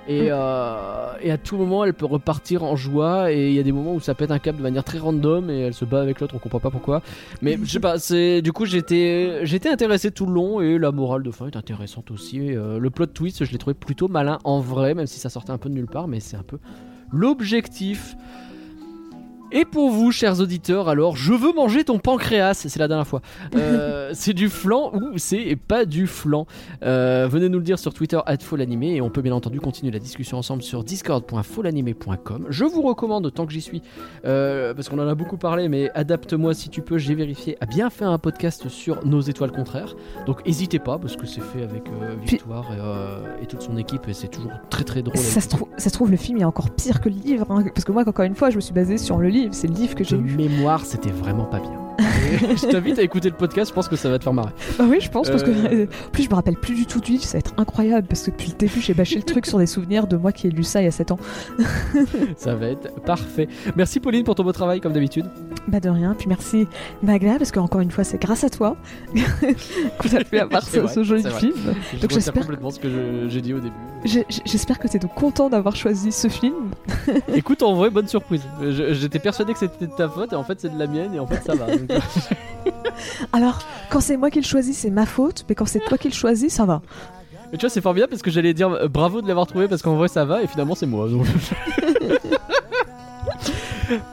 et, euh, et à tout moment, elle peut repartir en joie. Et il y a des moments où ça pète un câble de manière très random et elle se bat avec l'autre, on comprend pas pourquoi. Mais je sais pas, c'est du coup j'étais j'étais intéressé tout le long et la morale de fin est intéressante aussi. Et, euh, le plot twist, je l'ai trouvé plutôt malin en vrai, même si ça sortait un peu de nulle part, mais c'est un peu l'objectif. Et pour vous, chers auditeurs, alors, je veux manger ton pancréas, c'est la dernière fois. Euh, c'est du flan ou c'est pas du flan? Euh, Venez nous le dire sur Twitter, @folanimé, et on peut bien entendu continuer la discussion ensemble sur discord.folanimé.com. Je vous recommande, tant que j'y suis, euh, parce qu'on en a beaucoup parlé, mais adapte-moi si tu peux, j'ai vérifié, à bien faire un podcast sur nos étoiles contraires. Donc n'hésitez pas, parce que c'est fait avec Victoire et, et toute son équipe, et c'est toujours très très drôle. Ça se, trouve, ça se trouve, le film est encore pire que le livre. hein, parce que moi, encore une fois, je me suis basée sur le livre. C'est le livre que j'ai de lu. mémoire, c'était vraiment pas bien. Je t'invite à écouter le podcast, je pense que ça va te faire marrer. Bah oui, je pense, parce que Euh. en plus, je me rappelle plus du tout du livre. Ça va être incroyable. Parce que depuis le début, j'ai bâché le truc sur des souvenirs de moi qui ai lu ça il y a 7 ans. Ça va être parfait. Merci Pauline pour ton beau travail, comme d'habitude. Bah de rien. Puis merci Magla, parce qu'encore une fois, c'est grâce à toi qu'on a pu avoir ce, vrai, ce joli film. Je Donc j'espère- complètement ce que j'ai dit au début. J'espère que tu es donc content d'avoir choisi ce film. Écoute, en vrai, bonne surprise. J'étais persuadé que c'était de ta faute, et en fait, c'est de la mienne, et en fait, ça va. Donc, Alors, quand c'est moi qui le choisis, c'est ma faute. Mais quand c'est toi qui le choisis, ça va. Mais tu vois, c'est formidable parce que j'allais dire euh, bravo de l'avoir trouvé parce qu'en vrai ça va et finalement c'est moi. donc.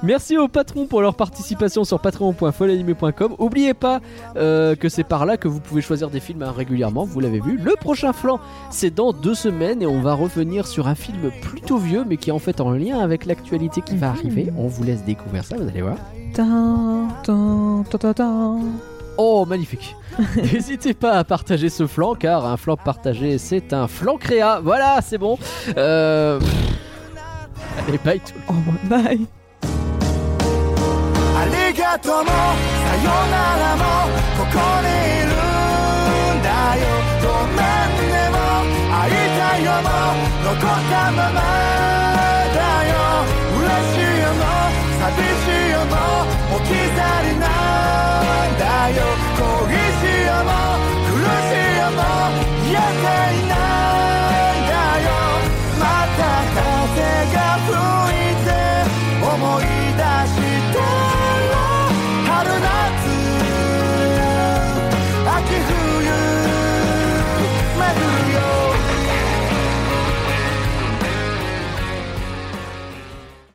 Merci aux patrons pour leur participation sur patreon.folanimé.com. Oubliez pas euh, que c'est par là que vous pouvez choisir des films hein, régulièrement, vous l'avez vu. Le prochain flanc, c'est dans deux semaines et on va revenir sur un film plutôt vieux mais qui est en fait en lien avec l'actualité qui va Mhm. arriver. On vous laisse découvrir ça, vous allez voir. Oh, magnifique. N'hésitez pas à partager ce flanc, car un flanc partagé, c'est un flanc créa. Voilà, c'est bon. Euh... Allez, bye tout le monde. Oh, bye. がともさよならもここにいるんだよ。ごめんねも会いたいよも残ったままだよ嬉しいよも寂しいよも置き去りなんだよ恋しいよも苦しいよも癒せいない。